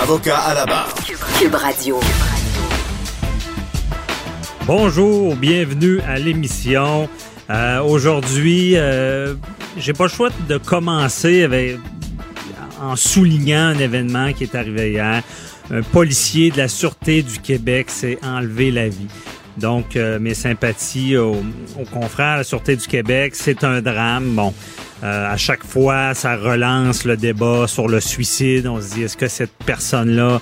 Avocat à la barre. Cube Radio. Bonjour, bienvenue à l'émission. Euh, Aujourd'hui, euh, j'ai pas le choix de commencer avec, en soulignant un événement qui est arrivé hier. Un policier de la Sûreté du Québec s'est enlevé la vie. Donc, euh, mes sympathies aux, confrères de la Sûreté du Québec, c'est un drame. Bon, euh, à chaque fois, ça relance le débat sur le suicide. On se dit, est-ce que cette personne-là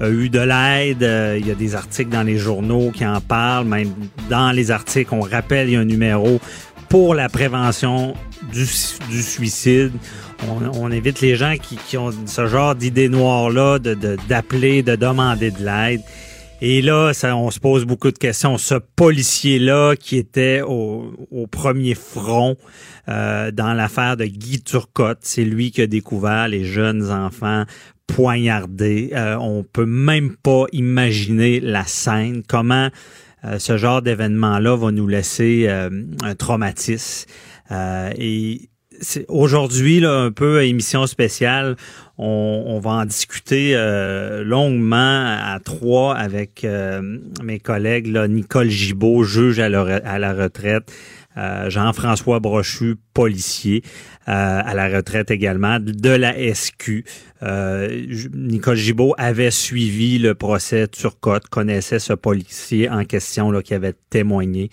a eu de l'aide? Euh, il y a des articles dans les journaux qui en parlent. Même dans les articles, on rappelle, il y a un numéro pour la prévention du, du suicide. On, on, évite les gens qui, qui ont ce genre d'idées noires-là d'appeler, de, de demander de l'aide. Et là, ça, on se pose beaucoup de questions. Ce policier-là qui était au, au premier front euh, dans l'affaire de Guy Turcotte, c'est lui qui a découvert les jeunes enfants poignardés. Euh, on peut même pas imaginer la scène, comment euh, ce genre d'événement-là va nous laisser euh, un traumatisme. et aujourd'hui, un peu émission spéciale, on, on va en discuter euh, longuement à trois avec euh, mes collègues, là, Nicole Gibault, juge à la, retraite, euh, Jean-François Brochu, policier, à la retraite également, de la SQ. Nicole Gibault avait suivi le procès Turcotte, connaissait ce policier en question là, qui avait témoigné.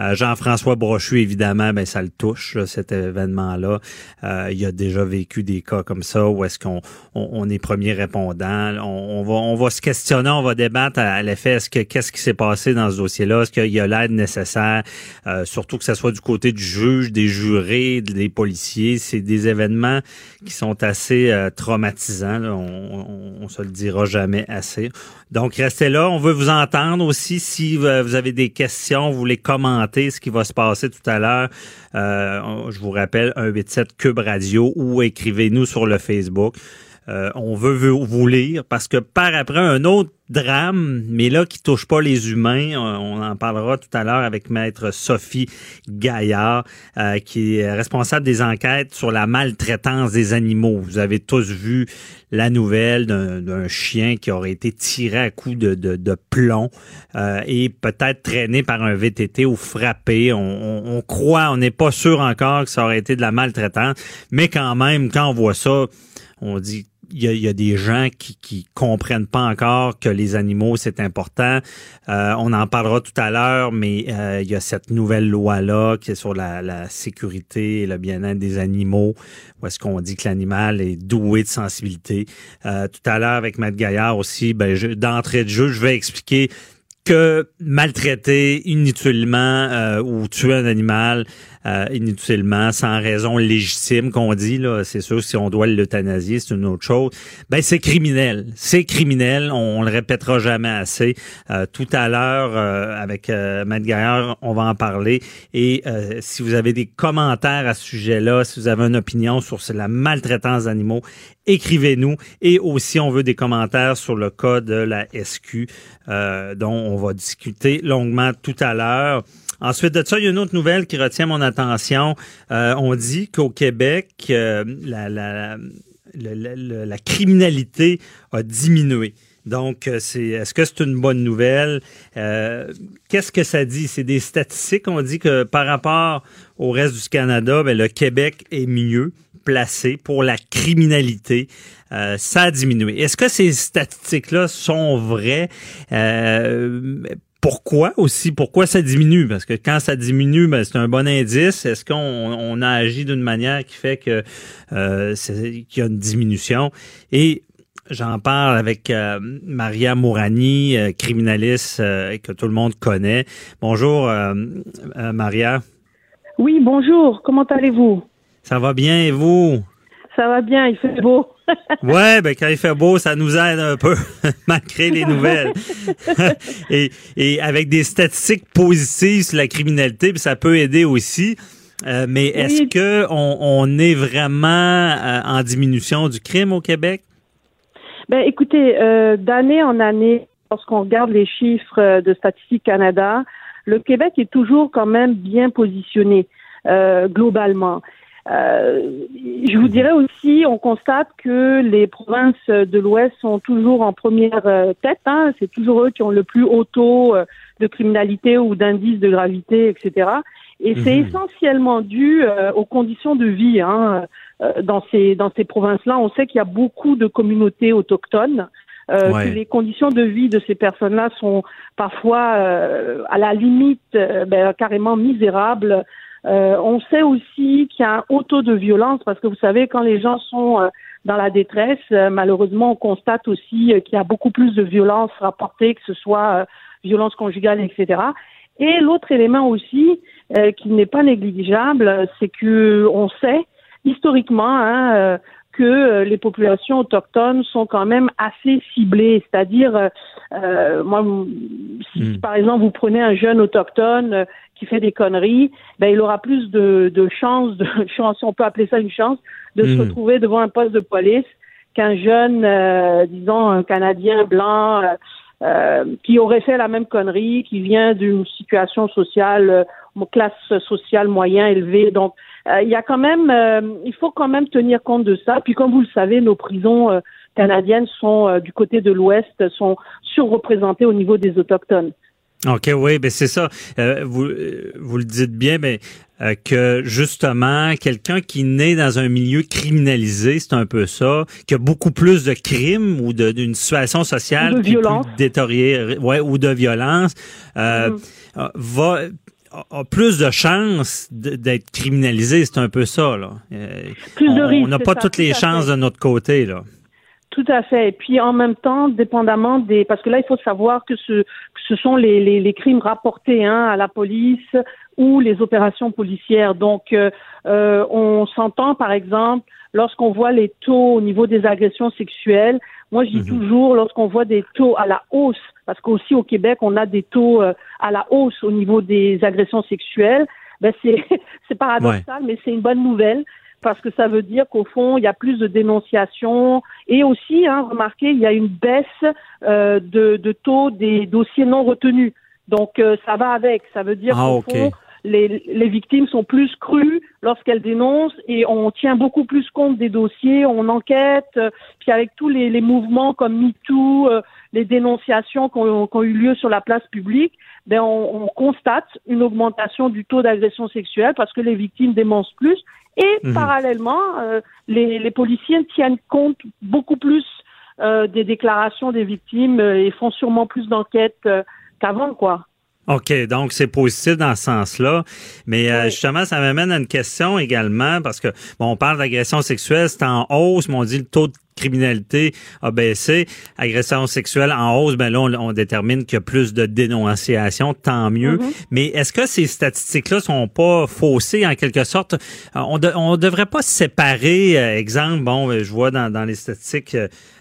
Euh, Jean-François Brochu, évidemment, ben ça le touche, cet événement-là. Euh, il a déjà vécu des cas comme ça où est-ce qu'on on, est premier répondant. On, va, on va se questionner, on va débattre à, à l'effet est-ce que qu'est-ce qui s'est passé dans ce dossier-là, est-ce qu'il y a l'aide nécessaire, euh, surtout que ce soit du côté du juge, des jurés, des policiers. C'est des événements qui sont assez euh, traumatisants. On, on, se le dira jamais assez. Donc restez là, on veut vous entendre aussi si vous avez des questions, vous voulez commenter ce qui va se passer tout à l'heure. Euh, je vous rappelle, 187 Cube Radio ou écrivez-nous sur le Facebook. Euh, on veut vous lire parce que par après un autre drame, mais là qui touche pas les humains, on en parlera tout à l'heure avec maître Sophie Gaillard, euh, qui est responsable des enquêtes sur la maltraitance des animaux. Vous avez tous vu la nouvelle d'un chien qui aurait été tiré à coups de, de, plomb euh, et peut-être traîné par un VTT ou frappé. On croit, on n'est pas sûr encore que ça aurait été de la maltraitance, mais quand même, quand on voit ça, on dit il y, a, y a, des gens qui, qui comprennent pas encore que les animaux c'est important. Euh, on en parlera tout à l'heure, mais euh, il y a cette nouvelle loi là qui est sur la, la sécurité et le bien-être des animaux, où est-ce qu'on dit que l'animal est doué de sensibilité. Euh, tout à l'heure avec Matt Gaillard aussi, ben d'entrée de jeu, je vais expliquer que maltraiter inutilement euh, ou tuer un animal euh, inutilement, sans raison légitime qu'on dit, là, c'est sûr si on doit l'euthanasier, c'est une autre chose, ben c'est criminel. C'est criminel, on, on, le répétera jamais assez. Euh, tout à l'heure, euh, avec Matt Gaillard, on va en parler. Et si vous avez des commentaires à ce sujet-là, si vous avez une opinion sur la maltraitance d'animaux, écrivez-nous. Et aussi, on veut des commentaires sur le cas de la SQ, dont on va discuter longuement tout à l'heure. Ensuite de ça, il y a une autre nouvelle qui retient mon attention. Euh, on dit qu'au Québec, euh, la, la, la, la, criminalité a diminué. Donc, euh, c'est est-ce que c'est une bonne nouvelle? Euh, Qu'est-ce que ça dit? C'est des statistiques. On dit que par rapport au reste du Canada, bien, le Québec est mieux placé pour la criminalité. Euh, ça a diminué. Est-ce que ces statistiques-là sont vraies? Euh, pourquoi aussi, pourquoi ça diminue? Parce que quand ça diminue, ben, c'est un bon indice. Est-ce qu'on on a agi d'une manière qui fait que euh, qu'il y a une diminution? Et j'en parle avec euh, Maria Mourani, euh, criminaliste que tout le monde connaît. Bonjour, Maria. Oui, bonjour. Comment allez-vous? Ça va bien et vous? Ça va bien, il fait beau. ouais, ben quand il fait beau, ça nous aide un peu malgré les nouvelles. et, et avec des statistiques positives sur la criminalité, ça peut aider aussi. Euh, mais est-ce que on, est vraiment euh, en diminution du crime au Québec? Ben écoutez, euh, d'année en année, lorsqu'on regarde les chiffres de Statistique Canada, le Québec est toujours quand même bien positionné globalement. Je vous dirais aussi, on constate que les provinces de l'Ouest sont toujours en première tête. Hein. C'est toujours eux qui ont le plus haut taux de criminalité ou d'indice de gravité, etc. Et c'est mhm. essentiellement dû euh, aux conditions de vie hein, euh, dans ces dans ces provinces-là. On sait qu'il y a beaucoup de communautés autochtones. Euh, que les conditions de vie de ces personnes-là sont parfois euh, à la limite ben, carrément misérables. On sait aussi qu'il y a un haut taux de violence parce que vous savez quand les gens sont dans la détresse, malheureusement on constate aussi qu'il y a beaucoup plus de violence rapportée, que ce soit violence conjugale, etc. Et l'autre élément aussi euh, qui n'est pas négligeable, c'est que on sait historiquement hein, euh, que euh, les populations autochtones sont quand même assez ciblées. C'est-à-dire, moi, si hmm. par exemple vous prenez un jeune autochtone qui fait des conneries, ben il aura plus de, de chances, de chance, on peut appeler ça une chance, de se hmm. retrouver devant un poste de police qu'un jeune, disons, un Canadien blanc euh, qui aurait fait la même connerie, qui vient d'une situation sociale, euh, classe sociale moyen élevée. Donc, euh, il y a quand même, il faut quand même tenir compte de ça. Puis, comme vous le savez, nos prisons canadiennes sont du côté de l'Ouest, sont surreprésentées au niveau des autochtones. OK, oui, ben c'est ça. Euh, vous, euh, vous le dites bien, mais euh, que justement, quelqu'un qui naît dans un milieu criminalisé, c'est un peu ça, qui a beaucoup plus de crimes ou d'une situation sociale de violence. ouais, ou de violence, mm-hmm. va a plus de chances d'être criminalisé, c'est un peu ça là. Plus de risques. On n'a pas toutes les chances de notre côté là. Tout à fait. Et puis en même temps, dépendamment des, parce que là, il faut savoir que ce, ce sont les, les, les crimes rapportés hein, à la police ou les opérations policières. Donc, euh, euh on s'entend, par exemple, lorsqu'on voit les taux au niveau des agressions sexuelles. Moi, je dis mhm. toujours, lorsqu'on voit des taux à la hausse, parce qu'aussi au Québec, on a des taux euh, à la hausse au niveau des agressions sexuelles. Ben c'est c'est paradoxal, mais c'est une bonne nouvelle parce que ça veut dire qu'au fond, il y a plus de dénonciations et aussi, hein, remarquez, il y a une baisse euh, de, de, taux des dossiers non retenus. Donc, euh, ça va avec. Ça veut dire ah, qu'au fond, les, les, victimes sont plus crues lorsqu'elles dénoncent et on tient beaucoup plus compte des dossiers, on enquête. Euh, puis avec tous les, les mouvements comme MeToo, euh, les dénonciations qui ont, qui ont, eu lieu sur la place publique, ben on, on constate une augmentation du taux d'agression sexuelle parce que les victimes dénoncent plus et mhm. parallèlement, euh, les, les, policiers tiennent compte beaucoup plus euh, des déclarations des victimes euh, et font sûrement plus d'enquêtes qu'avant, quoi. OK, donc c'est positif dans ce sens-là. Mais euh, justement, ça m'amène à une question également, parce que bon, on parle d'agression sexuelle, c'est en hausse, mais on dit le taux de criminalité a baissé. Agression sexuelle en hausse, ben là, on, détermine qu'il y a plus de dénonciation, tant mieux. Mm-hmm. Mais est-ce que ces statistiques-là sont pas faussées en quelque sorte? Euh, on, on devrait pas séparer, euh, exemple, bon, je vois dans, dans les statistiques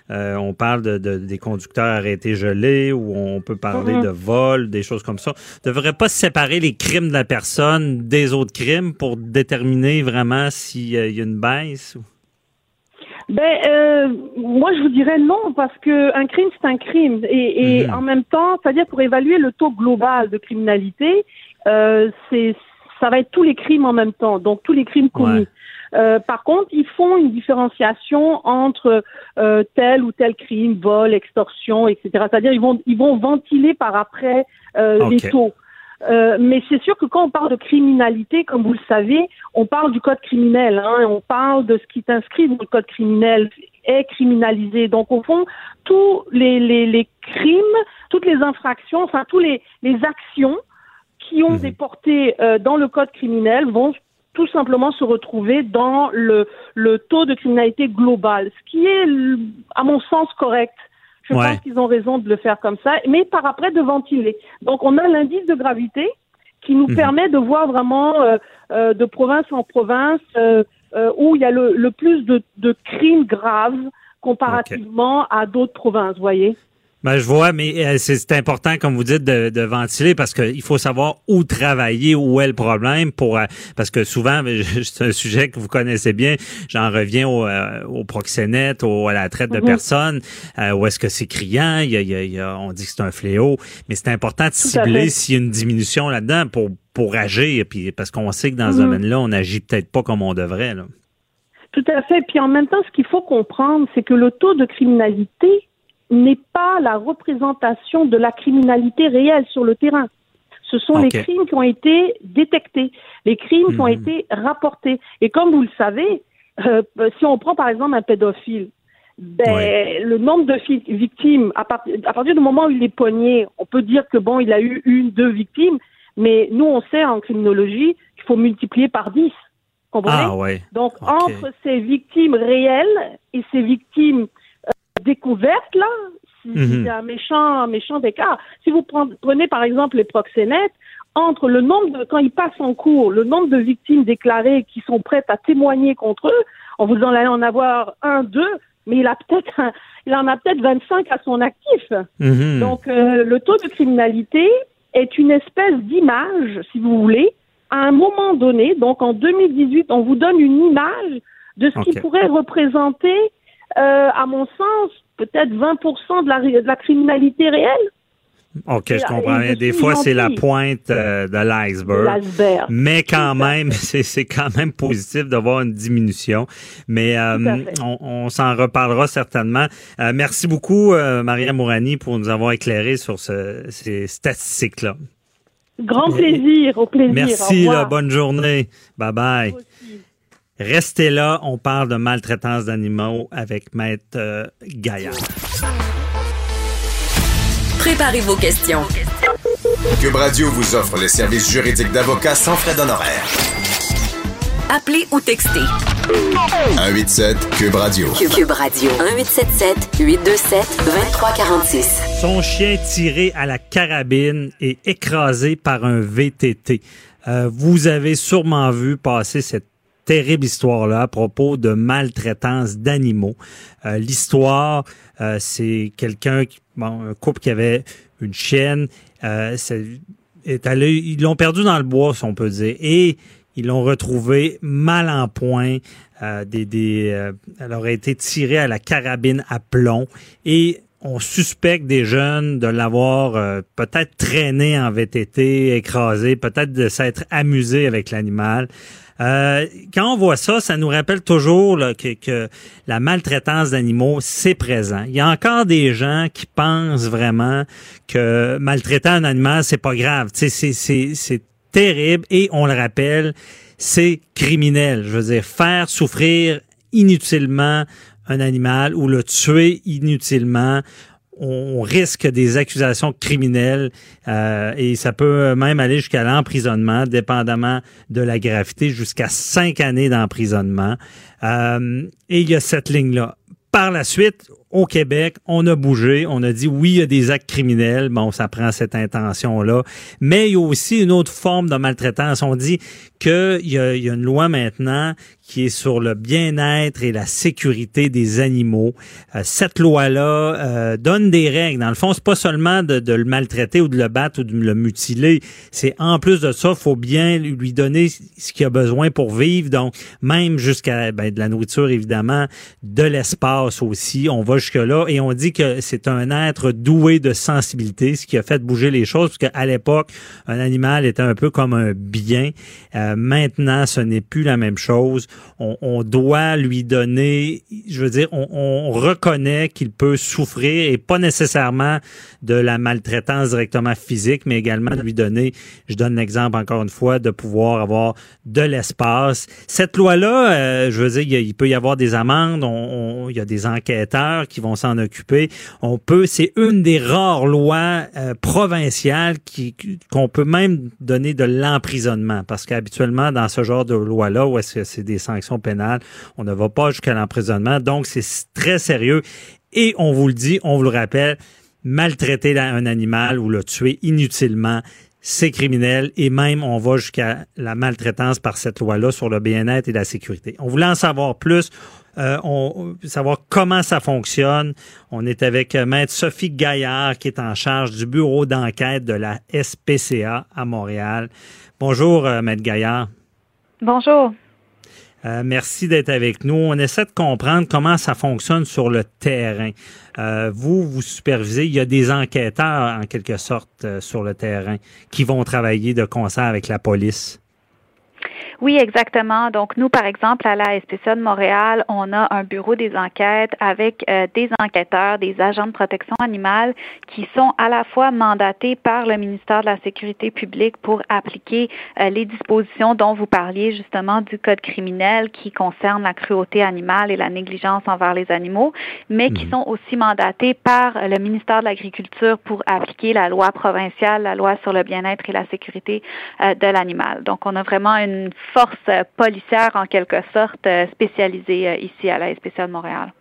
euh, on parle de, des conducteurs arrêtés gelés ou on peut parler mhm. de vol, des choses comme ça. Ne devrait pas séparer les crimes de la personne des autres crimes pour déterminer vraiment s'il y a une baisse? Ben, euh, moi, je vous dirais non, parce que un crime, c'est un crime. Et, mhm. en même temps, c'est-à-dire pour évaluer le taux global de criminalité, euh, c'est ça va être tous les crimes en même temps, donc tous les crimes commis. Euh, par contre, ils font une différenciation entre euh, tel ou tel crime, vol, extorsion, etc. C'est-à-dire ils vont ils vont ventiler par après euh, les taux. Euh, mais c'est sûr que quand on parle de criminalité, comme vous le savez, on parle du code criminel. Hein, on parle de ce qui est inscrit dans le code criminel est criminalisé. Donc au fond, tous les, les, les crimes, toutes les infractions, enfin tous les, les actions qui ont mhm. des portées euh, dans le code criminel vont tout simplement se retrouver dans le, le taux de criminalité global, ce qui est, à mon sens, correct. Je pense qu'ils ont raison de le faire comme ça, mais par après de ventiler. Donc on a l'indice de gravité qui nous mhm. permet de voir vraiment euh, euh, de province en province euh, où il y a le, le plus de, de crimes graves comparativement à d'autres provinces, voyez. Ben, je vois, mais euh, c'est important, comme vous dites, de, de ventiler parce qu'il faut savoir où travailler, où est le problème, pour euh, parce que souvent, c'est un sujet que vous connaissez bien. J'en reviens au, euh, au proxénète, au, à la traite de Mhm. personnes, euh, où est-ce que c'est criant, il y a, il y a- il y a- on dit que c'est un fléau, mais c'est important de cibler s'il y a une diminution là-dedans pour pour agir, puis parce qu'on sait que dans ce Mhm. domaine-là, on agit peut-être pas comme on devrait. Là. Tout à fait. Puis en même temps, ce qu'il faut comprendre, c'est que le taux de criminalité n'est pas la représentation de la criminalité réelle sur le terrain. Ce sont les crimes qui ont été détectés, les crimes qui ont Mhm. été rapportés. Et comme vous le savez, euh, si on prend par exemple un pédophile, ben, Ouais. le nombre de victimes, à, part- à partir du moment où il est poigné, on peut dire que bon, il a eu une, deux victimes, mais nous, on sait en criminologie qu'il faut multiplier par 10. Comprenez? Ah ouais. Donc, entre ces victimes réelles et ces victimes découvertes, là, Mhm. s'il y a un méchant, un méchant écart. Si vous prenez, par exemple les proxénètes, entre le nombre de, quand ils passent en cours, le nombre de victimes déclarées qui sont prêtes à témoigner contre eux, on vous en allez en avoir un, deux, mais il a peut-être, il en a peut-être 25 à son actif. Mhm. Donc, euh, le taux de criminalité est une espèce d'image, si vous voulez, à un moment donné. Donc, en 2018, on vous donne une image de ce qui pourrait représenter, euh, à mon sens, peut-être 20 de la, ré- de la criminalité réelle OK, je comprends. et je Des fois, c'est la pointe euh, de l'iceberg. Mais quand même, c'est quand même positif de voir une diminution. Mais euh, on, on s'en reparlera certainement. Euh, merci beaucoup, euh, Maria Mourani, pour nous avoir éclairé sur ce- ces statistiques-là. Grand plaisir, au plaisir. Au Merci, là, bonne journée. Bye bye. Restez là, on parle de maltraitance d'animaux avec Maître euh, Gaillard. Préparez vos questions. Cube Radio vous offre les services juridiques d'avocats sans frais d'honoraires. Appelez ou textez 187 Cube Radio. Cube Radio 1877 827 2346. Son chien tiré à la carabine et écrasé par un VTT. Euh, vous avez sûrement vu passer cette terrible histoire-là à propos de maltraitance d'animaux. Euh, L'histoire, euh, c'est quelqu'un, qui- bon, un couple qui avait une chienne, euh, est allé, ils l'ont perdu dans le bois, si on peut dire, et ils l'ont retrouvé mal en point. Euh, des, elle aurait été tirée à la carabine à plomb et on suspecte des jeunes de l'avoir peut-être traîné en VTT, écrasé, peut-être de s'être amusé avec l'animal. Euh, quand on voit ça, ça nous rappelle toujours que, que la maltraitance d'animaux, c'est présent. Il y a encore des gens qui pensent vraiment que maltraiter un animal, c'est pas grave. C'est terrible et on le rappelle, c'est criminel. Je veux dire, faire souffrir inutilement un animal ou le tuer inutilement, on risque des accusations criminelles euh, et ça peut même aller jusqu'à l'emprisonnement, dépendamment de la gravité, jusqu'à cinq années d'emprisonnement. Euh, et il y a cette ligne-là. Par la suite, au Québec, on a bougé, on a dit oui, il y a des actes criminels, bon, ça prend cette intention-là, mais il y a aussi une autre forme de maltraitance. On dit qu'il y y a une loi maintenant qui est sur le bien-être et la sécurité des animaux. Euh, cette loi-là euh, donne des règles. Dans le fond, c'est pas seulement de, le maltraiter ou de le battre ou de le mutiler. C'est en plus de ça, faut bien lui donner ce qu'il a besoin pour vivre. Donc, même jusqu'à ben, de la nourriture, évidemment, de l'espace aussi. On va jusque-là et on dit que c'est un être doué de sensibilité, ce qui a fait bouger les choses, parce qu'à l'époque, un animal était un peu comme un bien. Euh, maintenant, ce n'est plus la même chose. On, doit lui donner, je veux dire, on, on reconnaît qu'il peut souffrir et pas nécessairement de la maltraitance directement physique, mais également de lui donner, je donne l'exemple encore une fois, de pouvoir avoir de l'espace. Cette loi-là, euh, je veux dire, il, peut y avoir des amendes, il y a des enquêteurs qui vont s'en occuper. On peut, c'est une des rares lois euh, provinciales qui qu'on peut même donner de l'emprisonnement, parce qu'habituellement dans ce genre de loi-là, où est-ce que c'est des sanctions pénales, on ne va pas jusqu'à l'emprisonnement. Donc c'est très sérieux. Et on vous le dit, on vous le rappelle, maltraiter un animal ou le tuer inutilement, c'est criminel et même on va jusqu'à la maltraitance par cette loi-là sur le bien-être et la sécurité. On voulait en savoir plus. Euh, savoir comment ça fonctionne. On est avec euh, Maître Sophie Gaillard, qui est en charge du bureau d'enquête de la SPCA à Montréal. Bonjour, euh, Maître Gaillard. Bonjour. Euh, merci d'être avec nous. On essaie de comprendre comment ça fonctionne sur le terrain. Euh, vous, vous supervisez, il y a des enquêteurs en quelque sorte euh, sur le terrain qui vont travailler de concert avec la police. Oui, exactement. Donc, nous, par exemple, à la SPCA de Montréal, on a un bureau des enquêtes avec euh, des enquêteurs, des agents de protection animale qui sont à la fois mandatés par le ministère de la Sécurité publique pour appliquer euh, les dispositions dont vous parliez justement du Code criminel qui concerne la cruauté animale et la négligence envers les animaux, mais qui mhm. sont aussi mandatés par le ministère de l'Agriculture pour appliquer la loi provinciale, la loi sur le bien-être et la sécurité euh, de l'animal. Donc, on a vraiment une force policière en quelque sorte euh, spécialisée euh, ici à la SPCA de Montréal.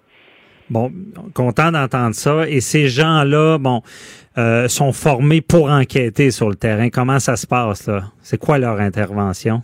Bon, content d'entendre ça. Et ces gens-là, bon, euh, sont formés pour enquêter sur le terrain. Comment ça se passe là? C'est quoi leur intervention?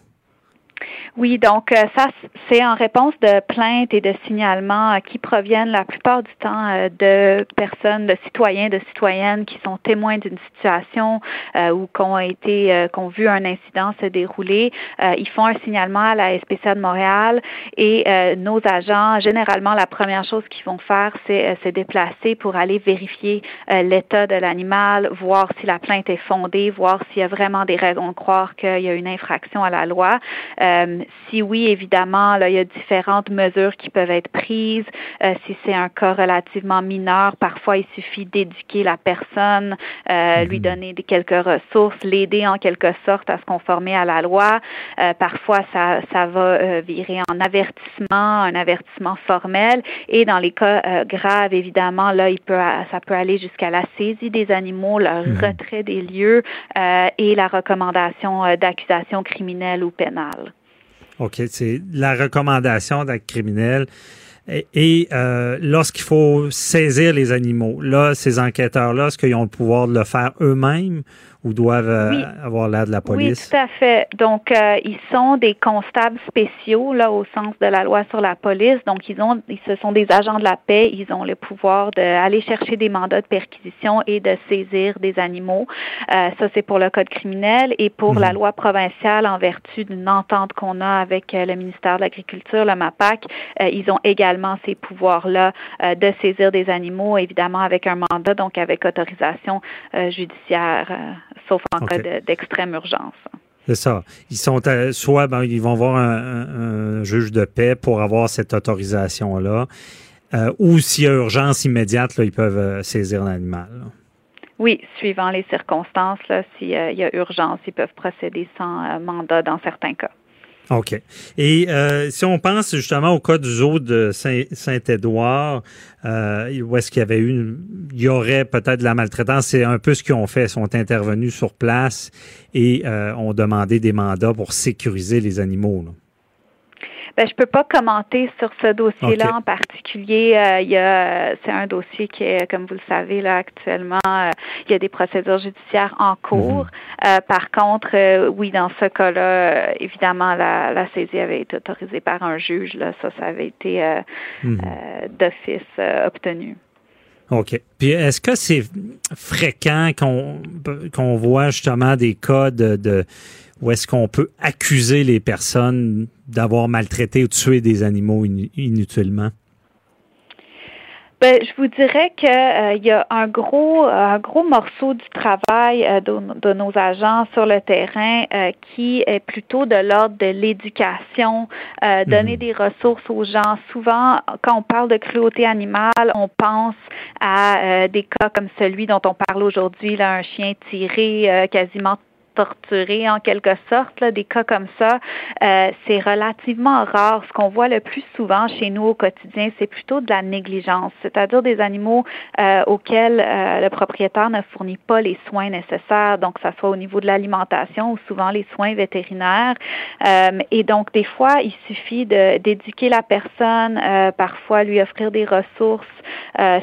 Oui, donc euh, ça, c'est en réponse de plaintes et de signalements euh, qui proviennent la plupart du temps euh, de personnes, de citoyens, de citoyennes qui sont témoins d'une situation ou qui ont été, qui ont vu un incident se dérouler. ils font un signalement à la SPCA de Montréal et nos agents, généralement, la première chose qu'ils vont faire, c'est se déplacer pour aller vérifier l'état de l'animal, voir si la plainte est fondée, voir s'il y a vraiment des raisons de croire qu'il y a une infraction à la loi. Euh, si oui, évidemment, là, il y a différentes mesures qui peuvent être prises. Euh, si c'est un cas relativement mineur, parfois il suffit d'éduquer la personne, euh, lui mhm. donner des, quelques ressources, l'aider en quelque sorte à se conformer à la loi. parfois, ça, ça va virer en avertissement, un avertissement formel. Et dans les cas graves, évidemment, là, il peut, ça peut aller jusqu'à la saisie des animaux, le mhm. retrait des lieux et la recommandation d'accusation criminelle ou pénale. OK, c'est la recommandation d'acte criminel. Et, euh, lorsqu'il faut saisir les animaux, là, ces enquêteurs-là, est-ce qu'ils ont le pouvoir de le faire eux-mêmes ou doivent euh, avoir l'aide de la police? Oui, tout à fait. Donc, euh, ils sont des constables spéciaux, là, au sens de la loi sur la police. Donc, ils ont, ce sont des agents de la paix. Ils ont le pouvoir d'aller chercher des mandats de perquisition et de saisir des animaux. Euh, ça, c'est pour le code criminel. Et pour la mhm. loi provinciale, en vertu d'une entente qu'on a avec le ministère de l'Agriculture, le MAPAC, ils ont également ces pouvoirs-là de saisir des animaux, évidemment avec un mandat, donc avec autorisation judiciaire sauf en cas d'extrême urgence. C'est ça. Ils sont soit ben, ils vont voir un, juge de paix pour avoir cette autorisation-là, euh, ou s'il y a urgence immédiate, là, ils peuvent euh, saisir l'animal. Oui, suivant les circonstances, s'il euh, y a urgence, ils peuvent procéder sans mandat dans certains cas. OK. Et euh, si on pense justement au cas du zoo de Saint-Édouard, euh, où est-ce qu'il y avait eu, il y aurait peut-être de la maltraitance, c'est un peu ce qu'ils ont fait, ils sont intervenus sur place et euh, ont demandé des mandats pour sécuriser les animaux. Là. Ben, je peux pas commenter sur ce dossier-là en particulier. Euh, il y a, c'est un dossier qui est, comme vous le savez là actuellement, euh, il y a des procédures judiciaires en cours. Mhm. Euh, par contre, oui, dans ce cas-là, évidemment, la, la, saisie avait été autorisée par un juge. Là, ça, ça avait été mhm. d'office obtenu. OK. Puis est-ce que c'est fréquent qu'on qu'on voit justement des cas de, de où est-ce qu'on peut accuser les personnes d'avoir maltraité ou tué des animaux inutilement? Ben, je vous dirais qu'il euh, y a un gros, un gros morceau du travail euh, de, nos agents sur le terrain euh, qui est plutôt de l'ordre de l'éducation, donner mhm. des ressources aux gens. Souvent, quand on parle de cruauté animale, on pense à des cas comme celui dont on parle aujourd'hui, un chien tiré quasiment torturés en quelque sorte, là, des cas comme ça, euh, c'est relativement rare. Ce qu'on voit le plus souvent chez nous au quotidien, c'est plutôt de la négligence, c'est-à-dire des animaux euh, auxquels euh, le propriétaire ne fournit pas les soins nécessaires, donc ça soit au niveau de l'alimentation ou souvent les soins vétérinaires. et donc des fois, il suffit d'éduquer la personne, parfois lui offrir des ressources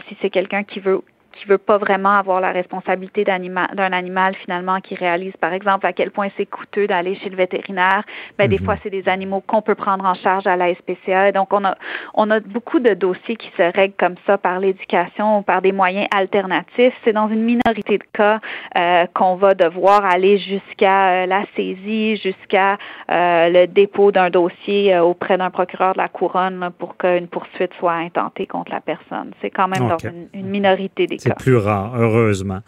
si c'est quelqu'un qui veut qui veut pas vraiment avoir la responsabilité d'un animal finalement qui réalise par exemple à quel point c'est coûteux d'aller chez le vétérinaire. Ben, Des mhm. fois, c'est des animaux qu'on peut prendre en charge à la SPCA. Donc, on a, on a beaucoup de dossiers qui se règlent comme ça par l'éducation ou par des moyens alternatifs. C'est dans une minorité de cas euh, qu'on va devoir aller jusqu'à euh, la saisie, jusqu'à euh, le dépôt d'un dossier auprès d'un procureur de la couronne pour qu'une poursuite soit intentée contre la personne. C'est quand même dans une, minorité des cas. C'est plus rare, heureusement.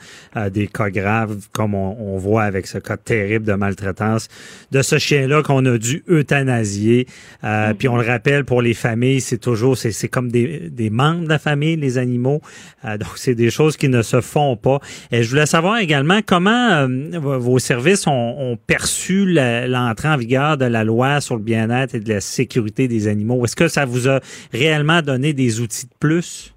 des cas graves, comme on, voit avec ce cas terrible de maltraitance de ce chien-là qu'on a dû euthanasier. Mm-hmm. Puis on le rappelle, pour les familles, c'est toujours, c'est comme des, des membres de la famille, les animaux. donc, c'est des choses qui ne se font pas. Et je voulais savoir également comment vos services ont, perçu l'entrée en vigueur de la loi sur le bien-être et de la sécurité des animaux. Est-ce que ça vous a réellement donné des outils de plus?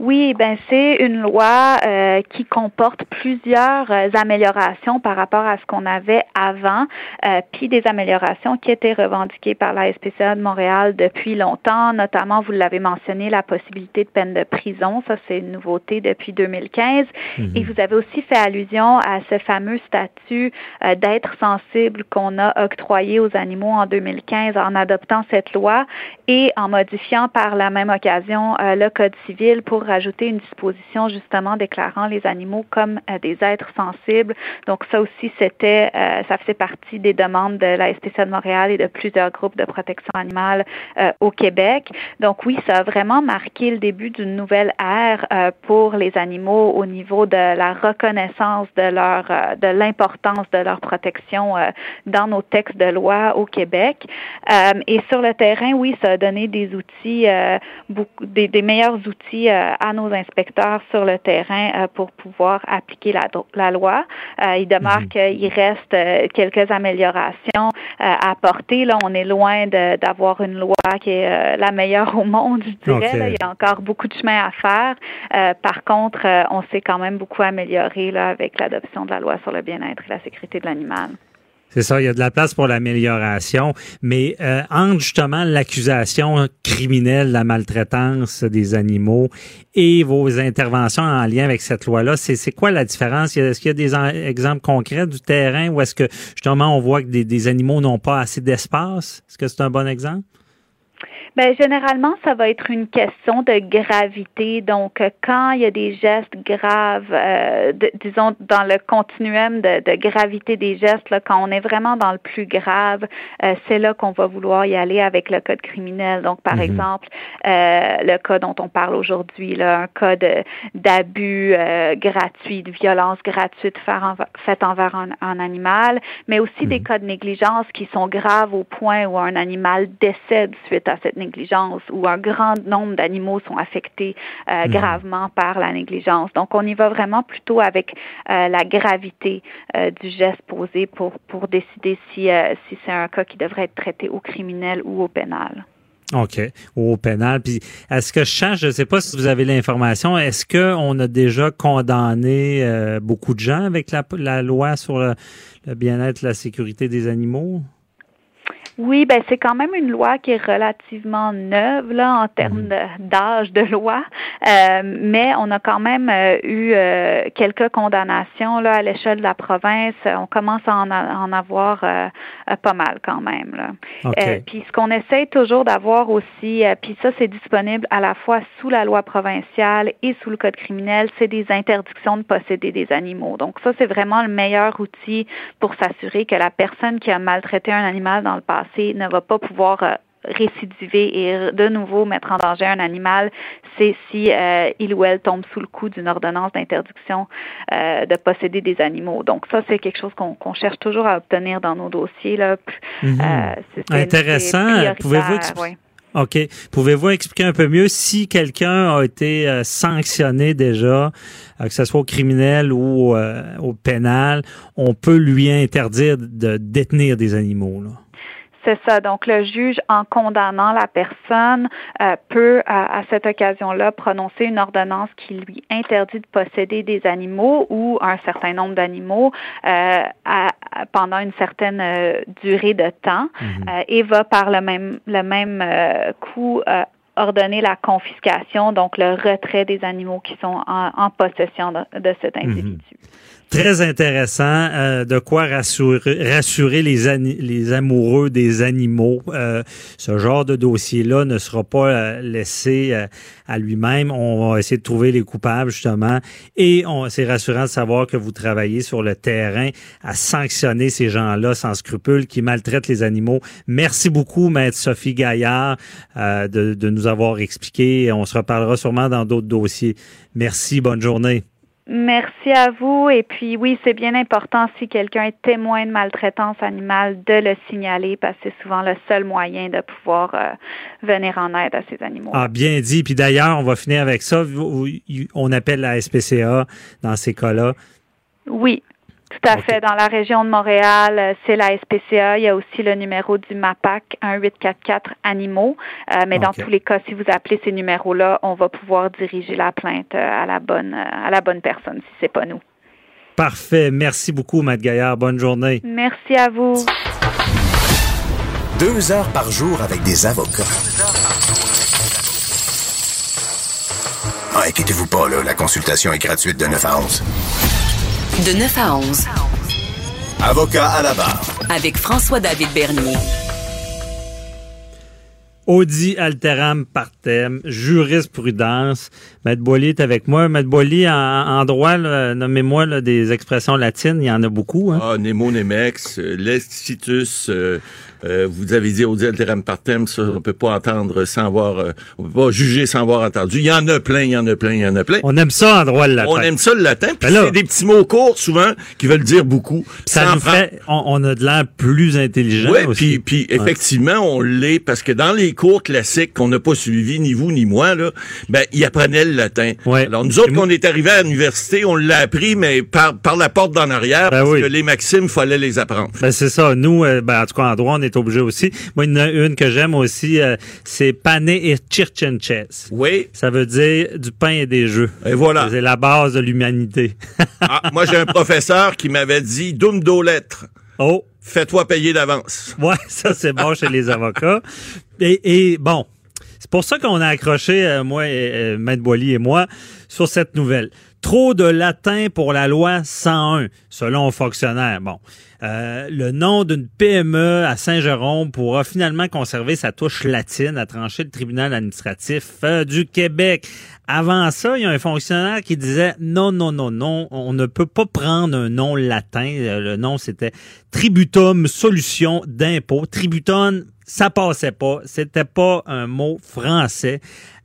Oui, ben c'est une loi euh, qui comporte plusieurs euh, améliorations par rapport à ce qu'on avait avant, euh, puis des améliorations qui étaient revendiquées par la SPCA de Montréal depuis longtemps, notamment, vous l'avez mentionné, la possibilité de peine de prison. Ça, c'est une nouveauté depuis 2015. Mhm. Et vous avez aussi fait allusion à ce fameux statut d'être sensible qu'on a octroyé aux animaux en 2015 en adoptant cette loi et en modifiant par la même occasion le Code civil pour rajouter une disposition justement déclarant les animaux comme euh, des êtres sensibles. Donc ça aussi, c'était, euh, ça faisait partie des demandes de la SPCA de Montréal et de plusieurs groupes de protection animale euh, au Québec. Donc oui, ça a vraiment marqué le début d'une nouvelle ère pour les animaux au niveau de la reconnaissance de leur, de l'importance de leur protection dans nos textes de loi au Québec. et sur le terrain, oui, ça a donné des outils, des, des meilleurs outils à nos inspecteurs sur le terrain euh, pour pouvoir appliquer la, la loi. Euh, il demeure mhm. qu'il reste euh, quelques améliorations à apporter. Là, on est loin d'avoir une loi qui est la meilleure au monde, je dirais. il y a encore beaucoup de chemin à faire. par contre, on s'est quand même beaucoup amélioré là, avec l'adoption de la loi sur le bien-être et la sécurité de l'animal. C'est ça, il y a de la place pour l'amélioration, mais euh, entre justement l'accusation criminelle, la maltraitance des animaux et vos interventions en lien avec cette loi-là, c'est quoi la différence? Est-ce qu'il y a des exemples concrets du terrain ou est-ce que justement on voit que des animaux n'ont pas assez d'espace? Est-ce que c'est un bon exemple? Ben, généralement, ça va être une question de gravité. Donc, euh, quand il y a des gestes graves, euh, disons dans le continuum de, de, gravité des gestes, là, quand on est vraiment dans le plus grave, euh, c'est là qu'on va vouloir y aller avec le code criminel. Donc, par mhm. exemple, le cas dont on parle aujourd'hui, un cas d'abus gratuit, de violence gratuite faite envers un, un, animal, mais aussi des mhm. cas de négligence qui sont graves au point où un animal décède suite à cette négligence négligence où un grand nombre d'animaux sont affectés euh, mhm. gravement par la négligence. Donc, on y va vraiment plutôt avec euh, la gravité euh, du geste posé pour, pour décider si, si c'est un cas qui devrait être traité au criminel ou au pénal. OK. Au pénal. Puis, est-ce que je change, je ne sais pas si vous avez l'information, est-ce qu'on a déjà condamné beaucoup de gens avec la, la loi sur le, le bien-être, la sécurité des animaux? Oui, ben c'est quand même une loi qui est relativement neuve là en termes mhm. d'âge de, loi, euh, mais on a quand même euh, eu euh, quelques condamnations là à l'échelle de la province. On commence à en, en avoir pas mal quand même. Là. puis ce qu'on essaie toujours d'avoir aussi, puis ça c'est disponible à la fois sous la loi provinciale et sous le code criminel, c'est des interdictions de posséder des animaux. Donc ça c'est vraiment le meilleur outil pour s'assurer que la personne qui a maltraité un animal dans le passé ne va pas pouvoir euh, récidiver et de nouveau mettre en danger un animal, c'est si euh, il ou elle tombe sous le coup d'une ordonnance d'interdiction euh, de posséder des animaux. Donc ça, c'est quelque chose qu'on cherche toujours à obtenir dans nos dossiers. Là. Mhm. Intéressant. Pouvez-vous OK. Pouvez-vous expliquer un peu mieux si quelqu'un a été sanctionné déjà, que ce soit au criminel ou au pénal, on peut lui interdire de détenir des animaux? Là? C'est ça. Donc, le juge, en condamnant la personne, euh, peut, à, cette occasion-là, prononcer une ordonnance qui lui interdit de posséder des animaux ou un certain nombre d'animaux euh, pendant une certaine euh, durée de temps mhm. et va par le même, le même coup ordonner la confiscation, donc le retrait des animaux qui sont en, possession de, cet mhm. individu. Très intéressant, euh, de quoi rassurer, les, amoureux des animaux. Euh, ce genre de dossier-là ne sera pas euh, laissé à lui-même. On va essayer de trouver les coupables, justement. Et c'est rassurant de savoir que vous travaillez sur le terrain à sanctionner ces gens-là sans scrupules qui maltraitent les animaux. Merci beaucoup, Maître Sophie Gaillard, de, de nous avoir expliqué. On se reparlera sûrement dans d'autres dossiers. Merci, bonne journée. Merci à vous. Et puis oui, c'est bien important si quelqu'un est témoin de maltraitance animale de le signaler parce que c'est souvent le seul moyen de pouvoir euh, venir en aide à ces animaux. Ah, bien dit. Puis d'ailleurs, on va finir avec ça. On appelle la SPCA dans ces cas-là. Oui, tout à fait. Dans la région de Montréal, euh, c'est la SPCA. Il y a aussi le numéro du MAPAC 1844 animaux. Euh, mais dans tous les cas, si vous appelez ces numéros-là, on va pouvoir diriger la plainte euh, à la bonne à la bonne personne si c'est pas nous. Parfait. Merci beaucoup, Matt Gaillard. Bonne journée. Merci à vous. Deux heures par jour avec des avocats. Ah, inquiétez-vous pas, là, la consultation est gratuite de 9 à 11. De 9 à 11. Avocat à la barre. Avec François-David Bernier. Audi Alteram Partem, jurisprudence. Maître Boily est avec moi. Maître Boily, en, droit, nommez-moi des expressions latines, il y en a beaucoup. Hein? Ah, Nemo Nemex, euh, Lestitus, euh, euh, vous avez dit Audi Alteram Partem, ça, on peut pas entendre sans avoir, euh, on peut pas juger sans avoir entendu. Il y en a plein, il y en a plein, il y en a plein. On aime ça en droit le latin. On aime ça le latin, puis ben c'est des petits mots courts souvent qui veulent dire beaucoup. Ça nous fait, on, a de l'air plus intelligent ouais, aussi. Puis, puis effectivement, on l'est parce que dans les cours classiques qu'on n'a pas suivis, ni vous ni moi, là, ben ils apprenaient le latin. Ouais. Alors nous autres, quand on est arrivé à l'université, on l'a appris, mais par, par la porte d'en arrière, ben parce que les maximes, fallait les apprendre. Ben c'est ça. Nous, euh, ben, en tout cas en droit, on est obligé aussi. Moi, il y en a une que j'aime aussi, euh, c'est pané et chess. Oui. Ça veut dire du pain et des jeux. Et voilà. C'est la base de l'humanité. ah, moi, j'ai un professeur qui m'avait dit dum do lettres. Oh. Fais-toi payer d'avance. Ouais, ça c'est bon chez les avocats. Et, bon, c'est pour ça qu'on a accroché, euh, moi, et, euh, Maître Boily et moi, sur cette nouvelle. Trop de latin pour la loi 101, selon un fonctionnaire. Bon, euh, le nom d'une PME à Saint-Jérôme pourra finalement conserver sa touche latine à trancher le tribunal administratif euh, du Québec. Avant ça, il y a un fonctionnaire qui disait non, non, non, non, on ne peut pas prendre un nom latin. Euh, le nom, c'était Tributum Solution d'impôt. Tributum, ça passait pas. C'était pas un mot français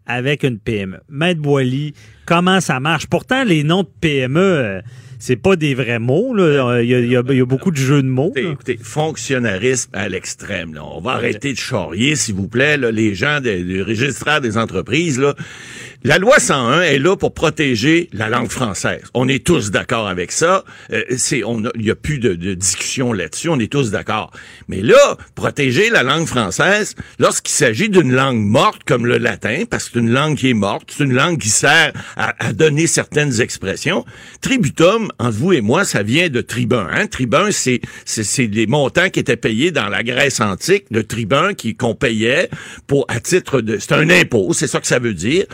avec une PME. Maître Boily, comment ça marche? Pourtant, les noms de PME, euh, c'est pas des vrais mots. Là. Il, y a, beaucoup de jeux de mots. Écoutez, fonctionnarisme à l'extrême. Là. On va arrêter de charrier, s'il vous plaît, là, les gens des, des registraires des entreprises. Là. La loi 101 est là pour protéger la langue française. On est tous d'accord avec ça. Euh, c'est, on il y a plus de, de discussion là-dessus. On est tous d'accord. Mais là, protéger la langue française, lorsqu'il s'agit d'une langue morte comme le latin, parce que c'est une langue qui est morte, c'est une langue qui sert à, à donner certaines expressions. Tributum, entre vous et moi, ça vient de tribun. Hein? Tribun, c'est, c'est, c'est des montants qui étaient payés dans la Grèce antique, le tribun qui qu'on payait pour à titre de, c'est un impôt, c'est ça que ça veut dire.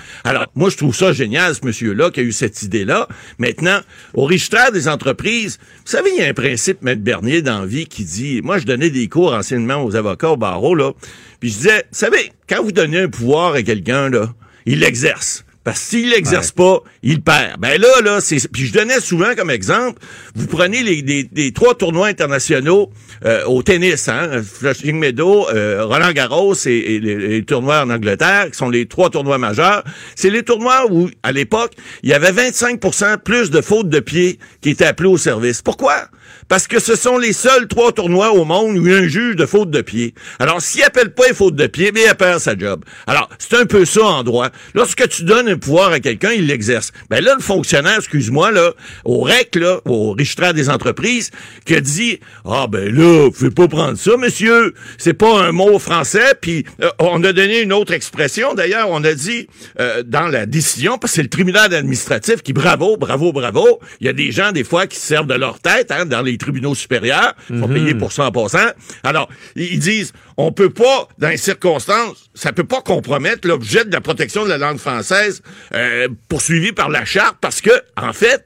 Moi, je trouve ça génial, ce monsieur-là, qui a eu cette idée-là. Maintenant, au registraire des entreprises, vous savez, il y a un principe, Maître Bernier, dans vie, qui dit, moi, je donnais des cours anciennement aux avocats au barreau, là, puis je disais, vous savez, quand vous donnez un pouvoir à quelqu'un, là, il l'exerce. Parce que s'il l'exerce pas, il perd. Ben là, là, c'est. Puis je donnais souvent comme exemple, vous prenez les, les, trois tournois internationaux euh, au tennis, hein, Flushing Meadow, euh, Roland Garros et, les, tournois en Angleterre, qui sont les trois tournois majeurs. C'est les tournois où, à l'époque, il y avait 25% plus de fautes de pied qui étaient appelées au service. Pourquoi? Parce que ce sont les seuls trois tournois au monde où il y a un juge de faute de pied. Alors, s'il appelle pas les fautes de pied, mais il perd sa job. Alors, c'est un peu ça en droit. Lorsque tu donnes un pouvoir à quelqu'un, il l'exerce. Ben là, le fonctionnaire, excuse-moi, là, au REC, là, au registraire des entreprises, qui a dit, ah ben là, vous pouvez pas prendre ça, monsieur. C'est pas un mot français, puis euh, on a donné une autre expression. D'ailleurs, on a dit, euh, dans la décision, parce que c'est le tribunal administratif qui, bravo, bravo, bravo, il y a des gens, des fois, qui se servent de leur tête, hein, dans les les tribunaux supérieurs. Il faut Mhm. payer pour ça en passant. Alors, ils ils disent, on peut pas, dans les circonstances, ça peut pas compromettre l'objet de la protection de la langue française euh, poursuivi par la charte parce que, en fait,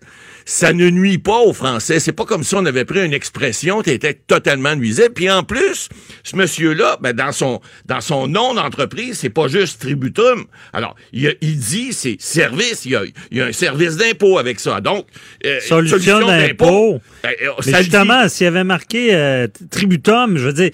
ça ne nuit pas aux Français. C'est pas comme si on avait pris une expression qui était totalement nuisible. Puis en plus, ce monsieur-là, ben, dans son dans son nom d'entreprise, c'est pas juste tributum. Alors, il, a- il dit c'est service. Il y a, il a un service d'impôt avec ça. Donc, euh, Solution d'impôt. ben, euh, justement, s'il y avait marqué euh, tributum, je veux dire,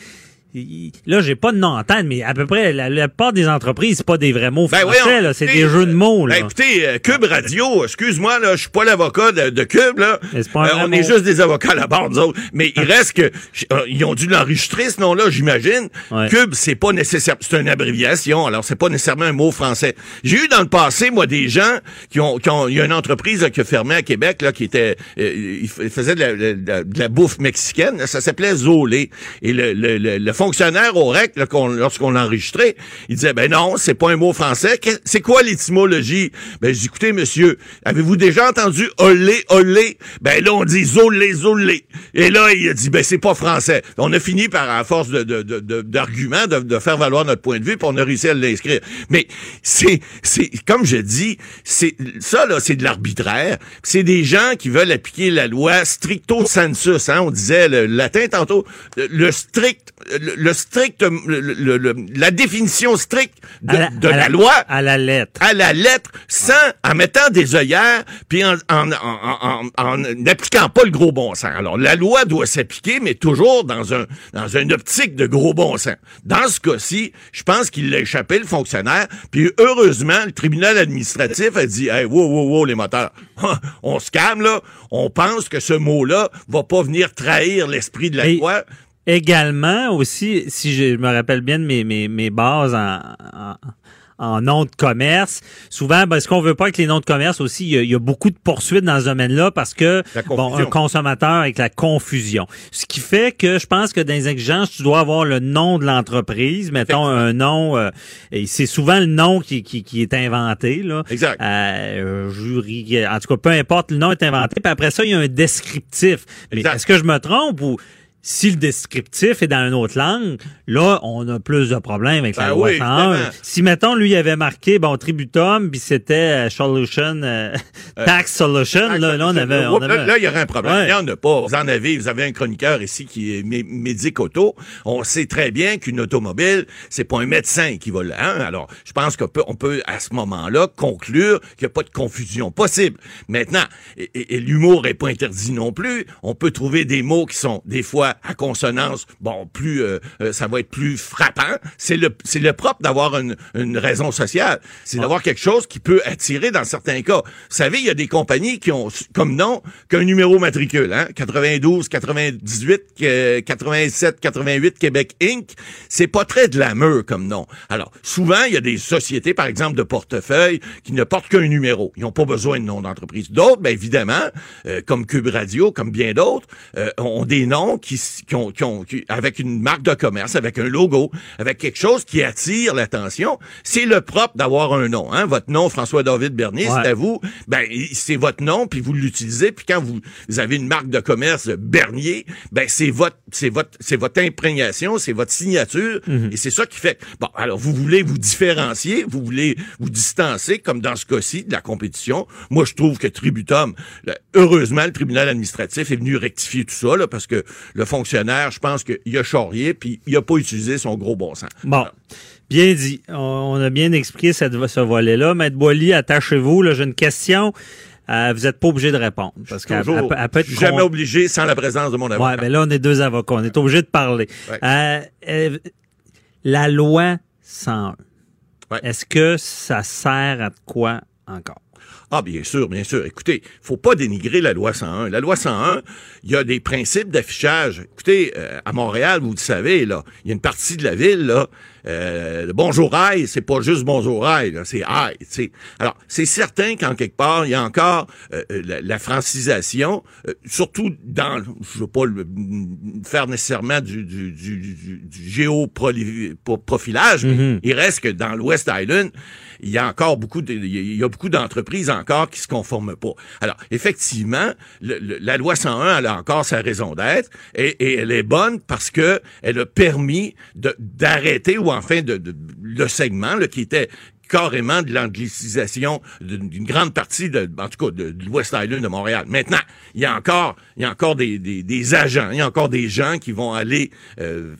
là, j'ai pas de nom en tête, mais à peu près, la, la plupart des entreprises, c'est pas des vrais mots Ben français, c'est des jeux de mots, là. Ben écoutez, euh, Cube Radio, excuse-moi, là, je suis pas l'avocat de, de Cube, là. Pas Euh, on mot. est juste des avocats à la barre, nous autres. Mais il reste que, euh, ils ont dû l'enregistrer, ce nom-là, j'imagine. Ouais. Cube, c'est pas nécessaire, c'est une abréviation, alors c'est pas nécessairement un mot français. J'ai eu dans le passé, moi, des gens qui ont, qui ont, il y a une entreprise là, qui a fermé à Québec, là, qui était, euh, il faisait de la, de la- de la bouffe mexicaine, ça s'appelait Zolé. Et le, le, le, le fonctionnaire au REC, lorsqu'on l'a enregistré, il disait, ben non, c'est pas un mot français. C'est quoi l'étymologie? Ben, j'ai dit, écoutez, monsieur, avez-vous déjà entendu olé, olé? Ben là, on dit zolé, zolé. Et là, il a dit, ben c'est pas français. On a fini par, à force de, de, de, d'arguments, de, de faire valoir notre point de vue, puis on a réussi à l'inscrire. Mais c'est, c'est, comme je dis, c'est, ça, là, c'est de l'arbitraire. C'est des gens qui veulent appliquer la loi stricto sensus, hein. On disait le latin tantôt. Le, le strict, le, le strict, le- le- le- la définition stricte de, À de la, loi À la lettre. à la lettre, sans en mettant des œillères, puis en, en, en, en- en n'appliquant pas le gros bon sens. Alors, la loi doit s'appliquer, mais toujours dans un dans une optique de gros bon sens. Dans ce cas-ci, je pense qu'il l'a échappé, le fonctionnaire, puis heureusement, le tribunal administratif a dit, hey, wow, wow, wow, les moteurs, on se calme, là, on pense que ce mot-là va pas venir trahir l'esprit de la Et- loi. Également aussi, si je me rappelle bien de mes, mes, mes bases en, en, en noms de commerce, souvent, parce qu'on veut pas que les noms de commerce aussi, il y a, il y a beaucoup de poursuites dans ce domaine-là parce que, bon, un consommateur avec la confusion. Ce qui fait que je pense que dans les exigences, tu dois avoir le nom de l'entreprise, mettons un nom, euh, et c'est souvent le nom qui, qui, qui est inventé, là. Exact. Euh, jury, en tout cas, peu importe, le nom est inventé, puis après ça, il y a un descriptif. Mais est-ce que je me trompe ou si le descriptif est dans une autre langue, là, on a plus de problèmes avec la Ben loi oui, 101. évidemment. Si, mettons, lui avait marqué, bon, tributum, puis c'était euh, solution, euh, tax solution, là, là, on avait... On avait Là, il y aurait un problème. Ouais. Il n'y en a pas. Vous en avez. Vous avez un chroniqueur ici qui est mé- médic auto. On sait très bien qu'une automobile, c'est pas un médecin qui va là. hein. Alors, je pense qu'on peut, on peut, à ce moment-là, conclure qu'il n'y a pas de confusion possible. Maintenant, et, et- et l'humour n'est pas interdit non plus. On peut trouver des mots qui sont, des fois, à consonance, bon, plus, euh, euh, ça va être plus frappant. C'est le, c'est le propre d'avoir une, une raison sociale. C'est d'avoir quelque chose qui peut attirer dans certains cas. Vous savez, il y a des compagnies qui ont comme nom qu'un numéro matricule, hein? 92, 98, euh, 87, 88, Québec Inc. C'est pas très de l'amour comme nom. Alors, souvent, il y a des sociétés, par exemple, de portefeuille, qui ne portent qu'un numéro. Ils n'ont pas besoin de nom d'entreprise. D'autres, bien évidemment, euh, comme Cube Radio, comme bien d'autres, euh, ont des noms qui, qui ont, qui ont qui- avec une marque de commerce, avec un logo, avec quelque chose qui attire l'attention. C'est le propre d'avoir un nom. Hein? Votre nom, François-David Bernier, Ouais. c'est à vous. Ben, c'est votre nom, puis vous l'utilisez. Puis quand vous, vous avez une marque de commerce Bernier, ben c'est votre, c'est votre, c'est votre imprégnation, c'est votre signature, et c'est ça qui fait. Bon, alors vous voulez vous différencier, vous voulez vous distancer, comme dans ce cas-ci de la compétition. Moi, je trouve que Tributum, là, heureusement, le tribunal administratif est venu rectifier tout ça, là, parce que le fonctionnaire, je pense qu'il a charrié, puis il a pas utilisé son gros bon sens. Bon. Bien dit. On, a bien expliqué cette, ce volet-là. Maître Boily, attachez-vous. J'ai une question. Euh, vous n'êtes pas obligé de répondre. Parce qu'elle peut- être jamais con- obligé sans la présence de mon avocat. Ouais, là, on est deux avocats. On est obligé de parler. Ouais. Euh, euh, la loi 101. Ouais. Est-ce que ça sert à quoi encore? Ah, bien sûr, bien sûr. Écoutez, faut pas dénigrer la loi 101. La loi 101, il y a des principes d'affichage. Écoutez, euh, à Montréal, vous le savez, là, il y a une partie de la ville, là, Euh, bonjour aïe, c'est pas juste bonjour aïe, c'est aïe. sais. Alors, c'est certain qu'en quelque part, il y a encore euh, la, francisation, surtout dans, je veux pas faire nécessairement du, du, du, du géoprofilage, mais mm-hmm. il reste que dans l'West Island, il y a encore beaucoup de, il y a beaucoup d'entreprises encore qui se conforment pas. Alors, effectivement, la loi 101, elle a encore sa raison d'être et, elle est bonne parce que elle a permis d'arrêter ou enfin de, le segment là, qui était carrément de l'anglicisation d'une grande partie de, en tout cas, de, l'Ouest Island de Montréal. Maintenant, il y a encore, il y a encore des, des, agents, il y a encore des gens qui vont aller euh,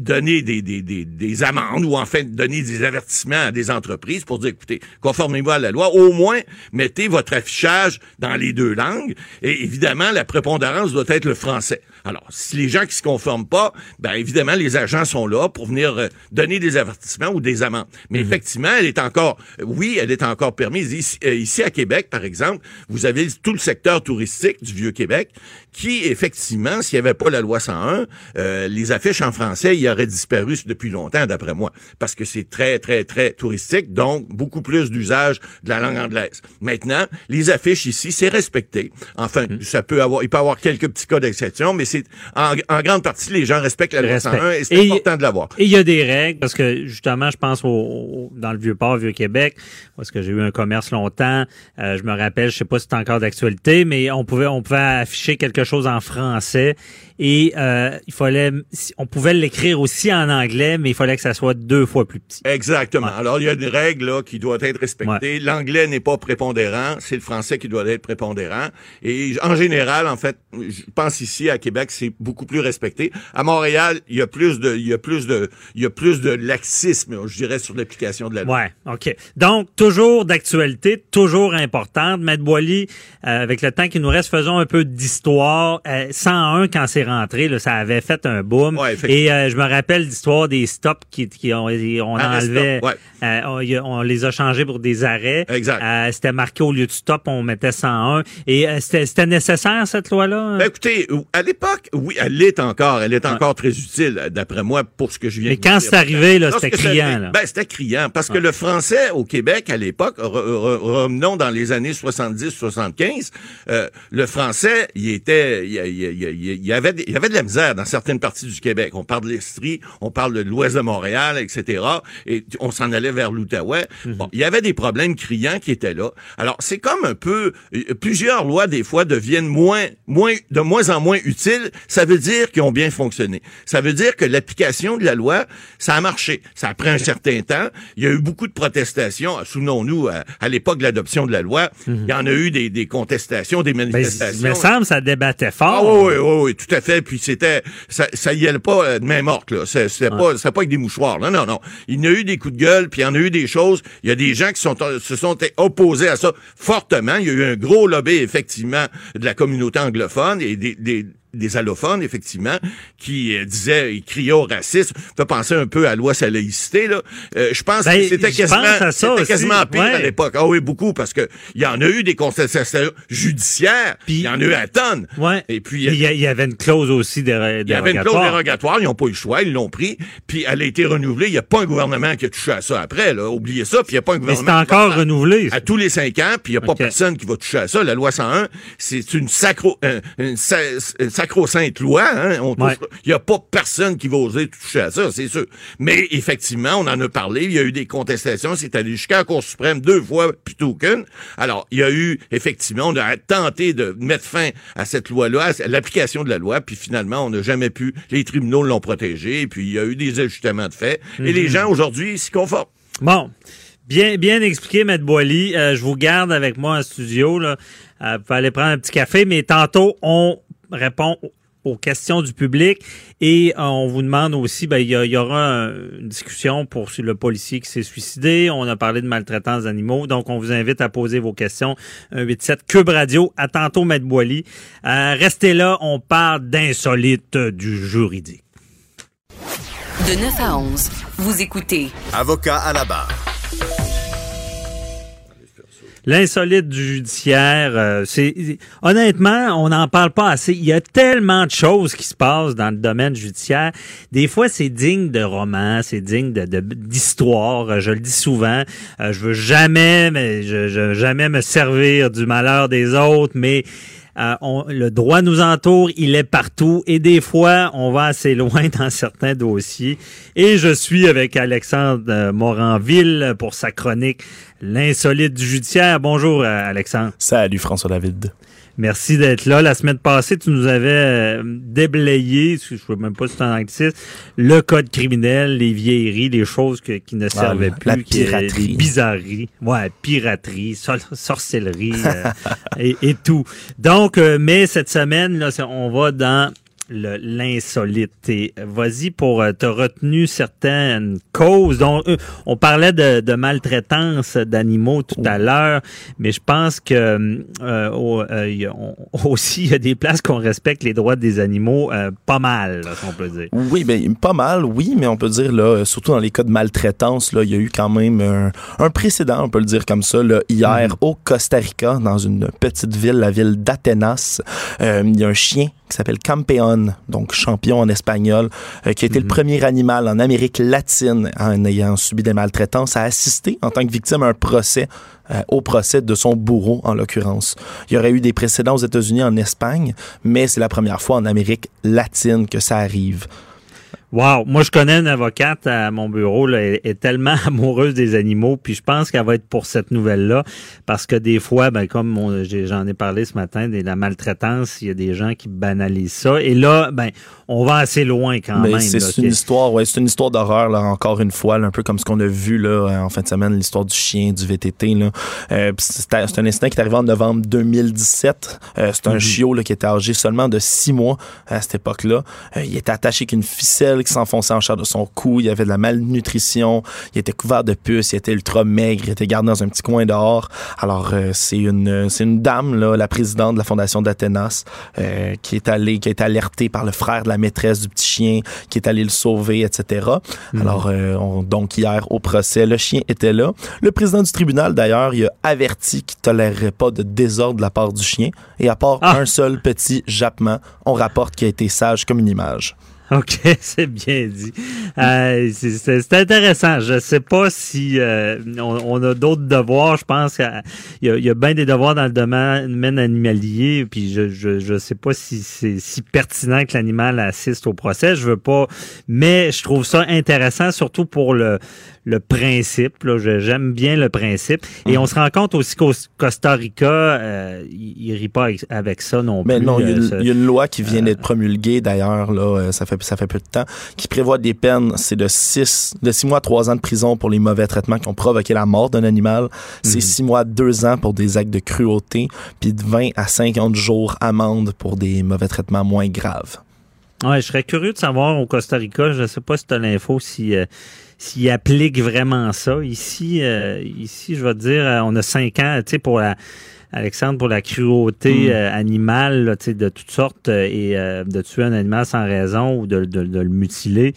donner des, des, des, des, amendes ou en fait donner des avertissements à des entreprises pour dire, écoutez, conformez-vous à la loi, au moins mettez votre affichage dans les deux langues et évidemment, la prépondérance doit être le français. Alors, si les gens qui se conforment pas, ben évidemment, les agents sont là pour venir euh, donner des avertissements ou des amendes. Mais mhm. effectivement, elle est encore, oui, elle est encore permise. Ici, euh, ici, à Québec, par exemple, vous avez tout le secteur touristique du Vieux-Québec qui, effectivement, s'il n'y avait pas la loi 101, euh, les affiches en français, il aurait disparu depuis longtemps, d'après moi, parce que c'est très, très, très touristique, donc beaucoup plus d'usage de la langue anglaise. Maintenant, les affiches ici, c'est respecté. Enfin, hmm. ça peut avoir, il peut y avoir quelques petits cas d'exception, mais c'est en, grande partie, les gens respectent la loi 101 et c'est important de l'avoir. Et il y a des règles, parce que justement, je pense au, dans le Vieux-Port, Vieux-Québec, parce que j'ai eu un commerce longtemps, euh, je me rappelle, je sais pas si c'est encore d'actualité, mais on pouvait, on pouvait afficher chose en français et euh, il fallait, on pouvait l'écrire aussi en anglais, mais il fallait que ça soit deux fois plus petit. Exactement. Alors il y a une règle là, qui doit être respectée. L'anglais n'est pas prépondérant, c'est le français qui doit être prépondérant. Et en général, en fait, je pense ici à Québec, c'est beaucoup plus respecté. À Montréal, il y a plus de, il y a plus de, il y a plus de laxisme, je dirais, sur l'application de la loi. Ouais, ok. Donc toujours d'actualité, toujours importante. Maître Boily, euh, avec le temps qui nous reste, faisons un peu d'histoire. Euh, 101 quand c'est rentré, ça avait fait un boom. et euh, je me rappelle l'histoire des stops qui, qui ont, on enlevait, euh, on, les a changés pour des arrêts. Exact. Euh, c'était marqué au lieu de stop, on mettait 101. Et c'était nécessaire cette loi-là? Ben, écoutez, à l'époque, oui, elle l'est encore. Elle est encore très utile, d'après moi, pour ce que je viens. Mais quand c'est arrivé, là, c'était criant. Là. Ben, c'était criant parce que le français au Québec à l'époque, revenons dans les années 70-75, le français, il était, il, il y avait il y avait de la misère dans certaines parties du Québec. On parle de l'Estrie, on parle de l'ouest de Montréal, etc. Et on s'en allait vers l'Outaouais. Mhm. Bon, il y avait des problèmes criants qui étaient là. Alors, c'est comme un peu... Euh, plusieurs lois, des fois, deviennent moins, moins, de moins en moins utiles. Ça veut dire qu'ils ont bien fonctionné. Ça veut dire que l'application de la loi, ça a marché. Ça a pris un certain temps. Il y a eu beaucoup de protestations. Souvenons-nous, à, l'époque de l'adoption de la loi, mhm. il y en a eu des, des contestations, des ben, manifestations. Mais, ça me ça débattait fort. Ah oui, oui, oui, tout à fait puis c'était ça, ça y allait pas euh, de main morte là. C'était pas c'était pas avec des mouchoirs. Non, non, non. Il y a eu des coups de gueule, puis il y en a eu des choses. Il y a des gens qui sont se sont opposés à ça fortement. Il y a eu un gros lobby effectivement de la communauté anglophone et des, des des allophones, effectivement, qui euh, disaient, ils criaient au racisme. peut penser un peu à loi sur la laïcité, là. Euh, je pense que ben, c'était quasiment, c'était quasiment pire à l'époque. Ah oui, beaucoup, parce que il y en a eu des contestations judiciaires. Il y en a eu à tonnes. Ouais. Et puis, il y, avait une clause aussi dérogatoire. Il y avait une clause dérogatoire. Ils n'ont pas eu le choix. Ils l'ont pris. Puis elle a été renouvelée. Il n'y a pas un gouvernement qui a touché à ça après, là. Oubliez ça. Puis il n'y a pas un gouvernement. Mais c'est encore renouvelé. À, tous les cinq ans. Puis il n'y a pas personne qui va toucher à ça. La loi 101, c'est une sacro, une, sacro-sainte loi. Hein? Il n'y a pas personne qui va oser toucher à ça, c'est sûr. Mais effectivement, on en a parlé. Il y a eu des contestations. C'est allé jusqu'à la Cour suprême deux fois plutôt qu'une. Alors, il y a eu, effectivement, on a tenté de mettre fin à cette loi-là, à l'application de la loi, puis finalement, on n'a jamais pu. Les tribunaux l'ont protégé, puis il y a eu des ajustements de fait. Et les mhm. gens, aujourd'hui, s'y conforment. Bon. Bien, bien expliqué, Maître Boily. Euh, je vous garde avec moi en studio. Là. Euh, vous pouvez aller prendre un petit café, mais tantôt, on répond aux questions du public et euh, on vous demande aussi, ben, il y, aura une discussion pour le policier qui s'est suicidé. On a parlé de maltraitance d'animaux, donc on vous invite à poser vos questions. 187 Cube Radio. À tantôt, Maître Boily. Euh, restez là, on parle d'insolite du juridique. De 9 à 11, vous écoutez Avocat à la barre. L'insolite du judiciaire, euh, c'est honnêtement, on n'en parle pas assez. Il y a tellement de choses qui se passent dans le domaine judiciaire. Des fois, c'est digne de roman, c'est digne d'histoire. je le dis souvent. je veux jamais, mais je, je, jamais me servir du malheur des autres, mais euh, le droit nous entoure, il est partout et des fois, on va assez loin dans certains dossiers. Et je suis avec Alexandre euh, Moranville pour sa chronique L'insolite du judiciaire. Bonjour, euh, Alexandre. Salut, François David. Merci d'être là. La semaine passée, tu nous avais euh, déblayé, je ne sais même pas si tu en anglicisme, le code criminel, les vieilleries, les choses qui ne servaient plus. La piraterie. les bizarreries. Ouais, piraterie, sorcellerie euh, et, et, tout. Donc, euh, mais cette semaine, là, on va dans l'insolite. Vas-y pour euh, te retenu certaines causes. Donc, euh, on parlait de, de maltraitance d'animaux tout à l'heure, mais je pense que euh, aussi il y a des places qu'on respecte les droits des animaux pas mal, on peut dire. Oui, ben pas mal, oui, mais on peut dire là, surtout dans les cas de maltraitance, là, il y a eu quand même un, précédent, on peut le dire comme ça, là, hier mm-hmm. au Costa Rica, dans une petite ville, la ville d'Atenas, il y a un chien qui s'appelle Campeon, donc champion en espagnol, euh, qui a été le mhm. premier animal en Amérique latine en ayant subi des maltraitances à assister en tant que victime à un procès euh, au procès de son bourreau, en l'occurrence. Il y aurait eu des précédents aux États-Unis, en Espagne, mais c'est la première fois en Amérique latine que ça arrive. Wow, moi je connais une avocate à mon bureau, là, elle est tellement amoureuse des animaux, puis je pense qu'elle va être pour cette nouvelle-là, parce que des fois, ben comme j'en ai parlé ce matin, de la maltraitance, il y a des gens qui banalisent ça, et là, ben on va assez loin quand même. C'est une histoire, ouais, c'est une histoire d'horreur là, encore une fois, un peu comme ce qu'on a vu là en fin de semaine, l'histoire du chien, du VTT là. Euh, c'est un incident qui est arrivé en novembre 2017. Euh, c'est un mhm. chiot là, qui était âgé seulement de six mois à cette époque-là. Euh, il était attaché avec une ficelle qui s'enfonçait en chair de son cou. Il y avait de la malnutrition. Il était couvert de puces. Il était ultra maigre. Il était gardé dans un petit coin dehors. Alors euh, c'est une c'est une dame là, la présidente de la fondation d'Athénas, qui est allée qui a été alertée par le frère de la maîtresse du petit chien qui est allé le sauver, etc. Mhm. Alors, euh, donc hier au procès, le chien était là. Le président du tribunal, d'ailleurs, il a averti qu'il tolérerait pas de désordre de la part du chien. Et à part ah! un seul petit jappement, on rapporte qu'il a été sage comme une image. OK, c'est bien dit. Euh, c'est intéressant. Je sais pas si euh, on, a d'autres devoirs. Je pense qu'il y, y, a bien des devoirs dans le domaine animalier. Puis je, je, je sais pas si c'est si pertinent que l'animal assiste au procès. Je veux pas, mais je trouve ça intéressant, surtout pour le le principe. J'aime bien le principe. Et on se rend compte aussi qu'au Costa Rica, euh, il, rit pas avec, ça non Mais plus. non, il y, a une, loi qui vient d'être promulguée d'ailleurs, là, ça fait ça fait peu de temps, qui prévoit des peines, c'est de 6 de six mois à 3 ans de prison pour les mauvais traitements qui ont provoqué la mort d'un animal. C'est 6 mhm. mois à 2 ans pour des actes de cruauté, puis de 20 à 50 jours amende pour des mauvais traitements moins graves. Ouais, je serais curieux de savoir au Costa Rica, je ne sais pas si tu as l'info, si euh, s'il applique vraiment ça. Ici, euh, ici, je vais te dire, euh, on a cinq ans, tu sais, pour la Alexandre, pour la cruauté hmm. animale, tu sais, de toutes sortes, et de tuer un animal sans raison ou de, de le mutiler.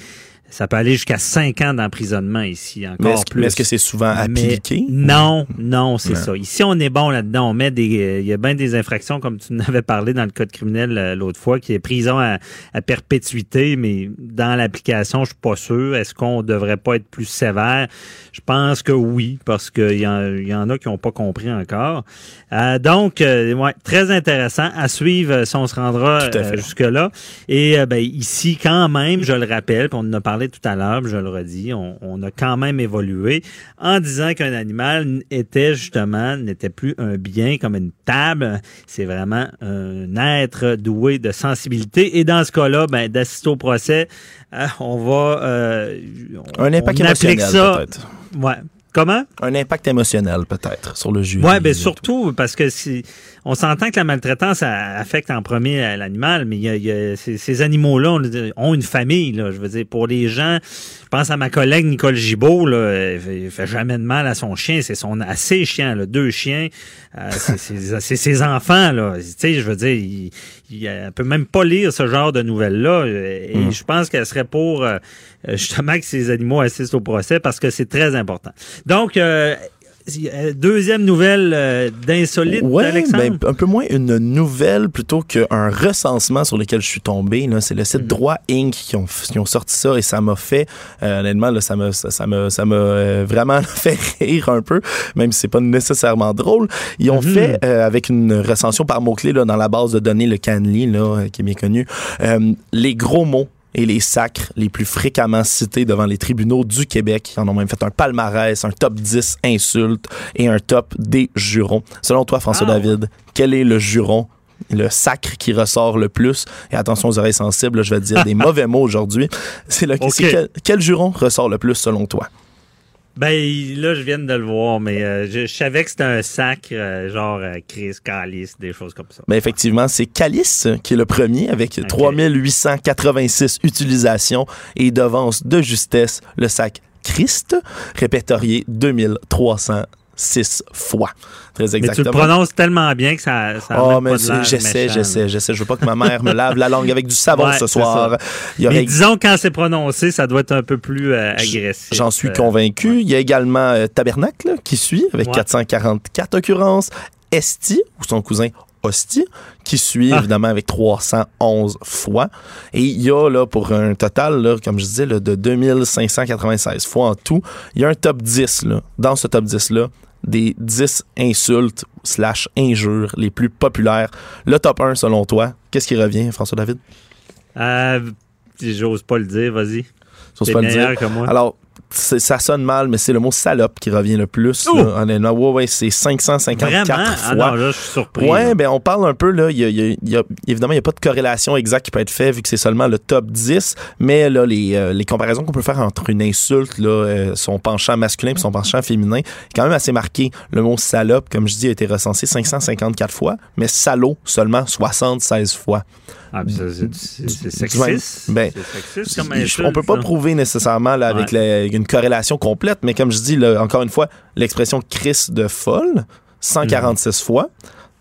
Ça peut aller jusqu'à cinq ans d'emprisonnement ici, encore plus. Mais est-ce que c'est souvent appliqué? non, non, c'est ça. Ici, on est bon là-dedans. On met des, il y a bien des infractions, comme tu n'avais parlé dans le code criminel euh, l'autre fois, qui est prison à, perpétuité, mais dans l'application, je suis pas sûr. Est-ce qu'on devrait pas être plus sévère? Je pense que oui, parce qu'il y, en, y en a qui n'ont pas compris encore. Euh, donc, euh, ouais, très intéressant à suivre si on se rendra jusque-là. Et ben, ici, quand même, je le rappelle, on en a parlé tout à l'heure, je le redis, on, a quand même évolué en disant qu'un animal était justement, n'était plus un bien comme une table, c'est vraiment un être doué de sensibilité. Et dans ce cas-là, ben, d'assister au procès, euh, on va... Euh, un impact émotionnel, peut-être. Ouais, Comment? Un impact émotionnel, peut-être, sur le jury. Oui, bien surtout parce que si on s'entend que la maltraitance affecte en premier l'animal, mais il y a, ces, animaux-là ont une famille. Là, je veux dire, pour les gens, je pense à ma collègue Nicole Gibault, là, il fait jamais de mal à son chien. C'est son à ses chiens, là, deux chiens. Euh, c'est ses enfants. Là. Tu sais, je veux dire, il, il, peut même pas lire ce genre de nouvelles-là. Et mm. je pense qu'elle serait pour euh, justement que ces animaux assistent au procès parce que c'est très important. Donc, euh, deuxième nouvelle euh, d'insolite, Ouais, Alexandre. ben, un peu moins une nouvelle plutôt qu'un recensement sur lequel je suis tombé. C'est le site Mhm. Droit Inc. qui ont, qui ont sorti ça et ça m'a fait, euh, honnêtement, là, ça m'a ça, ça euh, vraiment fait rire un peu, même si c'est pas nécessairement drôle. Ils ont Mhm. fait, euh, avec une recension par mots-clés dans la base de données, le Canly, là, euh, qui est bien connu, euh, les gros mots et les sacres les plus fréquemment cités devant les tribunaux du Québec. Ils en ont même fait un palmarès, un top 10 insultes et un top des jurons. Selon toi, François Ah, David, quel est le juron, le sacre qui ressort le plus? Et attention aux oreilles sensibles, je vais te dire des mauvais mots aujourd'hui. C'est le- Ok. c'est quel, quel juron ressort le plus selon toi? Ben là, je viens de le voir, mais euh, je, je savais que c'était un sac, euh, genre euh, Chris, Calice, des choses comme ça. Ben effectivement, c'est Calice qui est le premier avec Ok. 3886 utilisations et devance de justesse le sac Christ, répertorié 2306 fois. Très Mais tu exactement. le prononces tellement bien que ça, ça Oh, mais j'essaie, j'essaie, j'essaie. Je veux pas que ma mère me lave la langue avec du savon Ouais, ce soir. Il y Mais disons, quand c'est prononcé, ça doit être un peu plus euh, agressif. J'en suis Euh, convaincu. Il y a également euh, Tabernacle qui suit avec Ouais. 444 occurrences. Esti, ou son cousin Hostie, qui suit Ah. évidemment avec 311 fois. Et il y a là pour un total, là, comme je disais, là, de 2596 fois en tout. Il y a un top 10. Là. Dans ce top 10-là, des 10 insultes slash injures les plus populaires. Le top 1, selon toi, qu'est-ce qui revient, François David? Euh, J'ose pas le dire, vas-y. J'ose pas le dire. que moi. Alors, ça sonne mal, mais c'est le mot salope qui revient le plus. Là, honnêtement, ouais, ouais, c'est 554 Vraiment? Ah fois. non, là, je suis surpris. Ouais, là. ben on parle un peu là. y a- il y a- il y a- évidemment, il n'y a pas de corrélation exacte qui peut être faite vu que c'est seulement le top 10. Mais là, les, euh, les comparaisons qu'on peut faire entre une insulte, là, euh, son penchant masculin et son penchant féminin, est quand même assez marqué. Le mot salope, comme je dis, a été recensé 554 fois, mais salaud seulement 76 fois. Ah, puis ça, c'est- sexiste. ben, sexiste comme insulte, on peut pas ça. prouver nécessairement là, avec la- une corrélation complète, mais comme je dis, là, encore une fois, l'expression Chris de folle, 146 Mhm. fois,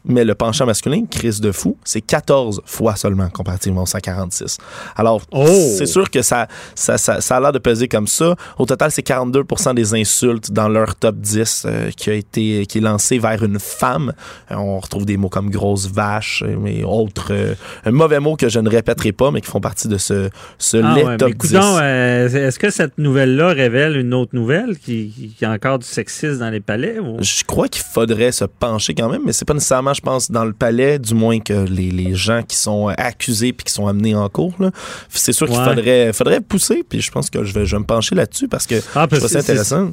mais le penchant masculin, Chris de fou, c'est 14 fois seulement comparativement aux 146. Alors, Oh! c'est sûr que ça, ça, ça, ça a l'air de peser comme ça. Au total, c'est 42% des insultes dans leur top 10 euh, qui a été qui est lancé vers une femme. Euh, on retrouve des mots comme grosse vache, euh, mais autres euh, mauvais mots que je ne répéterai pas, mais qui font partie de ce, ce Ah lait ouais, top mais 10. coudonc, euh, est-ce que cette nouvelle-là révèle une autre nouvelle qui, qui- qui a encore du sexisme dans les palais? Ou... Je crois qu'il faudrait se pencher quand même, mais c'est pas nécessairement, je pense, dans le palais, du moins que les, les gens qui sont euh, accusés puis qui sont amenés en cours. là. C'est sûr qu'il faudrait, faudrait pousser, puis je pense que je vais, je vais me pencher là-dessus parce que Ah, je parce trouve ça intéressant.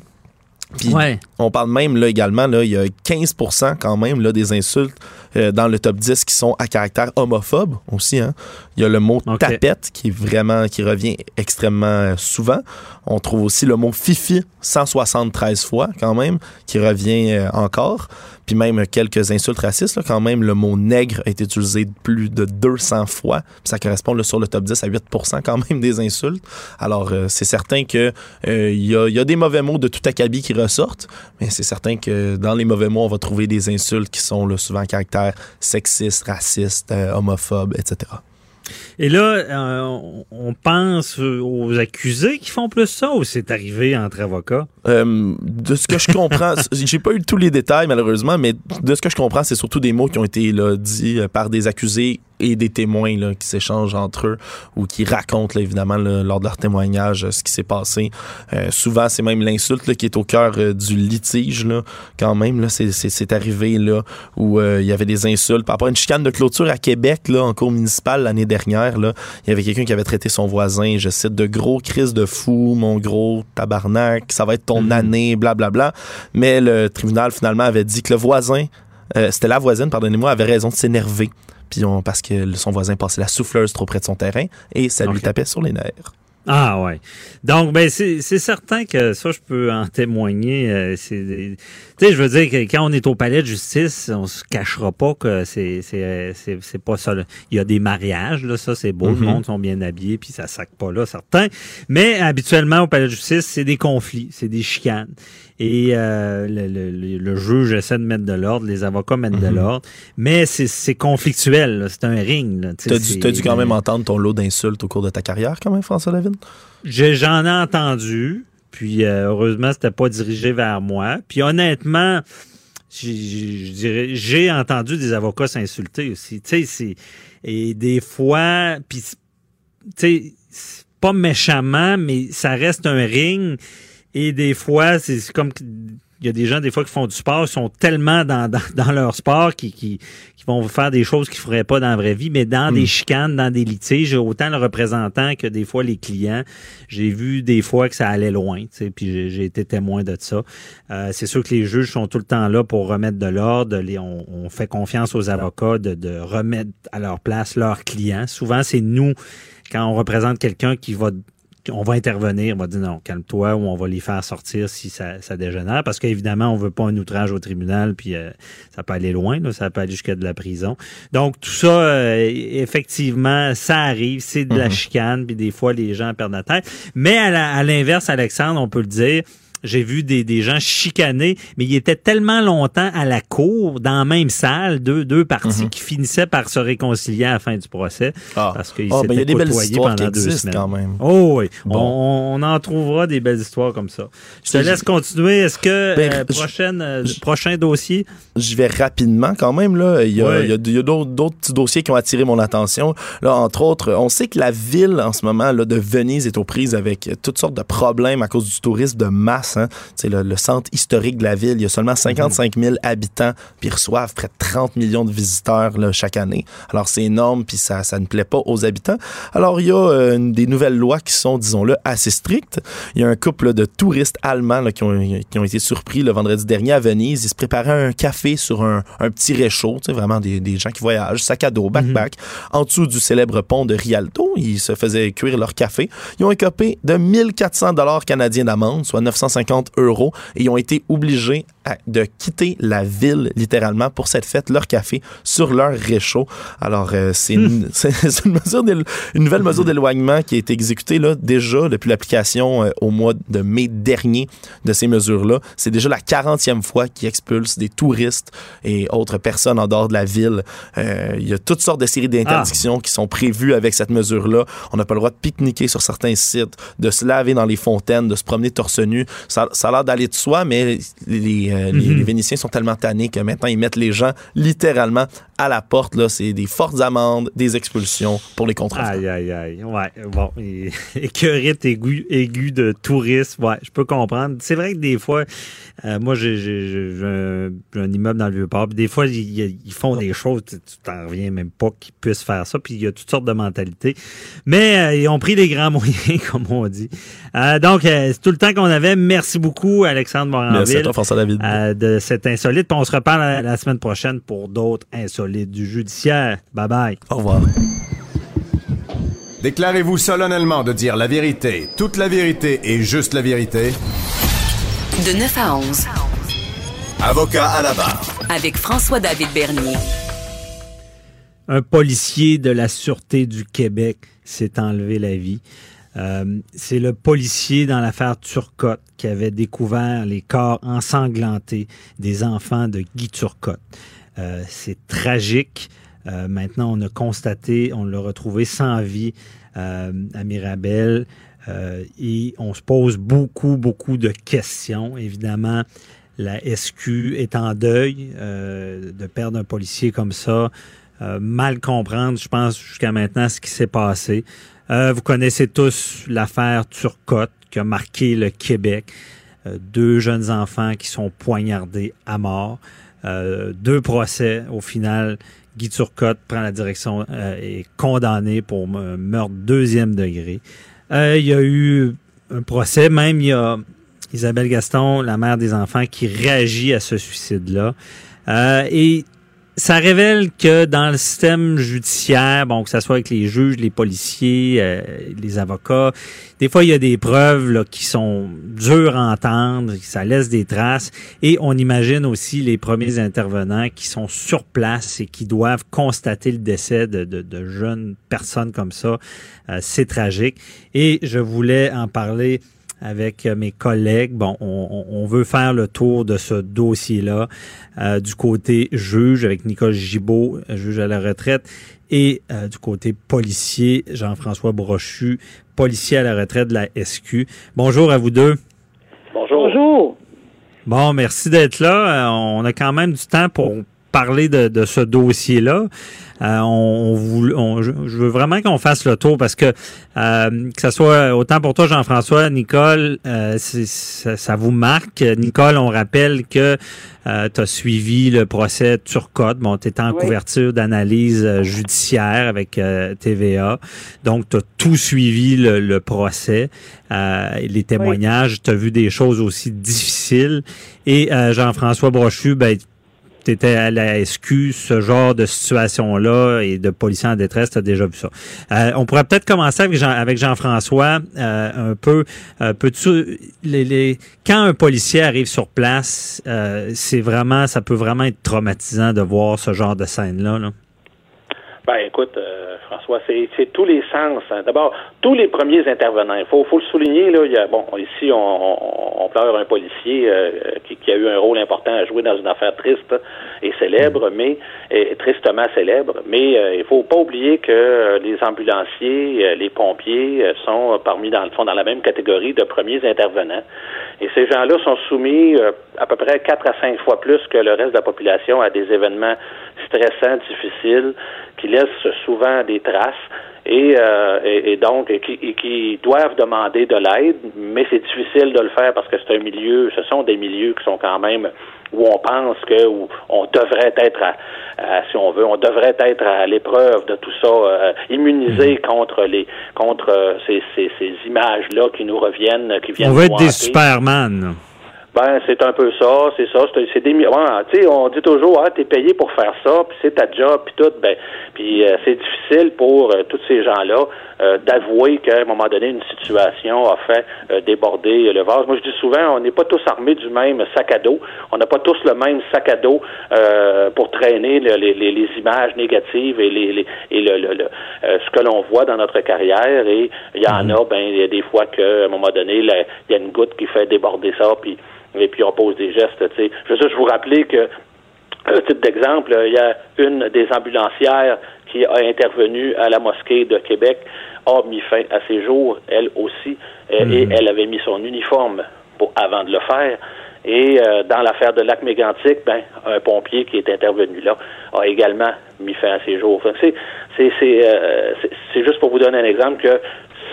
Puis Ouais. on parle même là également, là, il y a 15% quand même là, des insultes euh, dans le top 10 qui sont à caractère homophobe aussi. Hein. Il y a le mot tapette qui est vraiment qui revient extrêmement euh, souvent. On trouve aussi le mot fifi 173 fois quand même qui revient euh, encore. Puis même quelques insultes racistes, là, quand même le mot nègre a été utilisé plus de 200 fois. Puis ça correspond là, sur le top 10 à 8 quand même des insultes. Alors euh, c'est certain que il y, y a des mauvais mots de tout acabit qui ressortent, mais c'est certain que dans les mauvais mots, on va trouver des insultes qui sont là, souvent à caractère sexiste, raciste, euh, homophobe, etc. Et là, euh, on pense aux accusés qui font plus ça ou c'est arrivé entre avocats? Euh, de ce que je comprends, j'ai pas eu tous les détails malheureusement, mais de ce que je comprends, c'est surtout des mots qui ont été là, dits euh, par des accusés et des témoins là, qui s'échangent entre eux ou qui racontent là, évidemment là, lors de leur témoignage euh, ce qui s'est passé. Euh, souvent, c'est même l'insulte qui est au cœur euh, du litige là, quand même. Là, c'est, arrivé là où euh, il y avait des insultes par rapport à une chicane de clôture à Québec là, en cours municipal l'année dernière. Là, il y avait quelqu'un qui avait traité son voisin, je cite, de gros crise de fou, mon gros tabarnak, ça va être ton Mhm. année, blablabla. Mais le tribunal finalement avait dit que le voisin, euh, c'était la voisine, pardonnez-moi, avait raison de s'énerver. Puis on, parce que son voisin passait la souffleuse trop près de son terrain et ça lui tapait sur les nerfs. Ah ouais. Donc, ben c'est c'est certain que ça, je peux en témoigner. euh, Tu sais, je veux dire que quand on est au palais de justice, on se cachera pas que c'est c'est euh, c'est c'est pas ça. là. Il y a des mariages, là, ça c'est beau, Mhm. le monde sont bien habillés, puis ça sac pas là, certains. Mais habituellement au palais de justice, c'est des conflits, c'est des chicanes. Et euh, le, le- le- juge essaie de mettre de l'ordre, les avocats mettent de Mhm. l'ordre, mais c'est c'est conflictuel, c'est un ring. là, tu T'as dû, dû quand même entendre ton lot d'insultes au cours de ta carrière, quand même, François? J'ai- J'en ai entendu, Puis euh, heureusement, c'était pas dirigé vers moi. Puis honnêtement, j'ai entendu des avocats s'insulter aussi. Tu sais, c'est et des fois, puis tu sais, pas méchamment, mais ça reste un ring. Et des fois, c'est comme il y a des gens des fois qui font du sport, ils sont tellement dans, dans, leur sport qui, qui, qui, vont faire des choses qu'ils feraient pas dans la vraie vie, mais dans des hmm. chicanes, dans des litiges, autant le représentant que des fois les clients, j'ai vu des fois que ça allait loin, tu sais, puis j'ai été témoin de ça. Euh, c'est sûr que les juges sont tout le temps là pour remettre de l'ordre, on, on, fait confiance aux avocats de, de remettre à leur place leurs clients. Souvent, c'est nous quand on représente quelqu'un qui va on va intervenir, on va dire non, calme-toi, ou on va les faire sortir si ça, ça dégénère, parce qu'évidemment, on veut pas un outrage au tribunal, puis euh, ça peut aller loin, ça peut aller jusqu'à de la prison. Donc, tout ça, euh, effectivement, ça arrive, c'est de la mhm. chicane, puis des fois, les gens perdent la tête. Mais à l'inverse, Alexandre, on peut le dire, j'ai vu des, des gens chicaner, mais ils étaient tellement longtemps à la cour, dans la même salle, deux, deux parties mhm. qui finissaient par se réconcilier à la fin du procès. Ah. Parce qu'ils oh, s'étaient côtoyés pendant deux semaines. Quand même. Oh oui, on, en trouvera des belles histoires comme ça. Je te laisse continuer. Est-ce que ben, euh, prochaine, euh, prochain dossier? Je vais rapidement quand même. Là. Il y a, il y a, d'autres petits dossiers qui ont attiré mon attention. Là, entre autres, on sait que la ville en ce moment là, de Venise est aux prises avec toutes sortes de problèmes à cause du tourisme de masse c'est Le, centre historique de la ville, il y a seulement 55 000 habitants, puis ils reçoivent près de 30 millions de visiteurs chaque année. Alors, c'est énorme, puis ça, ça ne plaît pas aux habitants. Alors, il y a euh, des nouvelles lois qui sont, disons-le, assez strictes. Il y a un couple de touristes allemands qui, ont, qui, ont, été surpris le vendredi dernier à Venise. Ils se préparaient un café sur un, un petit réchaud, vraiment des, des, gens qui voyagent, sac à dos, backpack, mhm. en dessous du célèbre pont de Rialto. Ils se faisaient cuire leur café. Ils ont écopé de 1400 dollars canadiens d'amende, soit 950 euros et ils ont été obligés de quitter la ville littéralement pour cette fête, leur café sur leur réchaud. Alors, euh, c'est une, une, mesure une nouvelle mesure d'éloignement qui a été exécutée là, déjà depuis l'application euh, au mois de mai dernier de ces mesures-là. C'est déjà la 40e fois qu'ils expulsent des touristes et autres personnes en dehors de la ville. Euh, il y a toutes sortes de séries d'interdictions ah. qui sont prévues avec cette mesure-là. On n'a pas le droit de pique-niquer sur certains sites, de se laver dans les fontaines, de se promener torse nu ça, a l'air d'aller de soi, mais les, euh, mhm. les, Vénitiens sont tellement tannés que maintenant, ils mettent les gens littéralement à la porte. Là, c'est des fortes amendes, des expulsions pour les contrevenants. Aïe, aïe, aïe. Ouais, bon. Écœurite aigu, aigu de tourisme. Ouais, je peux comprendre. C'est vrai que des fois, euh, moi, j'ai un, un, immeuble dans le Vieux-Port. Des fois, ils, font des choses, tu t'en reviens même pas qu'ils puissent faire ça. Puis il y a toutes sortes de mentalités. Mais euh, ils ont pris les grands moyens, comme on dit. donc, c'est tout le temps qu'on avait. Merci beaucoup, Alexandre Moranville. Merci David. Euh, de cet insolite. on se reparle la, semaine prochaine pour d'autres insolites du judiciaire. Bye bye. Au revoir. Déclarez-vous solennellement de dire la vérité, toute la vérité et juste la vérité. De 9 à 11. Avocat à la barre. Avec François-David Bernier. Un policier de la Sûreté du Québec s'est enlevé la vie. Euh, c'est le policier dans l'affaire Turcotte qui avait découvert les corps ensanglantés des enfants de Guy Turcotte. Euh, c'est tragique. Euh, maintenant, on a constaté, on l'a retrouvé sans vie à Mirabel. et on se pose beaucoup, beaucoup de questions. Évidemment, la SQ est en deuil de perdre un policier comme ça. mal comprendre, je pense, jusqu'à maintenant ce qui s'est passé. Euh, vous connaissez tous l'affaire Turcotte qui a marqué le Québec. Euh, deux jeunes enfants qui sont poignardés à mort. Euh, deux procès. Au final, Guy Turcotte prend la direction et est condamné pour meurtre deuxième degré. il y a eu un procès, même il y a Isabelle Gaston, la mère des enfants, qui réagit à ce suicide-là. et ça révèle que dans le système judiciaire, bon, que ce soit avec les juges, les policiers, euh, les avocats, des fois, il y a des preuves là, qui sont dures à entendre, ça laisse des traces. Et on imagine aussi les premiers intervenants qui sont sur place et qui doivent constater le décès de, de, de jeunes personnes comme ça. Euh, c'est tragique. Et je voulais en parler avec euh, mes collègues. Bon, on, veut faire le tour de ce dossier-là euh, du côté juge avec Nicole Gibault, juge à la retraite, et euh, du côté policier, Jean-François Brochu, policier à la retraite de la SQ. Bonjour à vous deux. Bonjour. Bonjour. Bon, merci d'être là. Euh, on a quand même du temps pour parler de, de ce dossier-là. Euh, on, on, je veux vraiment qu'on fasse le tour parce que euh, que ce soit autant pour toi, Jean-François, Nicole, euh, ça, ça, vous marque. Nicole, on rappelle que euh, tu as suivi le procès Turcotte. Bon, tu étais en couverture d'analyse euh, judiciaire avec TVA. Donc, tu as tout suivi le, le procès, les témoignages. Tu as vu des choses aussi difficiles. Et Jean-François Brochu, ben, tu étais à la SQ, ce genre de situation-là et de policiers en détresse, tu as déjà vu ça. Euh, on pourrait peut-être commencer avec, Jean, avec Jean-François euh, un peu. Euh, peux-tu quand un policier arrive sur place, c'est vraiment ça peut vraiment être traumatisant de voir ce genre de scène-là. Là? Ben écoute, François, c'est tous les sens. Hein. D'abord, tous les premiers intervenants. Il faut, faut le souligner, là, il y a, bon, ici, on, on, pleure un policier euh, qui, qui, a eu un rôle important à jouer dans une affaire triste et célèbre, mais et, tristement célèbre. Mais euh, il faut pas oublier que euh, les ambulanciers, les pompiers sont parmi dans sont dans la même catégorie de premiers intervenants. Et ces gens-là sont soumis à peu près quatre à cinq fois plus que le reste de la population à des événements stressants, difficiles, qui laissent souvent des traces et, euh, et, donc qui, qui, doivent demander de l'aide, mais c'est difficile de le faire parce que c'est un milieu, ce sont des milieux qui sont quand même où on pense que où on devrait être, à, si on veut, on devrait être à l'épreuve de tout ça, euh, immunisé mhm. contre les contre euh, ces, ces, ces images là qui nous reviennent, qui viennent. On veut être des Superman. Ben, c'est un peu ça, c'est ça. C'est des tu sais, on dit toujours, ah, t'es payé pour faire ça, puis c'est ta job, puis tout. Ben, puis euh, c'est difficile pour euh, tous ces gens-là euh, d'avouer qu'à un moment donné, une situation a fait déborder le vase. Moi, je dis souvent, on n'est pas tous armés du même sac à dos. On n'a pas tous le même sac à dos pour traîner les, les, les, images négatives et les, et le, le, ce que l'on voit dans notre carrière. Et il y en mhm. a, ben, il y a des fois qu'à un moment donné, il y a une goutte qui fait déborder ça, puis et puis on pose des gestes. Je veux juste vous rappeler que, un titre d'exemple, il y a une des ambulancières qui a intervenu à la mosquée de Québec, a mis fin à ses jours, elle aussi, et mhm. elle avait mis son uniforme pour, avant de le faire. Et euh, dans l'affaire de lac mégantic, ben, un pompier qui est intervenu là a également mis fin à ses jours. Euh, c'est juste pour vous donner un exemple que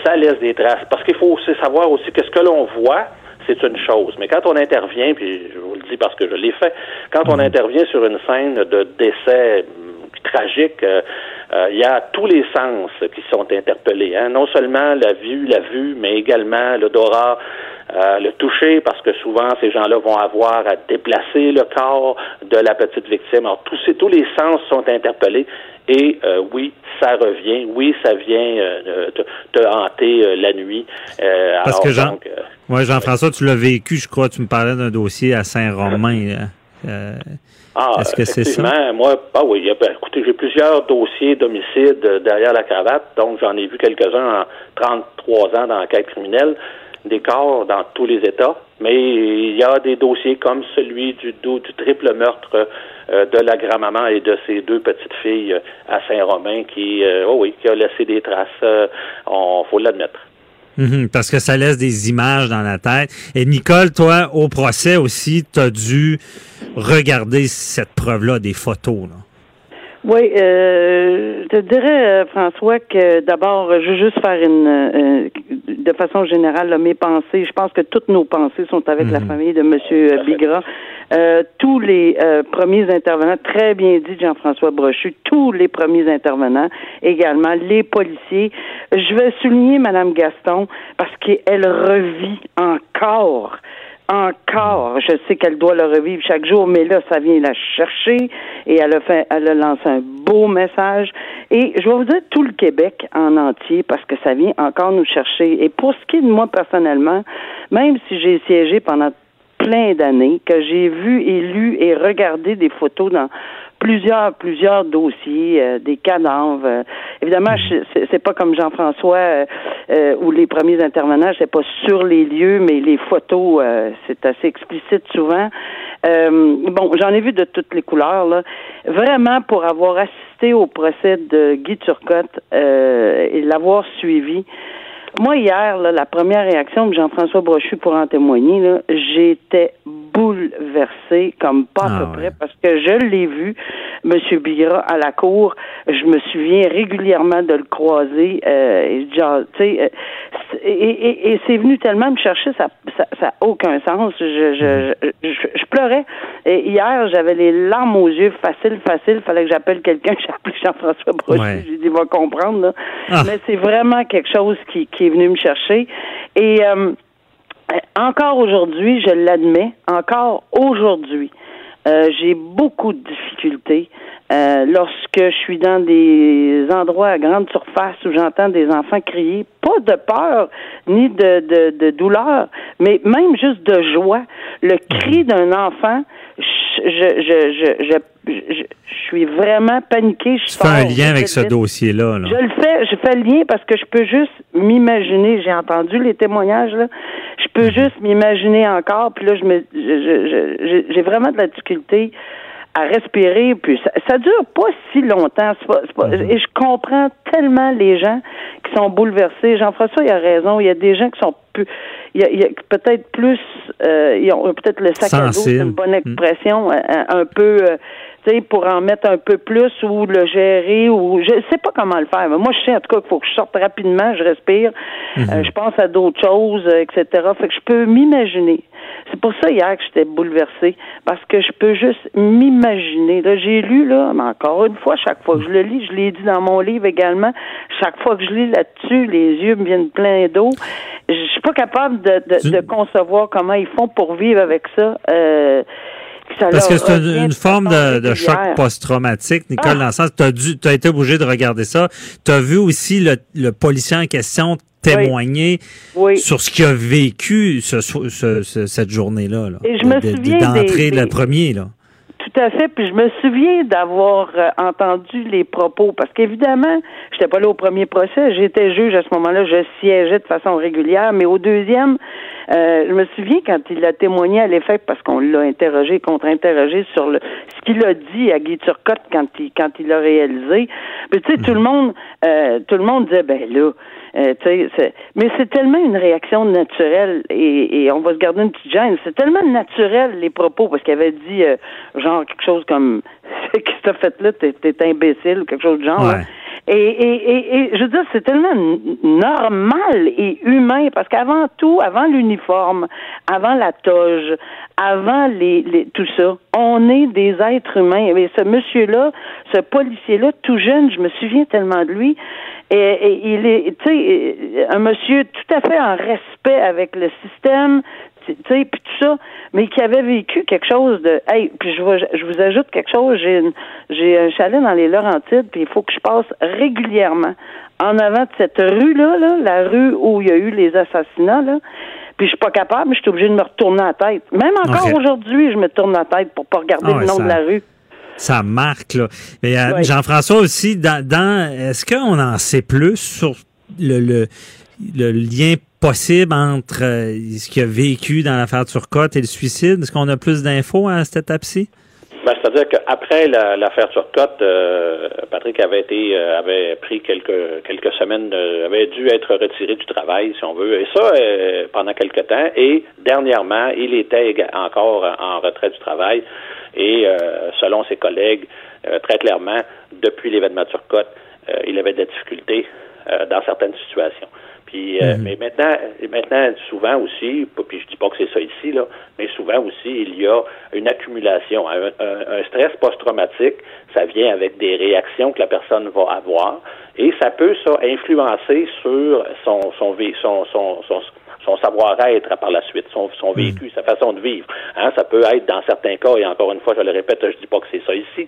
ça laisse des traces. Parce qu'il faut aussi savoir aussi que ce que l'on voit, c'est une chose. Mais quand on intervient, puis je vous le dis parce que je l'ai fait, quand on mhm. intervient sur une scène de décès hum, tragique, euh, il y a tous les sens qui sont interpellés. Hein. Non seulement la vue, la vue, mais également l'odorat, euh, le toucher, parce que souvent ces gens-là vont avoir à déplacer le corps de la petite victime. Alors tous, ces, tous les sens sont interpellés et euh, oui, ça revient. Oui, ça vient euh, te, hanter euh, la nuit. Parce que Jean, ouais, Jean-François, tu l'as vécu, je crois. Tu me parlais d'un dossier à Saint-Romain. Ah, Est-ce que c'est ça? Moi, ah oui, ben, écoutez, j'ai plusieurs dossiers d'homicide derrière la cravate, donc j'en ai vu quelques-uns en 33 ans dans l'enquête criminelle des corps dans tous les États, mais il y a des dossiers comme celui du, du triple meurtre euh, de la grand-maman et de ses deux petites filles euh, à Saint-Romain qui, euh, oh oui, qui a laissé des traces, on faut l'admettre. Mhm, parce que ça laisse des images dans la tête. Et Nicole, toi, au procès aussi, tu as dû regarder cette preuve-là, des photos. Là. Oui, euh, je te dirais, François, que d'abord, je veux juste faire une, de façon générale, mes pensées. Je pense que toutes nos pensées sont avec la mhm. famille de M. Bigra. Euh, tous les euh, premiers intervenants, très bien dit Jean-François Brochu, tous les premiers intervenants, également les policiers. Je vais souligner Madame Gaston parce qu'elle revit encore encore. Je sais qu'elle doit le revivre chaque jour, mais là, ça vient la chercher et elle a fait, elle a lancé un beau message. Et je vais vous dire tout le Québec en entier parce que ça vient encore nous chercher. Et pour ce qui est de moi personnellement, même si j'ai siégé pendant plein d'années, que j'ai vu et lu et regardé des photos dans plusieurs plusieurs dossiers, euh, des cadavres. Euh, évidemment, mhm. c'est pas comme Jean-François euh, euh, où les premiers intervenants, c'est pas sur les lieux, mais les photos, c'est assez explicite souvent. bon, j'en ai vu de toutes les couleurs là. Vraiment pour avoir assisté au procès de Guy Turcotte et l'avoir suivi moi, hier, là, la première réaction Jean-François Brochu pour en témoigner, j'étais bouleversée comme pas à Ah, peu près parce que je l'ai vu, M. Bira, à la cour. Je me souviens régulièrement de le croiser. Euh, et genre, euh, et, et- et c'est venu tellement me chercher, ça ça, ça aucun sens. Je, je, je, je- je pleurais. Et hier, j'avais les larmes aux yeux, facile, facile. Fallait que j'appelle quelqu'un. J'ai appelé Jean-François Brochu. Ouais. J'ai dit, il va comprendre. Là. Ah. Mais c'est vraiment quelque chose qui, qui est venu me chercher. Et euh, encore aujourd'hui, je l'admets, encore aujourd'hui, euh, j'ai beaucoup de difficultés euh, lorsque je suis dans des endroits à grande surface où j'entends des enfants crier, pas de peur ni de, de, de douleur, mais même juste de joie. Le cri d'un enfant, je, je, je, je, je, suis vraiment paniquée. Je Tu fais un lien avec ce dossier-là. là. Je le fais, je fais le lien parce que je peux juste m'imaginer, j'ai entendu les témoignages, là, peux juste m'imaginer encore, puis là, je me, je- je- je- j'ai vraiment de la difficulté à respirer, puis ça, ça dure pas si longtemps, pas, pas- et je comprends tellement les gens qui sont bouleversés. Jean-François, il a raison, il y a des gens qui sont plus, il y a, peut-être plus, euh, ils ont peut-être le sac à dos, c'est une bonne expression, un, un peu, euh, pour en mettre un peu plus ou le gérer ou je sais pas comment le faire. Mais moi, je sais en tout cas qu'il faut que je sorte rapidement, je respire, euh, je pense à d'autres choses, euh, etc. Fait que je peux m'imaginer. C'est pour ça hier que j'étais bouleversée parce que je peux juste m'imaginer. Là, j'ai lu là, mais encore une fois, chaque fois que je le lis, je l'ai dit dans mon livre également. Chaque fois que je lis là-dessus, les yeux me viennent pleins d'eau. Je suis pas capable de, de, Tu- de concevoir comment ils font pour vivre avec ça. Euh, ça Parce que c'est une, forme de, de choc post-traumatique, Nicole, Ah! dans le sens tu as, été obligé de regarder ça. Tu as vu aussi le, le policier en question témoigner Oui. sur ce qu'il a vécu ce, so- ce- ce- cette journée-là. là. Et je me De- souviens D'entrée, des- le premier. Là. Tout à fait. Puis je me souviens d'avoir euh, entendu les propos parce qu'évidemment, j'étais pas là au premier procès. J'étais juge à ce moment-là. Je siégeais de façon régulière. Mais au deuxième, euh, je me souviens quand il a témoigné à l'effet parce qu'on l'a interrogé, contre-interrogé sur le ce qu'il a dit à Guy Turcotte quand il quand il l'a réalisé. Puis tu sais, tout le monde, euh, tout le monde disait ben là. euh, mais c'est tellement une réaction naturelle et, et on va se garder une petite gêne. C'est tellement naturel les propos parce qu'il avait dit euh, genre quelque chose comme qu'est-ce que t'as fait là, t'es, t'es imbécile ou quelque chose de genre. Ouais. Et, et, et, et je veux dire, c'est tellement normal et humain parce qu'avant tout, avant l'uniforme, avant la toge, avant les, les tout ça, on est des êtres humains. Et ce monsieur-là, ce policier-là, tout jeune, je me souviens tellement de lui. Et il est, tu sais, un monsieur tout à fait en respect avec le système, tu sais, puis tout ça, mais qui avait vécu quelque chose de, hey, puis je, vais- je vous ajoute quelque chose, j'ai j'ai un chalet dans les Laurentides, puis il faut que je passe régulièrement en avant de cette rue-là, là, la rue où il y a eu les assassinats, là, puis je suis pas capable, mais je suis obligée de me retourner la tête. Même encore aujourd'hui, je me tourne la tête pour pas regarder Ah le nom ça- de la rue. Ça marque, là. Mais euh. Jean-François aussi, dans, dans est-ce qu'on en sait plus sur le, le, le lien possible entre euh, ce qu'il a vécu dans l'affaire Turcotte et le suicide? Est-ce qu'on a plus d'infos à cette étape-ci? Ben, C'est-à-dire qu'après la- l'affaire Turcotte, euh, Patrick avait été euh, avait pris quelques quelques semaines, avait dû être retiré du travail, si on veut, et ça pendant quelque temps. Et dernièrement, il était encore en retrait du travail. Et selon ses collègues, très clairement, depuis l'événement Turcotte, il avait de la difficulté euh, dans certaines situations. Puis, euh, mais maintenant, maintenant, souvent aussi, puis je dis pas que c'est ça ici, là, mais souvent aussi, il y a une accumulation. Un, un- un stress post-traumatique, ça vient avec des réactions que la personne va avoir, et ça peut, ça, influencer sur son, son, son, son, son, son savoir-être par la suite, son, son vécu, sa façon de vivre. Hein, ça peut être, dans certains cas, et encore une fois, je le répète, je dis pas que c'est ça ici,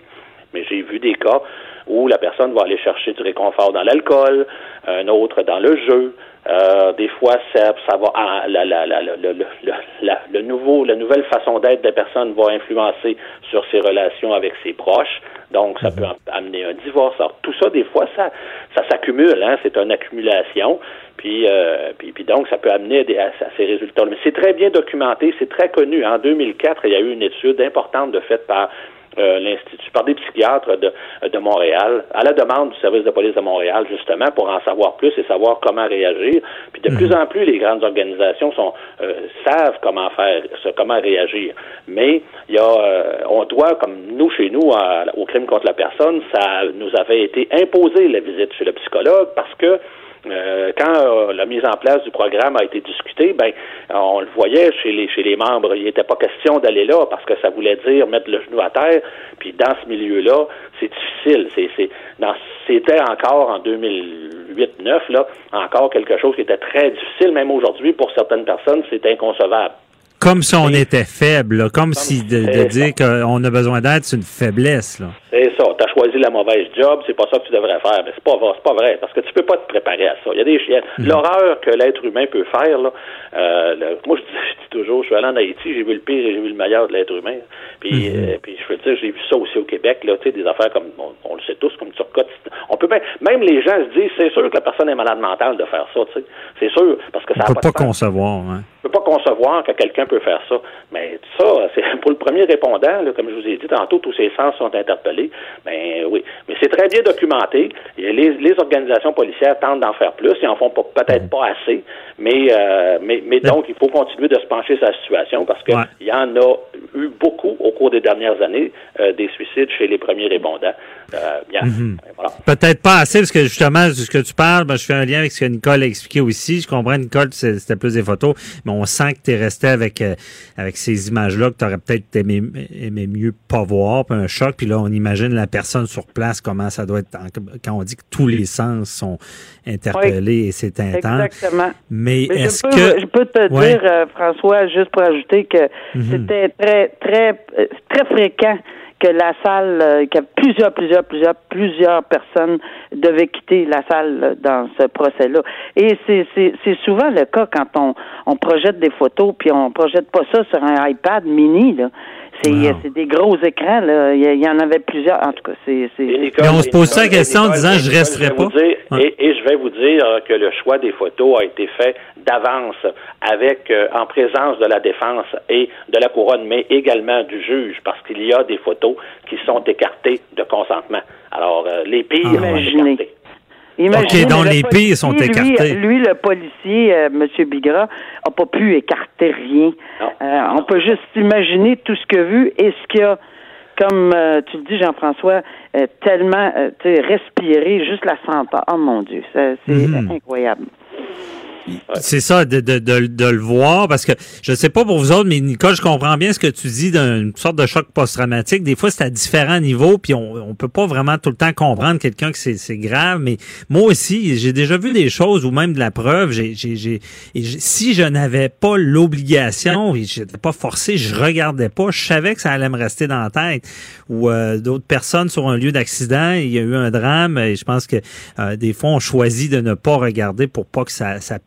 mais j'ai vu des cas où la personne va aller chercher du réconfort dans l'alcool, un autre dans le jeu. Euh, des fois, ça, ça va ah, la, la, la, le nouveau, la nouvelle façon d'être des personnes va influencer sur ses relations avec ses proches. Donc, ça peut am- amener un divorce. Alors, tout ça, des fois, ça, ça s'accumule. Hein? C'est une accumulation. Puis, euh, puis, puis donc, ça peut amener à- à ces résultats. Mais c'est très bien documenté, c'est très connu. En 2004, il y a eu une étude importante de faite par euh, l'Institut, par des psychiatres de, de Montréal, à la demande du service de police de Montréal, justement, pour en savoir plus et savoir comment réagir. Puis de plus en plus, les grandes organisations sont euh, savent comment faire, comment réagir. Mais il y a, euh, on doit, comme nous chez nous, au crime contre la personne, ça nous avait été imposé la visite chez le psychologue parce que euh, quand euh, la mise en place du programme a été discutée, ben on le voyait chez les chez les membres, il n'était pas question d'aller là parce que ça voulait dire mettre le genou à terre. Puis dans ce milieu-là, c'est difficile. C'était encore en 2008-9 là, encore quelque chose qui était très difficile. Même aujourd'hui, pour certaines personnes, c'est inconcevable. Comme si on était faible, comme, si de, dire qu'on a besoin d'aide, c'est une faiblesse. C'est ça. Tu as choisi la mauvaise job, c'est pas ça que tu devrais faire. Mais c'est pas, pas vrai, parce que tu peux pas te préparer à ça. Il y a des. Mhm. L'horreur que l'être humain peut faire, là, euh, moi je dis, toujours, je suis allé en Haïti, j'ai vu le pire et j'ai vu le meilleur de l'être humain. Puis, mhm. euh, puis je veux dire, j'ai vu ça aussi au Québec, là, des affaires comme on, le sait tous, comme Turcotte. On peut même, même les gens se disent, c'est sûr que la personne est malade mentale de faire ça. C'est sûr, parce que ça on peut pas, concevoir, hein. On peut pas concevoir que quelqu'un peut faire ça. Mais ça, c'est pour le premier répondant, là, comme je vous ai dit tantôt, tous ces sens sont interpellés. Ben oui, mais c'est très bien documenté. Et les, les organisations policières tentent d'en faire plus. Ils en font peut-être pas assez, mais, euh, mais, mais donc il faut continuer de se pencher sur la situation parce qu'il y en a eu beaucoup au cours des dernières années euh, des suicides chez les premiers répondants. Euh, mhm. Peut-être pas assez, parce que justement, ce que tu parles, ben, je fais un lien avec ce que Nicole a expliqué aussi. Je comprends, Nicole, c'était plus des photos, mais on sent que tu es resté avec, euh, avec ces images-là que tu aurais peut-être aimé, aimé, mieux pas voir, puis un choc. Puis là, on imagine la personne sur place, comment ça doit être, quand on dit que tous les sens sont interpellés et c'est intense. Exactement. Mais, est-ce que... Je peux te dire, euh, François, juste pour ajouter que mhm. c'était très, très, très fréquent que la salle, euh, que plusieurs, plusieurs, plusieurs, plusieurs personnes devaient quitter la salle dans ce procès-là. Et c'est souvent le cas quand on, on projette des photos, puis on projette pas ça sur un iPad mini, là. C'est des gros écrans, là. Il y, en avait plusieurs. En tout cas, c'est. Et on se pose ça la question en disant je resterai pas? et, je vais vous dire que le choix des photos a été fait d'avance avec euh, en présence de la défense et de la couronne, mais également du juge, parce qu'il y a des photos qui sont écartées de consentement. Alors, euh, les pires ah, OK, donc les pires sont écartés. Lui, le policier, euh, M. Bigra, n'a pas pu écarter rien. Euh, on peut juste imaginer tout ce qu'il a vu et ce qu'il a, comme euh, tu le dis, Jean-François, tellement respiré, juste la senteur. Oh mon Dieu, c'est mhm. incroyable. C'est ça, de, de, de, le voir, parce que je sais pas pour vous autres, mais Nicole, je comprends bien ce que tu dis d'une sorte de choc post-traumatique. Des fois, c'est à différents niveaux, puis on, on peut pas vraiment tout le temps comprendre quelqu'un que c'est grave, mais moi aussi, j'ai déjà vu des choses, ou même de la preuve, j'ai, j'ai, si je n'avais pas l'obligation, et j'étais pas forcé, je regardais pas, je savais que ça allait me rester dans la tête. Ou euh, d'autres personnes sur un lieu d'accident, il y a eu un drame, et je pense que euh, des fois, on choisit de ne pas regarder pour pas que ça, ça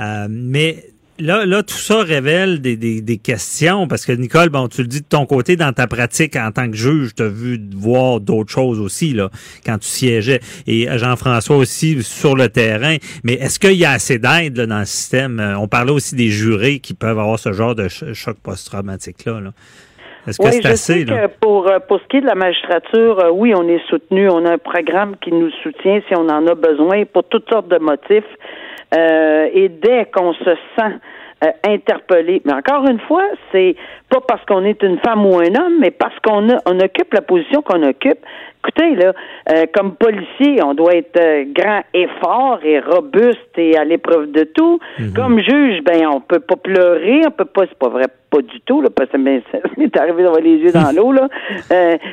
Euh, mais là, là, tout ça révèle des, des, questions parce que Nicole, bon, tu le dis de ton côté dans ta pratique en tant que juge, tu as vu voir d'autres choses aussi là quand tu siégeais et Jean-François aussi sur le terrain. Mais est-ce qu'il y a assez d'aide dans le système? On parlait aussi des jurés qui peuvent avoir ce genre de choc post-traumatique là. Est-ce que c'est assez? Que pour, euh, pour ce qui est de la magistrature, euh, oui, on est soutenu. On a un programme qui nous soutient si on en a besoin pour toutes sortes de motifs. Euh, et dès qu'on se sent euh, interpellé, mais encore une fois, c'est pas parce qu'on est une femme ou un homme, mais parce qu'on on occupe la position qu'on occupe. Écoutez, là, euh, comme policier, on doit être grand et fort et robuste et à l'épreuve de tout. Mhm. Comme juge, ben on peut pas pleurer, on peut pas, c'est pas vrai, pas du tout, là, parce que ben, ça arrivé d'avoir les yeux dans l'eau, là.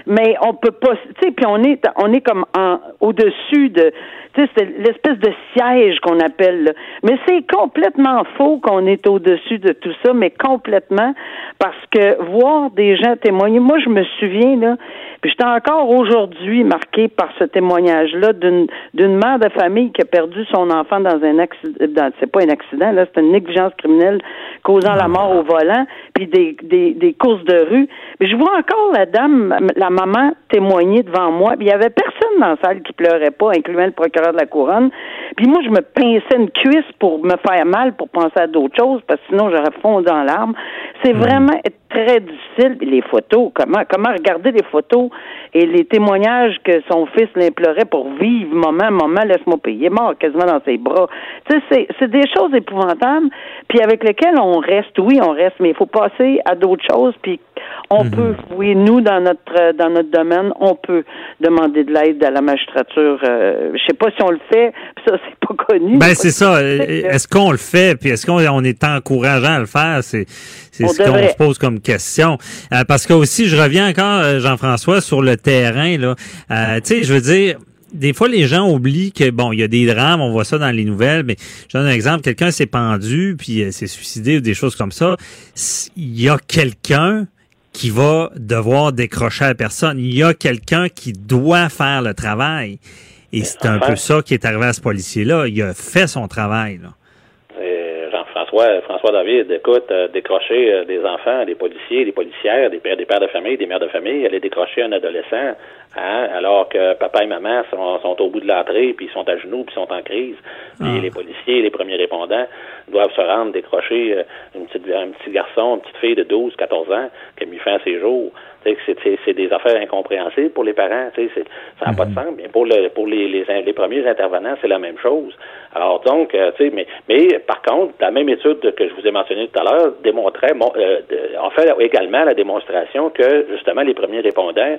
mais on peut pas, tu sais, puis on est, on est comme en, au-dessus de, c'est l'espèce de siège qu'on appelle. Mais c'est complètement faux qu'on est au-dessus de tout ça, mais complètement parce que voir des gens témoigner. Moi, je me souviens là, puis j'étais encore aujourd'hui marqué par ce témoignage-là d'une d'une mère de famille qui a perdu son enfant dans un accident. C'est pas un accident là, c'est une négligence criminelle causant la mort au volant, puis des, des, des courses de rue. Mais je vois encore la dame, la maman témoigner devant moi. Puis il y avait personne dans la salle qui pleurait pas, incluant le procureur de la couronne. Puis moi, je me pinçais une cuisse pour me faire mal, pour penser à d'autres choses, parce que sinon j'aurais fondu en larmes. C'est vraiment très difficile. Les photos, comment comment regarder les photos et les témoignages que son fils l'implorait pour vivre, maman, maman, laisse-moi payer. Il est mort quasiment dans ses bras. Tu sais, c'est, c'est des choses épouvantables, puis avec lesquelles on reste, oui, on reste, mais il faut passer à d'autres choses, puis on Mhm. peut, oui, nous, dans notre dans notre domaine, on peut demander de l'aide à la magistrature. Euh, je sais pas si on le fait, puis ça, c'est pas connu. Ben c'est ça. Est-ce qu'on le fait, puis est-ce qu'on on est encourageant à le faire? C'est ce qu'on se pose comme question. Euh, parce que aussi, je reviens encore, euh, Jean-François, sur le terrain là. Euh, tu sais, je veux dire. Des fois, les gens oublient que bon, il y a des drames, on voit ça dans les nouvelles, mais je donne un exemple, quelqu'un s'est pendu puis euh, s'est suicidé ou des choses comme ça. Il y a quelqu'un qui va devoir décrocher la personne. Il y a quelqu'un qui doit faire le travail. Et c'est un peu ça qui est arrivé à ce policier-là. Il a fait son travail. Là. François David, écoute, euh, décrocher euh, des enfants, des policiers, des policières, des pères, des pères de famille, des mères de famille, aller décrocher un adolescent, hein, alors que papa et maman sont, sont au bout de l'entrée, puis ils sont à genoux, puis ils sont en crise. Puis Ah. les policiers, les premiers répondants doivent se rendre décrocher euh, une petite, un petit garçon, une petite fille de 12, 14 ans qui a mis fin à ses jours. Tu sais, que c'est- des affaires incompréhensibles pour les parents. tu sais, c'est- Ça n'a pas de sens. Mais pour, le, pour les, les, les premiers intervenants, c'est la même chose. Alors donc, euh, tu sais, mais, mais par contre, la même étude que je vous ai mentionnée tout à l'heure démontrait, mon- euh, en fait également la démonstration que justement les premiers répondants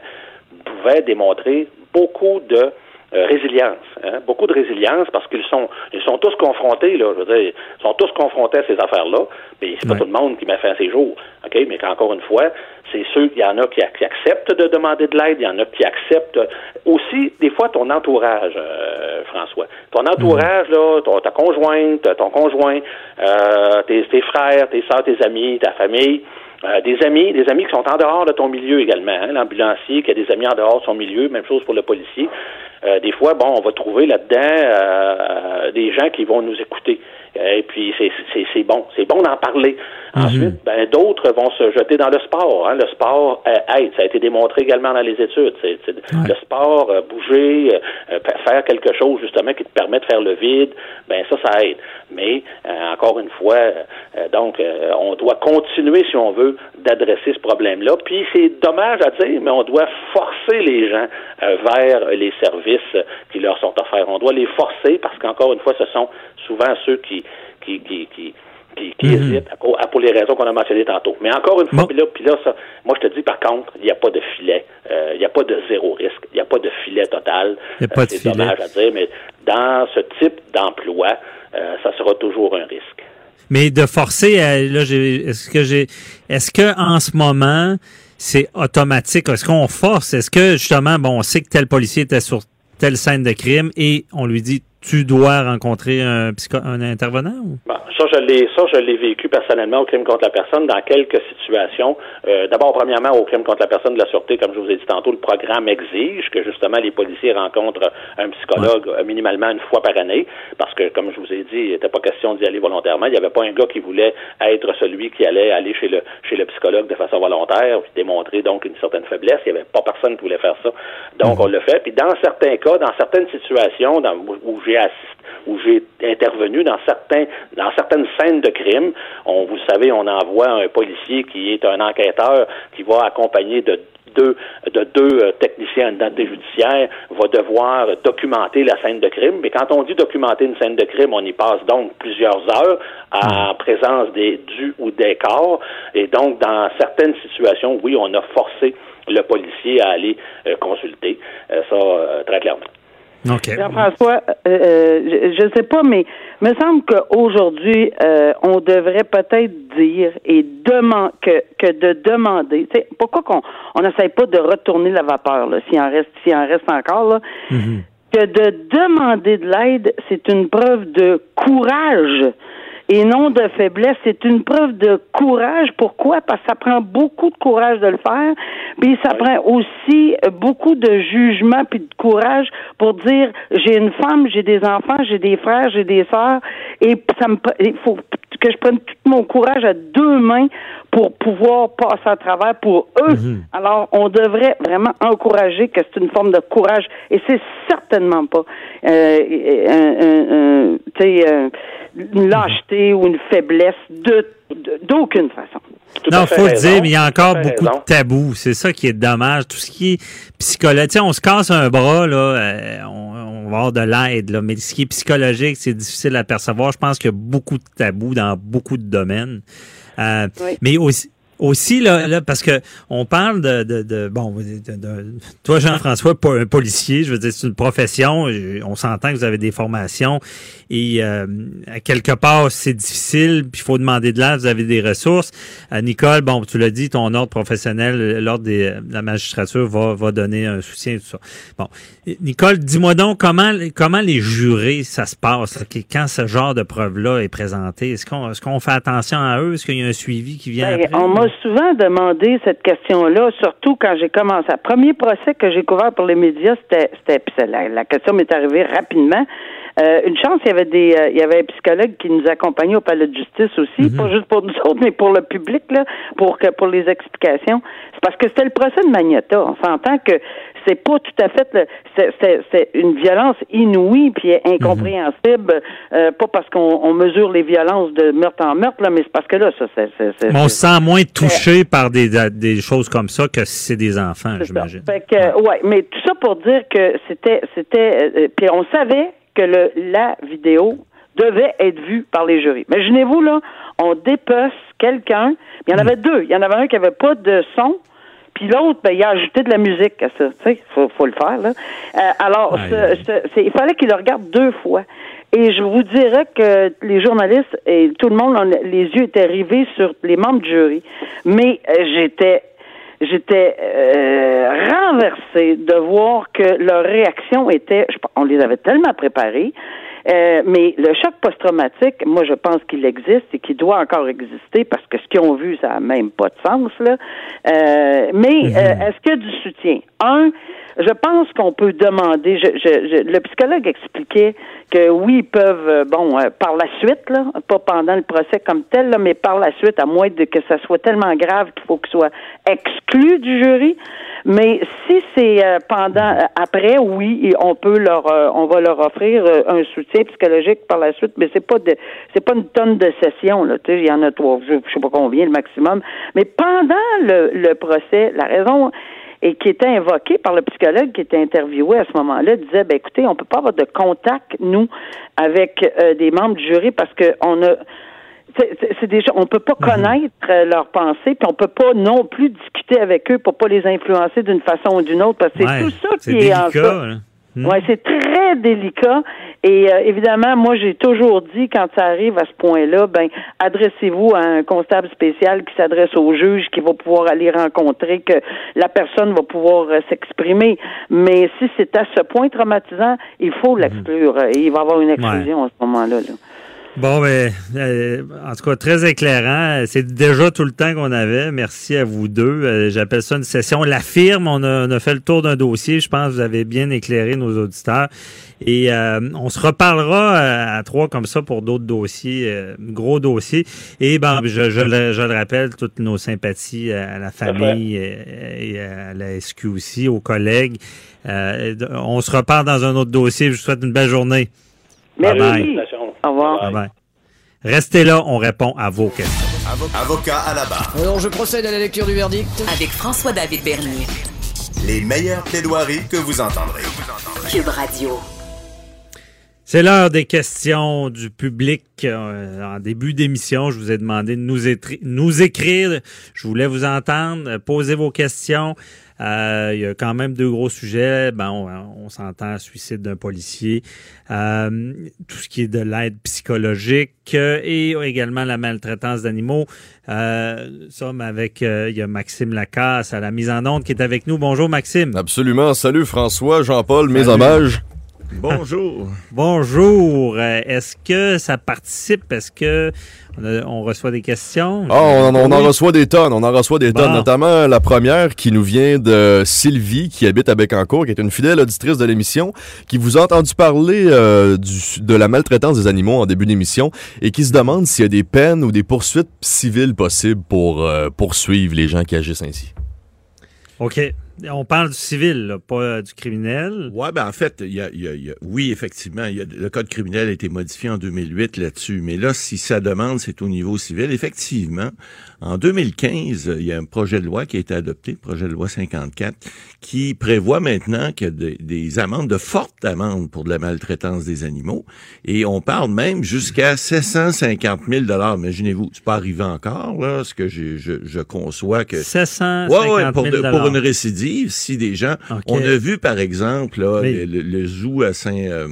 pouvaient démontrer beaucoup de euh, résilience, hein, beaucoup de résilience parce qu'ils sont ils sont tous confrontés là, je veux dire, ils sont tous confrontés à ces affaires-là, mais c'est pas tout le monde qui met fin à ses jours, ok, mais qu'encore une fois, c'est ceux, il y en a qui, qui acceptent de demander de l'aide, il y en a qui acceptent aussi des fois ton entourage, euh, François, ton entourage là, ton, ta conjointe, ton conjoint, euh, tes, tes frères, tes soeurs, tes amis, ta famille. Euh, des amis, des amis qui sont en dehors de ton milieu également. hein. L'ambulancier qui a des amis en dehors de son milieu, même chose pour le policier. Euh, des fois, bon, on va trouver là-dedans euh, des gens qui vont nous écouter. Euh, Et puis c'est bon, c'est bon d'en parler. Ensuite, ben d'autres vont se jeter dans le sport. hein. Le sport euh, aide, ça a été démontré également dans les études. Le sport, euh, bouger, euh, faire quelque chose justement qui te permet de faire le vide, ben ça, ça aide. Mais encore une fois, donc on doit continuer si on veut d'adresser ce problème-là. Puis c'est dommage à dire, mais on doit forcer les gens vers les services qui leur sont offerts. On doit les forcer parce qu'encore une fois, ce sont souvent ceux qui qui qui, qui à- pour les raisons qu'on a mentionnées tantôt. Mais encore une fois, puis là, puis là, ça, moi je te dis par contre, il n'y a pas de filet, euh, il n'y a pas de zéro risque, il n'y a pas de filet total. Euh, C'est dommage à dire, mais dans ce type d'emploi, euh, ça sera toujours un risque. Mais de forcer, à- là, est-ce que j'ai, est-ce que en ce moment c'est automatique? Est-ce qu'on force? Est-ce que justement, bon, on sait que tel policier était sur telle scène de crime et on lui dit tu dois rencontrer un, psycho- un intervenant ou? Bon, ça, je l'ai, ça, je l'ai vécu personnellement au crime contre la personne dans quelques situations. Euh, d'abord, premièrement, au crime contre la personne de la sûreté, comme je vous ai dit tantôt, le programme exige que justement les policiers rencontrent un psychologue euh, minimalement une fois par année, parce que, comme je vous ai dit, il n'était pas question d'y aller volontairement. Il n'y avait pas un gars qui voulait être celui qui allait aller chez le chez le psychologue de façon volontaire, puis démontrer donc une certaine faiblesse. Il n'y avait pas personne qui voulait faire ça. Donc, on le fait. Puis dans certains cas, dans certaines situations dans, où, où j'ai assisté où j'ai intervenu dans certains dans certaines scènes de crime. On, vous savez, on envoie un policier qui est un enquêteur qui va accompagner de deux de deux euh, techniciens en identité judiciaire va devoir documenter la scène de crime. Mais quand on dit documenter une scène de crime, on y passe donc plusieurs heures en présence des du ou des corps. Et donc, dans certaines situations, oui, on a forcé le policier à aller euh, consulter. Euh, ça, euh, très clairement. Jean-François, euh, euh, je ne sais pas, mais il me semble qu'aujourd'hui, euh, on devrait peut-être dire et demander que, que de demander. tu sais, Pourquoi qu'on on n'essaye pas de retourner la vapeur, s'il en reste, s'il en reste encore, là, que de demander de l'aide, c'est une preuve de courage et non de faiblesse. C'est une preuve de courage. Pourquoi? Parce que ça prend beaucoup de courage de le faire. Puis ça prend aussi beaucoup de jugement puis de courage pour dire j'ai une femme, j'ai des enfants, j'ai des frères, j'ai des sœurs et ça me il faut que je prenne tout mon courage à deux mains pour pouvoir passer à travers pour eux. Alors, on devrait vraiment encourager que c'est une forme de courage et c'est certainement pas euh, un- un- un- tu sais, euh, une lâcheté ou une faiblesse de de- d'aucune façon. Tout Non, fait faut le raison. dire, mais il y a encore beaucoup raison. de tabous. C'est ça qui est dommage. Tout ce qui est psychologique. Tu sais, on se casse un bras, là, euh, on, on va avoir de l'aide, là. Mais ce qui est psychologique, c'est difficile à percevoir. Je pense qu'il y a beaucoup de tabous dans beaucoup de domaines. Euh, Oui. Mais aussi, aussi là, là, parce que on parle de, de, de bon, de- de- toi Jean-François, pas un policier, je veux dire c'est une profession, on s'entend que vous avez des formations et euh, à quelque part c'est difficile, puis il faut demander de l'aide, vous avez des ressources. Euh, Nicole, bon, tu l'as dit, ton ordre professionnel, l'ordre des- de la magistrature va, va donner un soutien tout ça. Bon, Nicole, dis-moi donc comment comment les jurés ça se passe là, quand ce genre de preuve là est présenté, est-ce qu'on est-ce qu'on fait attention à eux, est-ce qu'il y a un suivi qui vient Ben, après? on souvent demandé cette question-là, surtout quand j'ai commencé. Le premier procès que j'ai couvert pour les médias, c'était, c'était la, la question m'est arrivée rapidement. Euh, une chance, il y avait des, euh, il y avait un psychologue qui nous accompagnait au palais de justice aussi, Mhm. pas juste pour nous autres, mais pour le public là, pour que pour les explications. C'est parce que c'était le procès de Magnetta. On s'entend que c'est pas tout à fait, le- c'est, c'est- c'est une violence inouïe puis incompréhensible, euh, pas parce qu'on on mesure les violences de meurtre en meurtre là, mais c'est parce que là, ça, c'est, c'est, on se sent moins touché par des, des choses comme ça que si c'est des enfants, j'imagine. Fait que, ouais, mais tout ça pour dire que c'était, c'était, euh, puis on savait que le, la vidéo devait être vue par les jurys. Imaginez-vous là, on dépece quelqu'un. Il y en avait deux. Il y en avait un qui avait pas de son. Puis l'autre, ben, il a ajouté de la musique à ça. Tu sais, faut, faut le faire, là. Euh, alors, ce- ce- il fallait qu'il le regarde deux fois. Et je vous dirais que les journalistes et tout le monde, on- les yeux étaient rivés sur les membres du jury. Mais euh, j'étais j'étais euh, renversée de voir que leur réaction était, je- on les avait tellement préparés, euh, mais le choc post-traumatique, moi je pense qu'il existe et qu'il doit encore exister parce que ce qu'ils ont vu, ça n'a même pas de sens là. Euh, mais euh, est-ce qu'il y a du soutien? Un, je pense qu'on peut demander. Je, je- je- le psychologue expliquait que oui, ils peuvent, euh, bon, euh, par la suite, là, pas pendant le procès comme tel, là, mais par la suite, à moins de que ça soit tellement grave qu'il faut qu'il soit exclu du jury. Mais si c'est euh, pendant, après, oui, on peut leur, on va leur offrir un soutien psychologique par la suite, mais c'est pas de, c'est pas une tonne de sessions là. Tu sais, il y en a trois, je, je sais pas combien le maximum. Mais pendant le, le procès, la raison et qui était invoqué par le psychologue qui était interviewé à ce moment-là, disait ben écoutez, on peut pas avoir de contact nous avec euh, des membres du jury parce que on a c'est- déjà on peut pas connaître euh, leurs pensées puis on peut pas non plus discuter avec eux pour pas les influencer d'une façon ou d'une autre parce que c'est tout ça qui est en délicat, jeu. Hmm. Ouais, c'est très délicat. Et euh, évidemment, moi, j'ai toujours dit, quand ça arrive à ce point-là, ben, adressez-vous à un constable spécial qui s'adresse au juge, qui va pouvoir aller rencontrer, que la personne va pouvoir euh, s'exprimer. Mais si c'est à ce point traumatisant, il faut l'exclure. Et il va y avoir une exclusion à ce moment-là. là. Bon, ben, euh, en tout cas, très éclairant. C'est déjà tout le temps qu'on avait. Merci à vous deux. Euh, J'appelle ça une session. La firme, on a, on a fait le tour d'un dossier. Je pense que vous avez bien éclairé nos auditeurs. Et euh, on se reparlera à, à trois comme ça pour d'autres dossiers, euh, gros dossiers. Et ben, je, je, le, je le rappelle, toutes nos sympathies à la famille euh, et à la SQ aussi, aux collègues. Euh, on se reparle dans un autre dossier. Je vous souhaite une belle journée. Merci. Bye-bye. Au revoir. Bye bye. Restez là, on répond à vos questions. Avocat à la barre. Alors, je procède à la lecture du verdict. Avec François-David Bernier. Les meilleures plaidoiries que vous entendrez. Cube Radio. C'est l'heure des questions du public. Euh, en début d'émission, je vous ai demandé de nous, écrire. Je voulais vous entendre. Posez vos questions. Euh, il y a quand même deux gros sujets. Ben, on, on s'entend suicide d'un policier, euh, tout ce qui est de l'aide psychologique euh, et également la maltraitance d'animaux. Euh, ça, mais avec euh, il y a Maxime Lacasse à la mise en onde qui est avec nous. Bonjour Maxime. Absolument. Salut François, Jean-Paul, mes Salut. hommages. Bonjour. Bonjour. Euh, Est-ce que ça participe? Est-ce que on, a- on reçoit des questions? Ah, on, on en reçoit des tonnes, on en reçoit des Bon. tonnes, notamment la première qui nous vient de Sylvie, qui habite à Bécancourt, qui est une fidèle auditrice de l'émission, qui vous a entendu parler euh, du- de la maltraitance des animaux en début d'émission et qui se demande s'il y a des peines ou des poursuites civiles possibles pour euh, poursuivre les gens qui agissent ainsi. OK. On parle du civil, pas du criminel. Ouais, ben en fait, y y a- oui, effectivement, le code criminel a été modifié en 2008 là-dessus. Mais là, si sa demande, c'est au niveau civil, effectivement, en 2015, il y a un projet de loi qui a été adopté, le projet de loi 54, qui prévoit maintenant que des, des amendes, de fortes amendes pour de la maltraitance des animaux. Et on parle même jusqu'à 750 000 Imaginez-vous, c'est pas arrivé encore, là, ce que je, je, je conçois que... 750 Ouais, ouais, pour, 000 de- pour une récidive, si des gens... On a vu, par exemple, là, Mais- le, le- zoo à Saint... euh,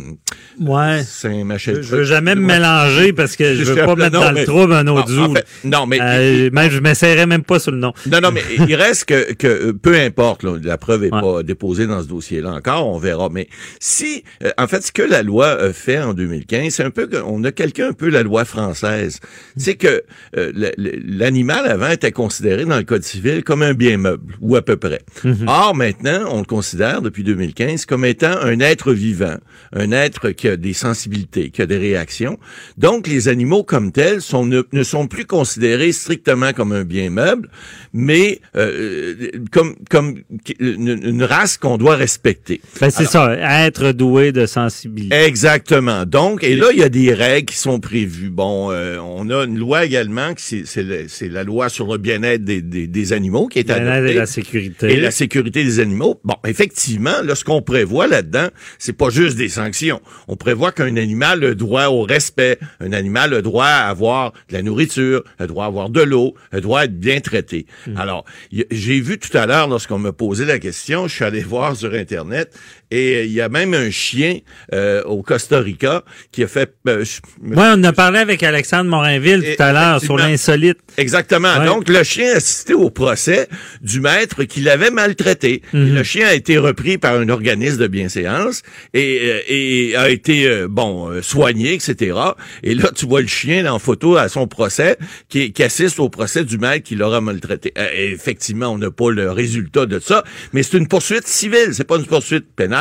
Ouais. Saint-Machet. Je veux jamais me mélanger parce que je veux pas mettre Non, dans mais- le trouble un autre non, zoo. en fait, non, mais... Euh, même, je m'essayerais même pas sur le nom. Non, non, mais il reste que, que euh, peu importe, là, la preuve est pas déposée dans ce dossier-là encore, on verra. Mais si, euh, en fait, ce que la loi a fait en 2015, c'est un peu qu'on a quelqu'un un peu la loi française. C'est que euh, l'animal avant était considéré dans le code civil comme un bien meuble, ou à peu près. Or, maintenant, on le considère depuis 2015 comme étant un être vivant, un être qui a des sensibilités, qui a des réactions. Donc, les animaux comme tels sont, ne, ne sont plus considérés strictement comme un bien meuble, mais euh, comme, comme une, une race qu'on doit respecter. Ben, c'est ça, être doué de sensibilité. Exactement. Donc, et là, il y a des règles qui sont prévues. Bon, euh, on a une loi également, qui c'est, le- la loi sur le bien-être des, des, des animaux qui est Bien-être adoptée. et la sécurité. Et la sécurité des animaux. Bon, effectivement, là, ce qu'on prévoit là-dedans, c'est pas juste des sanctions. On prévoit qu'un animal a droit au respect. Un animal a droit à avoir de la nourriture, a droit à avoir de l'eau, a droit à être bien traité. Alors, j'ai vu tout à l'heure, lorsqu'on me posait la question, je suis allé voir sur Internet, et il y a même un chien euh, au Costa Rica qui a fait... euh, je- Ouais, on en a parlé avec Alexandre Morinville tout à l'heure sur l'insolite. Exactement. Ouais. Donc, le chien a assisté au procès du maître qui l'avait maltraité. Mhm. Le chien a été repris par un organisme de bienséance et, euh, et a été, euh, bon, euh, soigné, etc. Et là, tu vois le chien en photo à son procès qui, qui assiste au procès du maître qui l'aura maltraité. Euh, effectivement, on n'a pas le résultat de ça, mais c'est une poursuite civile. C'est pas une poursuite pénale,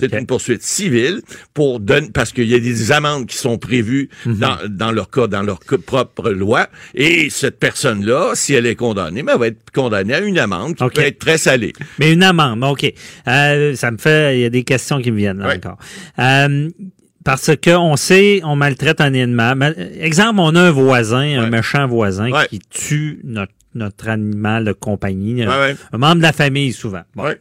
c'est une poursuite civile pour donner, parce qu'il y a des amendes qui sont prévues dans, dans leur cas, dans leur propre loi. Et cette personne-là, si elle est condamnée, elle va être condamnée à une amende qui peut être très salée. Mais une amende, OK. Euh, ça me fait, il y a des questions qui me viennent là encore. Euh, parce que on sait, on maltraite un animal. Mal- Exemple, on a un voisin, un méchant voisin qui tue notre, notre animal de compagnie, un membre de la famille souvent. Bon.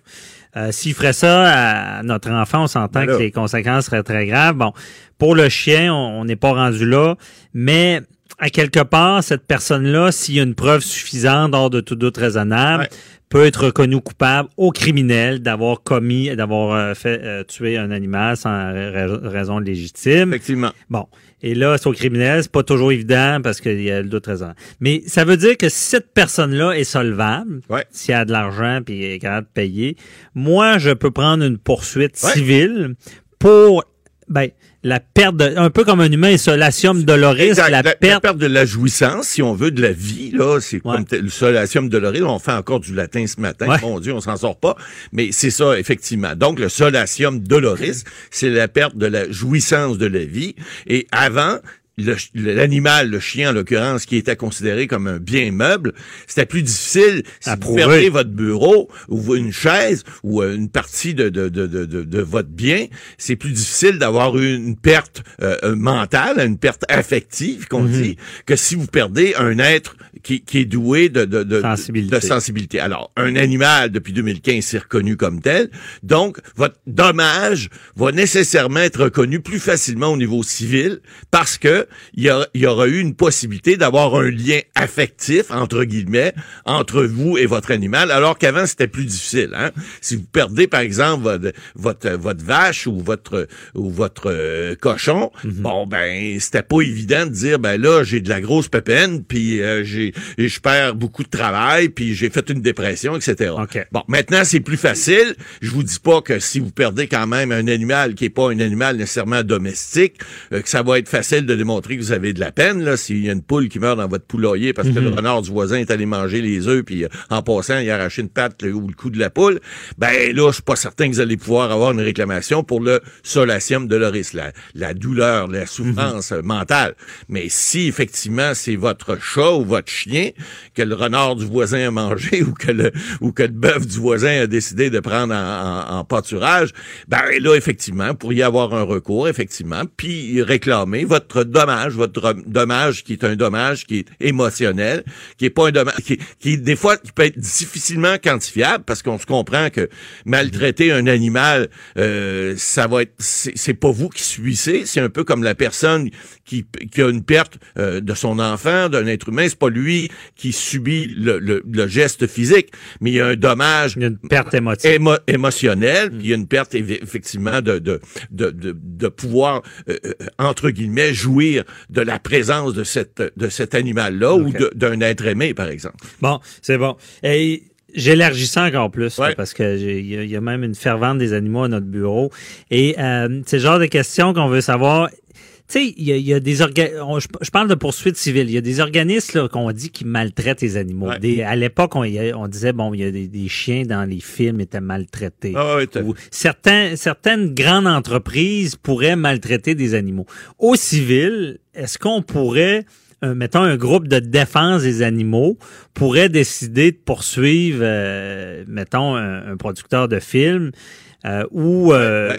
Euh, S'il ferait ça à notre enfant, on s'entend Ben que les conséquences seraient très graves. Bon, pour le chien, on n'est pas rendu là, mais à quelque part, cette personne-là, s'il y a une preuve suffisante hors de tout doute raisonnable, peut être reconnu coupable au criminel d'avoir commis, d'avoir euh, fait euh, tuer un animal sans ra- raison légitime. Effectivement. Bon. Et là, c'est au criminel, c'est pas toujours évident parce qu'il y a le doute raisonnable. Mais ça veut dire que si cette personne-là est solvable, s'il y a de l'argent puis est capable de payer, moi, je peux prendre une poursuite civile pour ben, la perte de, un peu comme un humain, solatium doloris, la, La, la perte perte de la jouissance, si on veut, de la vie, là, c'est comme le solatium doloris. On fait encore du latin ce matin. Ouais. Mon Dieu, on s'en sort pas. Mais c'est ça, effectivement. Donc, le solatium doloris, c'est la perte de la jouissance de la vie. Et avant, l'animal, le chien en l'occurrence, qui était considéré comme un bien meuble, c'était plus difficile si vous prouver. perdez votre bureau ou une chaise ou euh, une partie de, de, de, de, de, de votre bien, c'est plus difficile d'avoir une perte euh, euh, mentale, une perte affective, qu'on Mhm. dit, que si vous perdez un être qui, qui est doué de, de, de, Sensibilité. de sensibilité. Alors, un animal, depuis 2015, c'est reconnu comme tel. Donc, votre dommage va nécessairement être reconnu plus facilement au niveau civil parce que il y, y aura eu une possibilité d'avoir un lien affectif, entre guillemets, entre vous et votre animal, alors qu'avant, c'était plus difficile. Hein? Si vous perdez, par exemple, votre, votre, votre vache ou votre, ou votre euh, cochon, bon, ben, c'était pas évident de dire, ben là, j'ai de la grosse pépine, puis euh, j'ai, je perds beaucoup de travail, puis j'ai fait une dépression, etc. Bon, maintenant, c'est plus facile. Je vous dis pas que si vous perdez quand même un animal qui est pas un animal nécessairement domestique, euh, que ça va être facile de démontrer démontrer que vous avez de la peine, là, s'il y a une poule qui meurt dans votre poulailler parce que le Mhm. renard du voisin est allé manger les œufs, puis euh, en passant, il a arraché une patte là, ou le cou de la poule, ben là, je suis pas certain que vous allez pouvoir avoir une réclamation pour le solatium de l'oris, la, la douleur, la souffrance euh, mentale. Mais si, effectivement, c'est votre chat ou votre chien que le renard du voisin a mangé ou que le, ou que le bœuf du voisin a décidé de prendre en, en- en pâturage, ben là, effectivement, vous pourriez avoir un recours, effectivement, puis réclamer votre dommage, votre dommage qui est un dommage qui est émotionnel, qui est pas un dommage, qui, qui des fois, qui peut être difficilement quantifiable parce qu'on se comprend que maltraiter un animal, euh, ça va être, c'est pas vous qui subissez, c'est un peu comme la personne qui, qui a une perte euh, de son enfant, d'un être humain, c'est pas lui qui subit le, le, le geste physique, mais il y a un dommage une perte émotive. émo- émotionnelle, puis il y a une perte effectivement de de de de, de pouvoir euh, euh, entre guillemets de la présence de cette de cet animal là ou d'un être aimé par exemple. Bon, c'est bon. Et j'élargis ça encore plus, là, parce que y, il y a même une fervente des animaux à notre bureau. Et euh, c'est le genre de questions qu'on veut savoir. Tu sais, il y y a des organismes, je, parle de poursuites civiles, il y a des organismes qu'on dit qui maltraitent les animaux. Ouais. Des, à l'époque, on, disait, bon, il y a des, des chiens dans les films étaient maltraités. Ah ouais, Ou certains, certaines grandes entreprises pourraient maltraiter des animaux. Au civil, est-ce qu'on pourrait, euh, mettons, un groupe de défense des animaux pourrait décider de poursuivre, euh, mettons, un, un producteur de film euh, ou euh,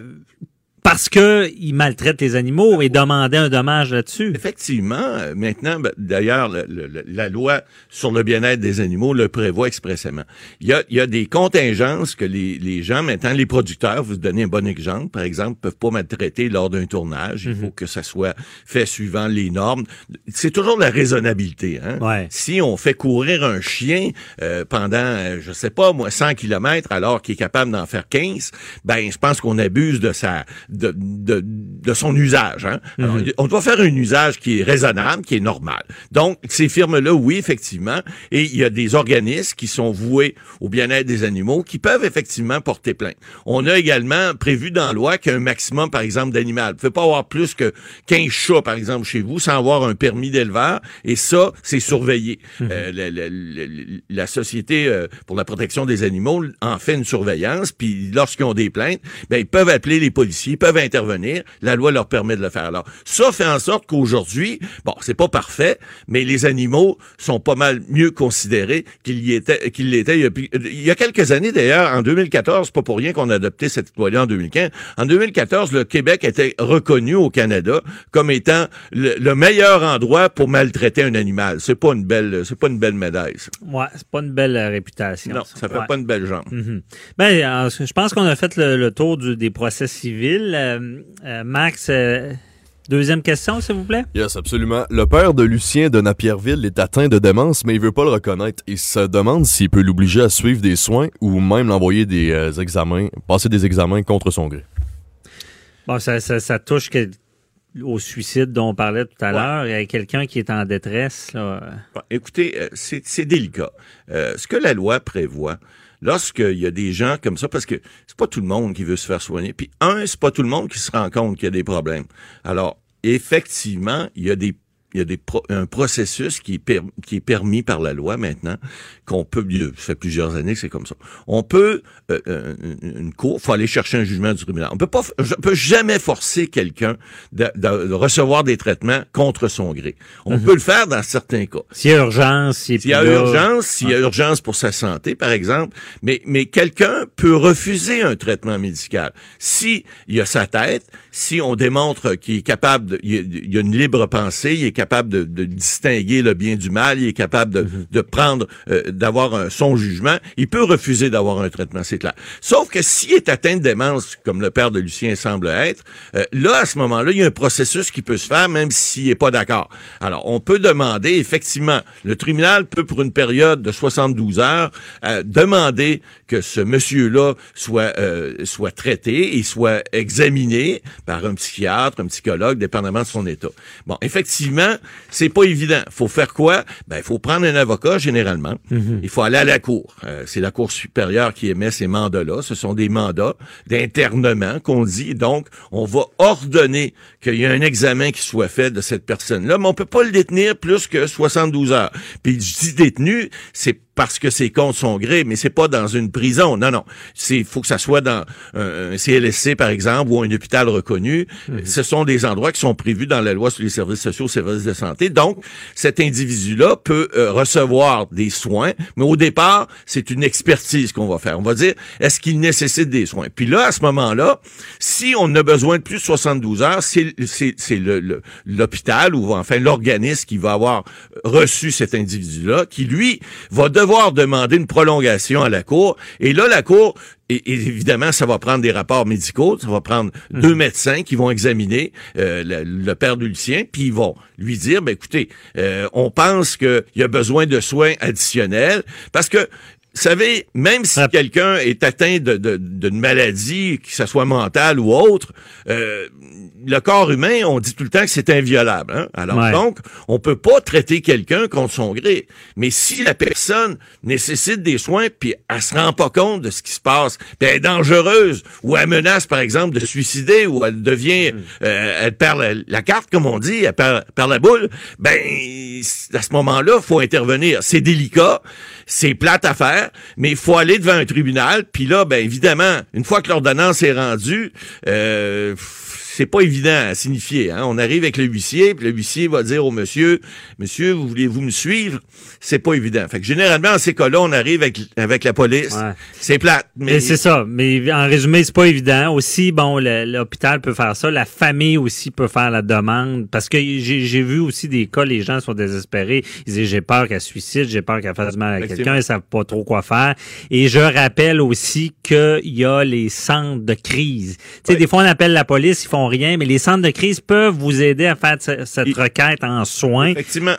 parce que il maltraite les animaux et demander un dommage là-dessus? Effectivement, maintenant, ben, d'ailleurs, le- le- le- la loi sur le bien-être des animaux le prévoit expressément. Il y a, il y a des contingences que les, les gens, maintenant, les producteurs, vous donnez un bon exemple, par exemple, peuvent pas maltraiter lors d'un tournage. Il faut que ça soit fait suivant les normes. C'est toujours la raisonnabilité. Hein? Ouais. Si on fait courir un chien euh, pendant, je sais pas, moi, 100 kilomètres alors qu'il est capable d'en faire 15, ben, je pense qu'on abuse de sa, de, de, de son usage. Hein? Alors, on doit faire un usage qui est raisonnable, qui est normal. Donc, ces firmes-là, oui, effectivement, et il y a des organismes qui sont voués au bien-être des animaux qui peuvent effectivement porter plainte. On a également prévu dans la loi qu'il y a un maximum, par exemple, d'animal. Vous ne pouvez pas avoir plus que 15 chats, par exemple, chez vous, sans avoir un permis d'éleveur, et ça, c'est surveillé. Euh, la, la- la- la Société euh, pour la protection des animaux en fait une surveillance, puis lorsqu'ils ont des plaintes, ben, ils peuvent appeler les policiers, peuvent intervenir, la loi leur permet de le faire. Alors, ça fait en sorte qu'aujourd'hui, bon, c'est pas parfait, mais les animaux sont pas mal mieux considérés qu'ils l'étaient il, y a plus- il y a quelques années d'ailleurs, en 2014, c'est pas pour rien qu'on a adopté cette loi-là en 2015. En 2014, le Québec était reconnu au Canada comme étant le, le meilleur endroit pour maltraiter un animal. C'est pas une belle, c'est pas une belle médaille. ça. Ouais, c'est pas une belle euh, réputation. Non, ça fait Ouais. pas une belle jambe. Mhm. Ben, euh, je pense qu'on a fait le, le tour du- des procès civils. Euh, euh, Max, euh, deuxième question, s'il vous plaît. Yes, absolument. Le père de Lucien de Napierville est atteint de démence, mais il veut pas le reconnaître. Il se demande s'il peut l'obliger à suivre des soins ou même l'envoyer des euh, examens, passer des examens contre son gré. Bon, ça, ça, ça touche que- au suicide dont on parlait tout à Ouais. l'heure. Il y a quelqu'un qui est en détresse. Là. Bon, écoutez, c'est c'est délicat. Euh, ce que la loi prévoit, lorsqu'il y a des gens comme ça, parce que c'est pas tout le monde qui veut se faire soigner. Puis un, c'est pas tout le monde qui se rend compte qu'il y a des problèmes. Alors, effectivement, il y a des il y a des pro- un processus qui est, per- qui est permis par la loi maintenant, qu'on peut, ça fait plusieurs années que c'est comme ça. On peut, euh, euh, une cour, faut aller chercher un jugement du tribunal. On peut pas, je peut jamais forcer quelqu'un de, de- de recevoir des traitements contre son gré. On peut le faire dans certains cas. S'il y a urgence, s'il y a urgence, s'il y a urgence pour sa santé, par exemple, mais, mais quelqu'un peut refuser un traitement médical. Si il y a sa tête, si on démontre qu'il est capable, de, il, y a, il y a une libre pensée, il est capable de, de distinguer le bien du mal, il est capable de, de prendre, euh, d'avoir son jugement, il peut refuser d'avoir un traitement, c'est clair. Sauf que s'il est atteint de démence, comme le père de Lucien semble être, euh, là, à ce moment-là, il y a un processus qui peut se faire, même s'il n'est pas d'accord. Alors, on peut demander, effectivement, le tribunal peut, pour une période de 72 heures, euh, demander que ce monsieur-là soit, euh, soit traité et soit examiné par un psychiatre, un psychologue, dépendamment de son état. Bon, effectivement, c'est pas évident. Faut faire quoi? Ben, il faut prendre un avocat, généralement. Il faut aller à la cour. Euh, c'est la cour supérieure qui émet ces mandats-là. Ce sont des mandats d'internement qu'on dit. Donc, on va ordonner qu'il y ait un examen qui soit fait de cette personne-là, mais on peut pas le détenir plus que 72 heures. Puis, je dis détenu, c'est parce que c'est contre son gré, mais c'est pas dans une prison. Non, non. C'est faut que ça soit dans un, un CLSC par exemple ou un hôpital reconnu. Ce sont des endroits qui sont prévus dans la loi sur les services sociaux, services de santé. Donc, cet individu-là peut euh, recevoir des soins, mais au départ, c'est une expertise qu'on va faire. On va dire est-ce qu'il nécessite des soins? Puis là, à ce moment-là, si on a besoin de plus de 72 heures, c'est c'est c'est le- le- l'hôpital ou enfin l'organisme qui va avoir reçu cet individu-là, qui lui va devoir demander une prolongation à la cour. Et là, la cour et, et évidemment, ça va prendre des rapports médicaux, ça va prendre deux médecins qui vont examiner euh, le, le père de Lucien, puis ils vont lui dire, ben écoutez, euh, on pense qu'il y a besoin de soins additionnels, parce que vous savez, même si quelqu'un est atteint de- de- d'une maladie, que ce soit mentale ou autre, euh, le corps humain, on dit tout le temps que c'est inviolable. hein. Alors Ouais. donc, on peut pas traiter quelqu'un contre son gré. Mais si la personne nécessite des soins, puis elle se rend pas compte de ce qui se passe, puis elle est dangereuse, ou elle menace, par exemple, de suicider, ou elle devient, euh, elle perd la, la carte, comme on dit, elle perd, perd la boule, ben, à ce moment-là, faut intervenir. C'est délicat, c'est plate à faire, mais il faut aller devant un tribunal, puis là, ben, évidemment, une fois que l'ordonnance est rendue, euh, c'est pas évident à signifier. Hein? On arrive avec le huissier, puis le huissier va dire au monsieur, monsieur, vous voulez-vous me suivre? C'est pas évident. Fait que généralement, en ces cas-là, on arrive avec, avec la police. C'est plate. Mais Mais c'est ça. Mais en résumé, c'est pas évident. Aussi, bon, l'hôpital peut faire ça. La famille aussi peut faire la demande. Parce que j'ai j'ai vu aussi des cas, les gens sont désespérés. Ils disent, j'ai peur qu'elle se suicide, j'ai peur qu'elle fasse du mal à quelqu'un, ils savent pas trop quoi faire. Et je rappelle aussi qu'il y a les centres de crise. Tu sais, des fois, on appelle la police, ils font rien, mais les centres de crise peuvent vous aider à faire ce- cette requête en soins.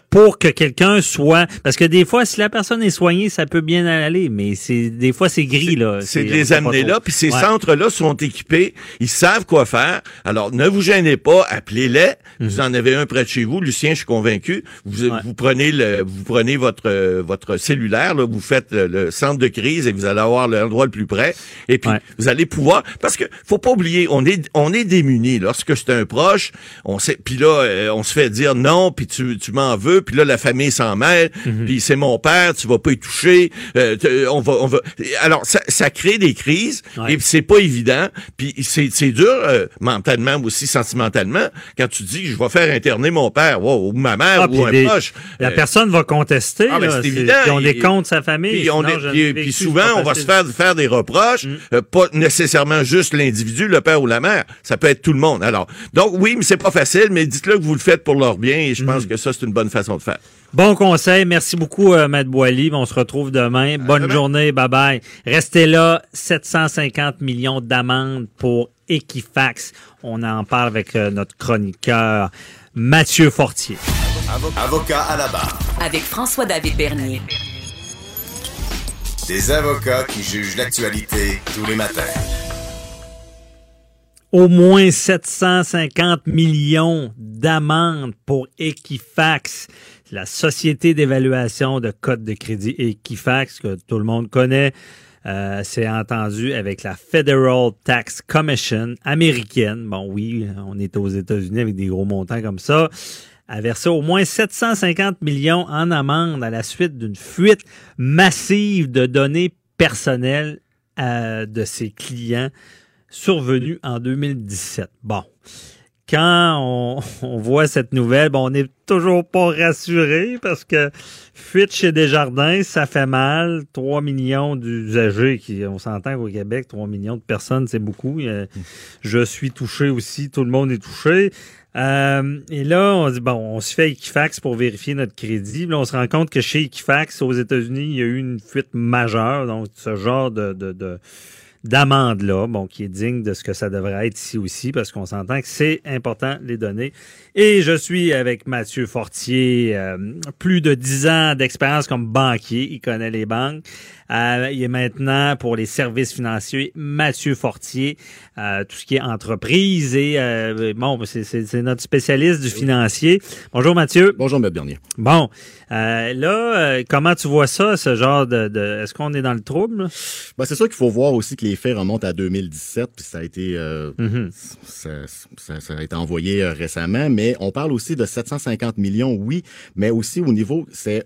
Pour que quelqu'un soit, parce que des fois, si la personne est soignée, ça peut bien aller, mais c'est, des fois, c'est gris, là. c'est de les amener là, puis ces Ouais. centres-là sont équipés, ils savent quoi faire. Alors, ne vous gênez pas, appelez-les. Mhm. Vous en avez un près de chez vous, Lucien, je suis convaincu. Vous, vous prenez le, vous prenez votre euh, votre cellulaire, là, vous faites le, le centre de crise et vous allez avoir l'endroit le plus près. Et puis, vous allez pouvoir, parce que faut pas oublier, on est on est démunis lorsque c'est un proche. On sait, puis là, euh, on se fait dire non, puis tu tu m'en veux, puis là la famille s'en mêle, Mhm. puis c'est mon père, tu vas pas y toucher. euh, on va on va. Alors ça, ça crée des crises et puis c'est pas évident. Puis c'est c'est dur euh, mentalement aussi sentimentalement quand tu dis je vais faire interner mon père wow, ou ma mère Ah, ou un proche. La personne va contester. ah, ben, là. c'est évident. Puis on est Et- contre sa famille. Puis, on sinon est, puis- souvent, on va se faire faire des reproches, Mm. euh, pas nécessairement juste l'individu, le père ou la mère. Ça peut être tout le monde. Alors, donc oui, mais c'est pas facile, mais dites-le que vous le faites pour leur bien et je pense Mm. que ça, c'est une bonne façon de faire. Bon conseil. Merci beaucoup, euh, Matt Boily. On se retrouve demain. Bonne journée. Bye bye. Restez là. 750 millions d'amendes pour Equifax. On en parle avec euh, notre chroniqueur Mathieu Fortier. Avocat à la barre. Avec François-David Bernier. Des avocats qui jugent l'actualité tous les matins. Au moins 750 millions d'amendes pour Equifax, la société d'évaluation de code de crédit Equifax que tout le monde connaît. Euh, c'est entendu avec la Federal Tax Commission américaine. Bon, oui, on est aux États-Unis avec des gros montants comme ça. A versé au moins 750 millions en amende à la suite d'une fuite massive de données personnelles euh, de ses clients survenue en 2017. Bon. Quand on, on voit cette nouvelle, bon, on n'est toujours pas rassuré parce que fuite chez Desjardins, ça fait mal. 3 millions d'usagers, qui, on s'entend qu'au Québec, 3 millions de personnes, c'est beaucoup. Euh, Je suis touché aussi, tout le monde est touché. Euh, et là, on dit, bon, on se fait Equifax pour vérifier notre crédit. Là, on se rend compte que chez Equifax, aux États-Unis, il y a eu une fuite majeure. Donc, ce genre de, de, de d'amende-là, bon, qui est digne de ce que ça devrait être ici aussi, parce qu'on s'entend que c'est important, les données. Et je suis avec Mathieu Fortier, euh, plus de 10 ans d'expérience comme banquier, il connaît les banques. Euh, il est maintenant pour les services financiers Mathieu Fortier, euh, tout ce qui est entreprise et euh, bon, c'est- c'est notre spécialiste du financier. Bonjour Mathieu. Bonjour M. Bernier. Bon, là, comment tu vois ça, ce genre de, de- est-ce qu'on est dans le trouble? Ben, c'est sûr qu'il faut voir aussi que les faits remontent à 2017, puis ça a été Mhm. ça, ça- ça a été envoyé récemment, mais on parle aussi de 750 millions, oui, mais aussi au niveau, c'est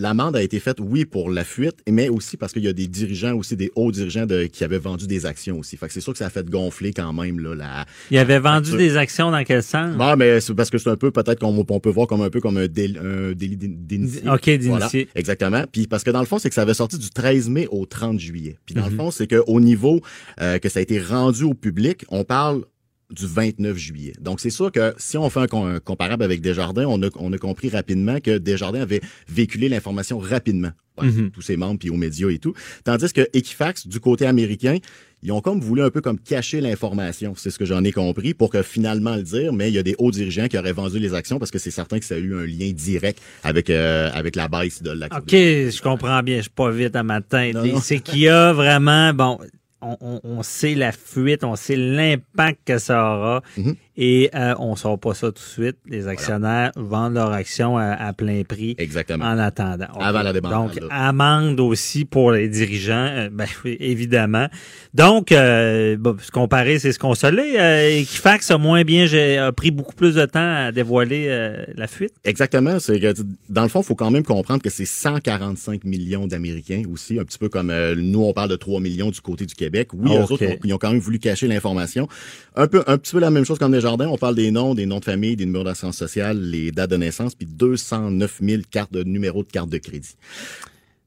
L'amende a été faite, oui, pour la fuite, mais aussi parce qu'il y a des dirigeants, aussi des hauts dirigeants de, qui avaient vendu des actions aussi. Fait que c'est sûr que ça a fait gonfler quand même là, la. Il avait vendu des actions dans quel sens? Bon, mais c'est parce que c'est un peu peut-être qu'on on peut voir comme un peu comme un, dél- un délit d'in- d'initié. OK, d'initié. exactement. Puis parce que dans le fond, c'est que ça avait sorti du 13 mai au 30 juillet. Puis dans Mhm. le fond, c'est qu'au niveau euh, que ça a été rendu au public, on parle du 29 juillet. Donc, c'est sûr que si on fait un, com- un comparable avec Desjardins, on a, on a compris rapidement que Desjardins avait véhiculé l'information rapidement à Mhm. tous ses membres puis aux médias et tout. Tandis que Equifax, du côté américain, ils ont comme voulu un peu comme cacher l'information. C'est ce que j'en ai compris pour que finalement le dire, mais il y a des hauts dirigeants qui auraient vendu les actions parce que c'est certain que ça a eu un lien direct avec, euh, avec la baisse de l'action. OK, je comprends bien, je suis pas vite à non. C'est qu'il y a vraiment, bon, on, on- sait la fuite, on sait l'impact que ça aura Mhm. Et euh, on sort pas ça tout de suite. Les actionnaires vendent leurs actions à, à plein prix Exactement. en attendant. Avant la débandade, Donc, amende aussi pour les dirigeants, euh, ben, oui, évidemment. Donc, euh, bon, se comparer, c'est se consoler. Euh, Equifax a moins bien, j'ai a pris beaucoup plus de temps à dévoiler euh, la fuite. Exactement. C'est que, dans le fond, il faut quand même comprendre que c'est 145 millions d'Américains aussi, un petit peu comme euh, nous, on parle de 3 millions du côté du Québec. Oui, eux autres, ils ont quand même voulu cacher l'information. Un peu, un petit peu la même chose comme Desjardins. On parle des noms, des noms de famille, des numéros d'assurance sociale, les dates de naissance, puis 209 000 cartes de numéros de carte de crédit.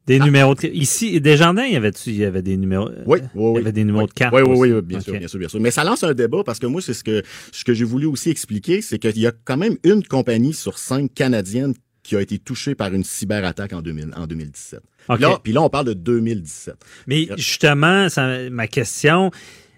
Des numéros de... Ici, Desjardins, il y avait, il y avait des numéros. Oui, oui, oui. Il y avait des numéros de carte. Oui, oui, oui, oui, bien sûr, bien sûr, bien sûr. Mais ça lance un débat parce que moi, c'est ce que, ce que j'ai voulu aussi expliquer, c'est qu'il y a quand même une compagnie sur cinq canadiennes qui a été touchée par une cyberattaque en, 2000, en 2017. OK. Là, puis là, on parle de 2017. Mais justement, ça- ma question,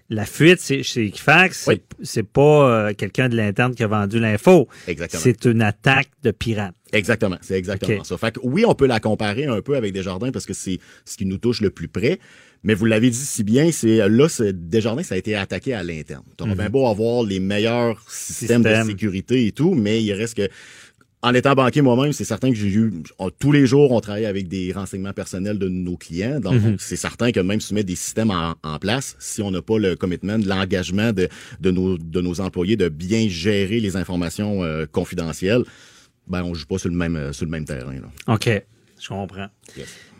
la fuite, c'est chez Equifax, c'est- c'est pas euh, quelqu'un de l'interne qui a vendu l'info. Exactement. C'est une attaque de pirate. Exactement, c'est exactement ça. Fait que oui, on peut la comparer un peu avec Desjardins parce que c'est ce qui nous touche le plus près. Mais vous l'avez dit si bien, c'est là, Desjardins, ça a été attaqué à l'interne. Tu Mhm. bien beau avoir les meilleurs systèmes Système. de sécurité et tout, mais il reste que en étant banquier moi-même, c'est certain que j'ai eu on- tous les jours, on travaille avec des renseignements personnels de nos clients. Donc, Mhm. c'est certain que même si on met des systèmes en, en place, si on n'a pas le commitment, l'engagement de, de, nos, de nos employés de bien gérer les informations euh, confidentielles, ben on joue pas sur le même euh, sur le même terrain. Là. OK, je comprends.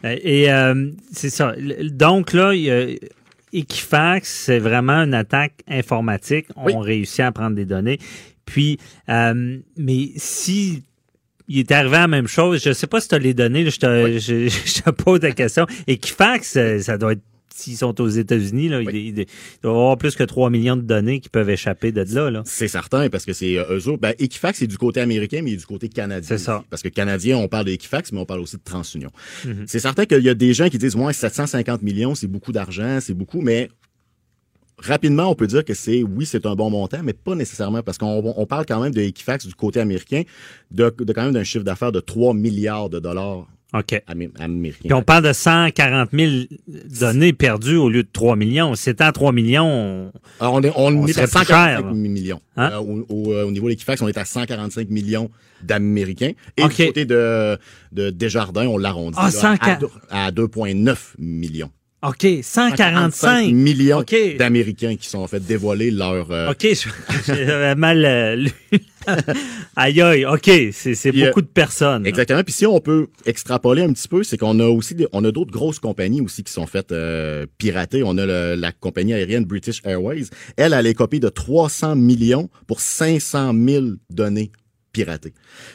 Euh, Et euh, c'est ça. Donc là, il y a- Equifax, c'est vraiment une attaque informatique. On réussit à prendre des données. Puis, euh, mais si il est arrivé à la même chose, je ne sais pas si tu as les données, là, je, te, je, je te pose la question. Equifax, euh, ça doit être s'ils sont aux États-Unis, là, il, il- il doit y avoir plus que 3 millions de données qui peuvent échapper de là. là. C'est certain, parce que c'est euh, eux autres. Ben, Equifax, c'est du côté américain, mais il est du côté canadien. C'est ça. aussi. Parce que canadien, on parle d'Equifax, mais on parle aussi de TransUnion. Mhm. C'est certain qu'il y a des gens qui disent, ouais, 750 millions, c'est beaucoup d'argent, c'est beaucoup, mais rapidement, on peut dire que c'est, oui, c'est un bon montant, mais pas nécessairement, parce qu'on on parle quand même de Equifax du côté américain, de, de quand même d'un chiffre d'affaires de 3 milliards de dollars OK. amé- américains. Puis on parle de 140 000 données perdues au lieu de 3 millions. C'était à 3 millions, on, Alors, on est, on on est à plus 145 cher, là. millions. Hein? Euh, au, au- euh, au niveau de l'Equifax, on est à 145 millions d'Américains. Et OK. du côté de, de Desjardins, on l'arrondit Ah, là, 140. à, à 2,9 millions. OK, 145 millions d'Américains qui sont en fait dévoilés leur... euh, OK, j'avais mal euh, lu. aïe, aïe, OK, c'est beaucoup de personnes. Exactement. Puis si on peut extrapoler un petit peu, c'est qu'on a aussi des- on a d'autres grosses compagnies aussi qui sont faites euh, pirater. On a le- la compagnie aérienne British Airways. Elle, elle est copiée de 300 millions pour 500 000 données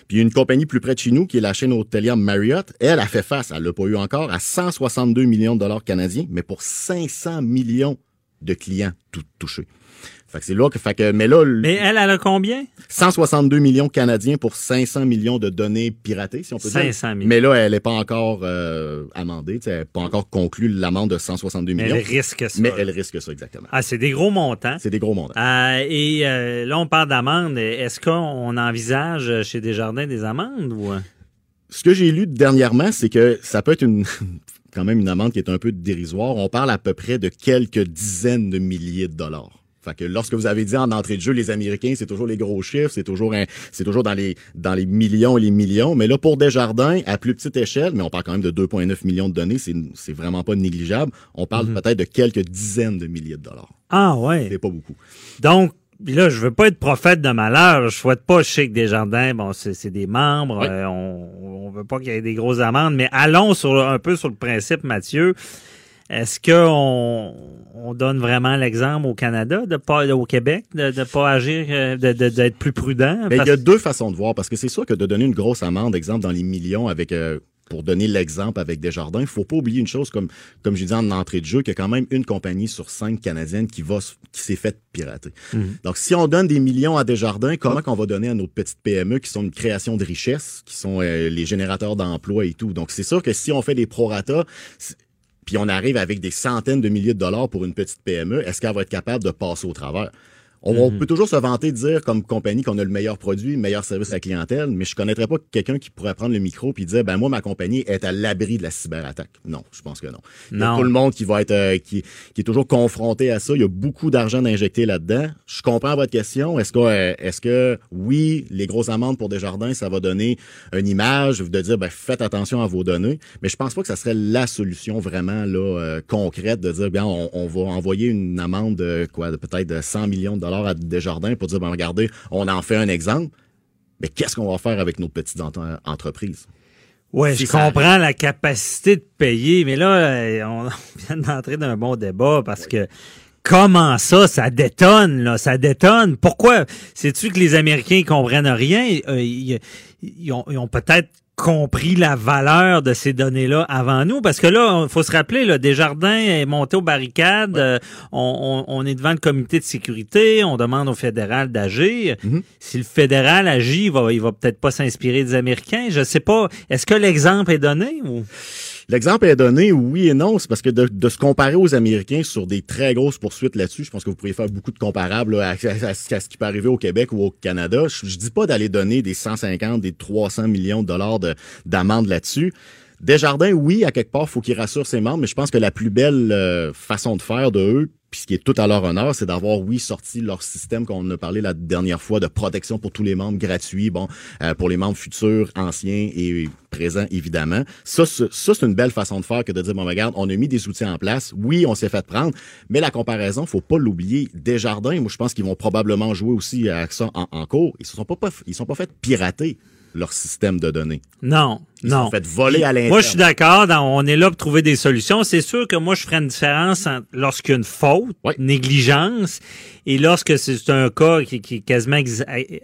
Puis une compagnie plus près de chez nous, qui est la chaîne hôtelière Marriott, elle a fait face, elle l'a pas eu encore, à 162 millions de dollars canadiens, mais pour 500 millions de clients tout touchés. Fait que c'est là que, fait que, mais là, Mais elle, elle a combien? 162 millions canadiens pour 500 millions de données piratées, si on peut dire. 500 millions. Mais là, elle n'est pas encore euh, amendée, elle n'a pas encore conclu l'amende de 162 Mais millions. elle risque ça. Mais elle risque ça, exactement. Ah, c'est des gros montants. C'est des gros montants. Euh, et euh, là, on parle d'amende. Est-ce qu'on envisage chez Desjardins des amendes ou... Ce que j'ai lu dernièrement, c'est que ça peut être une... quand même une amende qui est un peu dérisoire. On parle à peu près de quelques dizaines de milliers de dollars. Fait que lorsque vous avez dit en entrée de jeu, les Américains, c'est toujours les gros chiffres, c'est toujours un, c'est toujours dans les dans les millions et les millions. Mais là, pour Desjardins, à plus petite échelle, mais on parle quand même de 2,9 millions de données, c'est c'est vraiment pas négligeable. On parle Mhm. peut-être de quelques dizaines de milliers de dollars. Ah ouais. C'est pas beaucoup. Donc, là, je veux pas être prophète de malheur. Je souhaite pas, je sais que Desjardins, bon, c'est c'est des membres. euh, on, on veut pas qu'il y ait des grosses amendes, mais allons sur un peu sur le principe, Mathieu. Est-ce que on, on donne vraiment l'exemple au Canada de pas au Québec de, de pas agir, euh, de de- d'être plus prudent? Mais il Parce- y a deux façons de voir, parce que c'est sûr que de donner une grosse amende, exemple, dans les millions avec... euh, pour donner l'exemple avec Desjardins, il faut pas oublier une chose, comme, comme je disais en entrée de jeu, qu'il y a quand même une compagnie sur cinq canadiennes qui va qui s'est faite pirater. Mhm. Donc, si on donne des millions à Desjardins, comment qu'on va donner à nos petites PME qui sont une création de richesse, qui sont euh, les générateurs d'emplois et tout? Donc, c'est sûr que si on fait des prorata, puis on arrive avec des centaines de milliers de dollars pour une petite PME, est-ce qu'elle va être capable de passer au travers? On, Mhm. peut toujours se vanter de dire comme compagnie qu'on a le meilleur produit, le meilleur service à la clientèle, mais je connaîtrais pas quelqu'un qui pourrait prendre le micro puis dire ben moi ma compagnie est à l'abri de la cyberattaque. Non, je pense que non. Il y a Non. tout le monde qui va être euh, qui, qui est toujours confronté à ça. Il y a beaucoup d'argent d'injecter là-dedans. Je comprends votre question. Est-ce que euh, est-ce que oui, les grosses amendes pour Desjardins, ça va donner une image de dire ben faites attention à vos données, mais je pense pas que ça serait la solution vraiment là euh, concrète de dire bien on, on va envoyer une amende de quoi de peut-être de 100 millions de dollars à Desjardins pour dire ben regardez, on en fait un exemple. Mais qu'est-ce qu'on va faire avec nos petites ent- entreprises? Si je comprends la capacité de payer, mais là, euh, on vient d'entrer dans un bon débat parce que comment ça, ça détonne, là, ça détonne. Pourquoi? Sais-tu que les Américains comprennent rien? Euh, ils, ils ont, ils ont peut-être compris la valeur de ces données-là avant nous, parce que là, il faut se rappeler, là, Desjardins est monté aux barricades, euh, on, on- on est devant le comité de sécurité, on demande au fédéral d'agir. Si le fédéral agit, il va, il va peut-être pas s'inspirer des Américains. Je sais pas. Est-ce que l'exemple est donné ou? L'exemple est donné, oui et non. C'est parce que de, de se comparer aux Américains sur des très grosses poursuites là-dessus, je pense que vous pourriez faire beaucoup de comparables à, ce qui peut arriver au Québec ou au Canada. Je, je dis pas d'aller donner des 150, des 300 millions de dollars de- d'amende là-dessus. Desjardins, oui, à quelque part, faut qu'ils rassurent ses membres, mais je pense que la plus belle euh, façon de faire de eux, puis ce qui est tout à leur honneur, c'est d'avoir, oui, sorti leur système qu'on a parlé la dernière fois de protection pour tous les membres gratuits, bon, euh, pour les membres futurs, anciens et présents, évidemment. Ça, c'est- une belle façon de faire que de dire, bon, regarde, on a mis des outils en place. Oui, on s'est fait prendre, mais la comparaison, faut pas l'oublier. Desjardins, moi, je pense qu'ils vont probablement jouer aussi à ça en, en cours. Ils se sont pas, ils sont pas fait pirater leur système de données. Non, Ils non. sont fait voler à l'interne. Moi, je suis d'accord. On est là pour trouver des solutions. C'est sûr que moi, je ferais une différence entre lorsqu'il y a une faute, négligence, et lorsque c'est un cas qui, qui est quasiment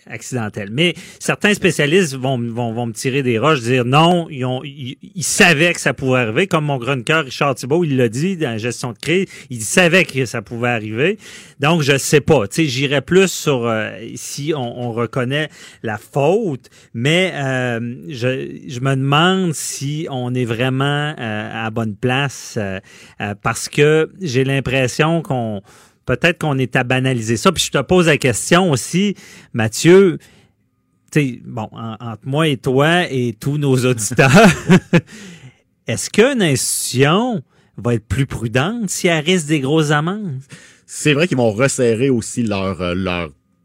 accidentel. Mais certains spécialistes vont, vont, vont me tirer des roches, dire non, ils, ont, ils, ils savaient que ça pouvait arriver. Comme mon chroniqueur Richard Thibault, il l'a dit dans la gestion de crise, il savait que ça pouvait arriver. Donc, je sais pas. Tu sais, j'irais plus sur euh, si on, on reconnaît la faute, mais euh, je, je me demande si on est vraiment euh, à bonne place euh, euh, parce que j'ai l'impression qu'on peut-être qu'on est à banaliser ça. Puis je te pose la question aussi, Mathieu. Tu sais, bon, en- entre moi et toi et tous nos auditeurs, est-ce qu'une institution va être plus prudente si elle risque des grosses amendes? C'est vrai qu'ils vont resserrer aussi leurs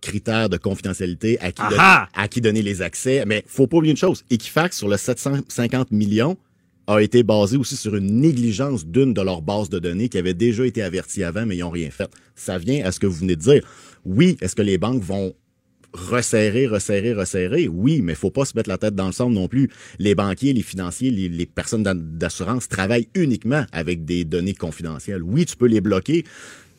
critères de confidentialité à qui, donner, Aha! à qui donner les accès. Mais faut pas oublier une chose. Equifax, sur le 750 millions, a été basé aussi sur une négligence d'une de leurs bases de données qui avait déjà été avertie avant, mais ils n'ont rien fait. Ça vient à ce que vous venez de dire. Oui, est-ce que les banques vont resserrer, resserrer, resserrer? Oui, mais faut pas se mettre la tête dans le sang non plus. Les banquiers, les financiers, les, les personnes d'a- d'assurance travaillent uniquement avec des données confidentielles. Oui, tu peux les bloquer,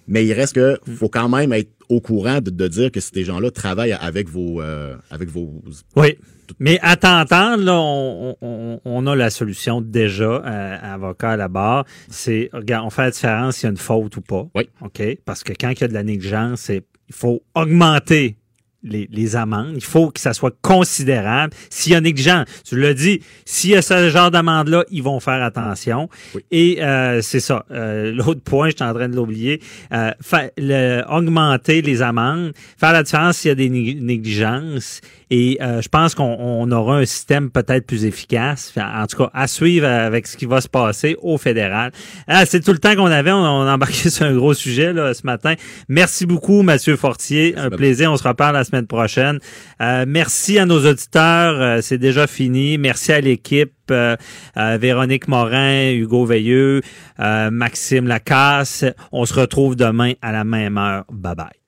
mais il reste que faut quand même être au courant de, de dire que ces gens-là travaillent avec vos, euh, avec vos. Oui. Mais à t'entendre, là, on, on- on a la solution déjà, euh, avocat à la barre. C'est, regarde, on fait la différence s'il y a une faute ou pas. Oui. OK? Parce que quand il y a de la négligence, il faut augmenter les, les amendes. Il faut que ça soit considérable. S'il y a négligence, tu l'as dit, s'il y a ce genre d'amende-là, ils vont faire attention. Et euh, c'est ça. Euh, L'autre point, je suis en train de l'oublier, euh, le- augmenter les amendes, faire la différence s'il y a des né- négligences. Et euh, je pense qu'on on aura un système peut-être plus efficace. En tout cas, à suivre avec ce qui va se passer au fédéral. Ah, c'est tout le temps qu'on avait. On, on a embarqué sur un gros sujet là, ce matin. Merci beaucoup, Mathieu Fortier. un plaisir. On se reparle la semaine prochaine. Euh, merci à nos auditeurs. Euh, c'est déjà fini. Merci à l'équipe. euh, euh, Véronique Morin, Hugo Veilleux, euh, Maxime Lacasse. On se retrouve demain à la même heure. Bye bye.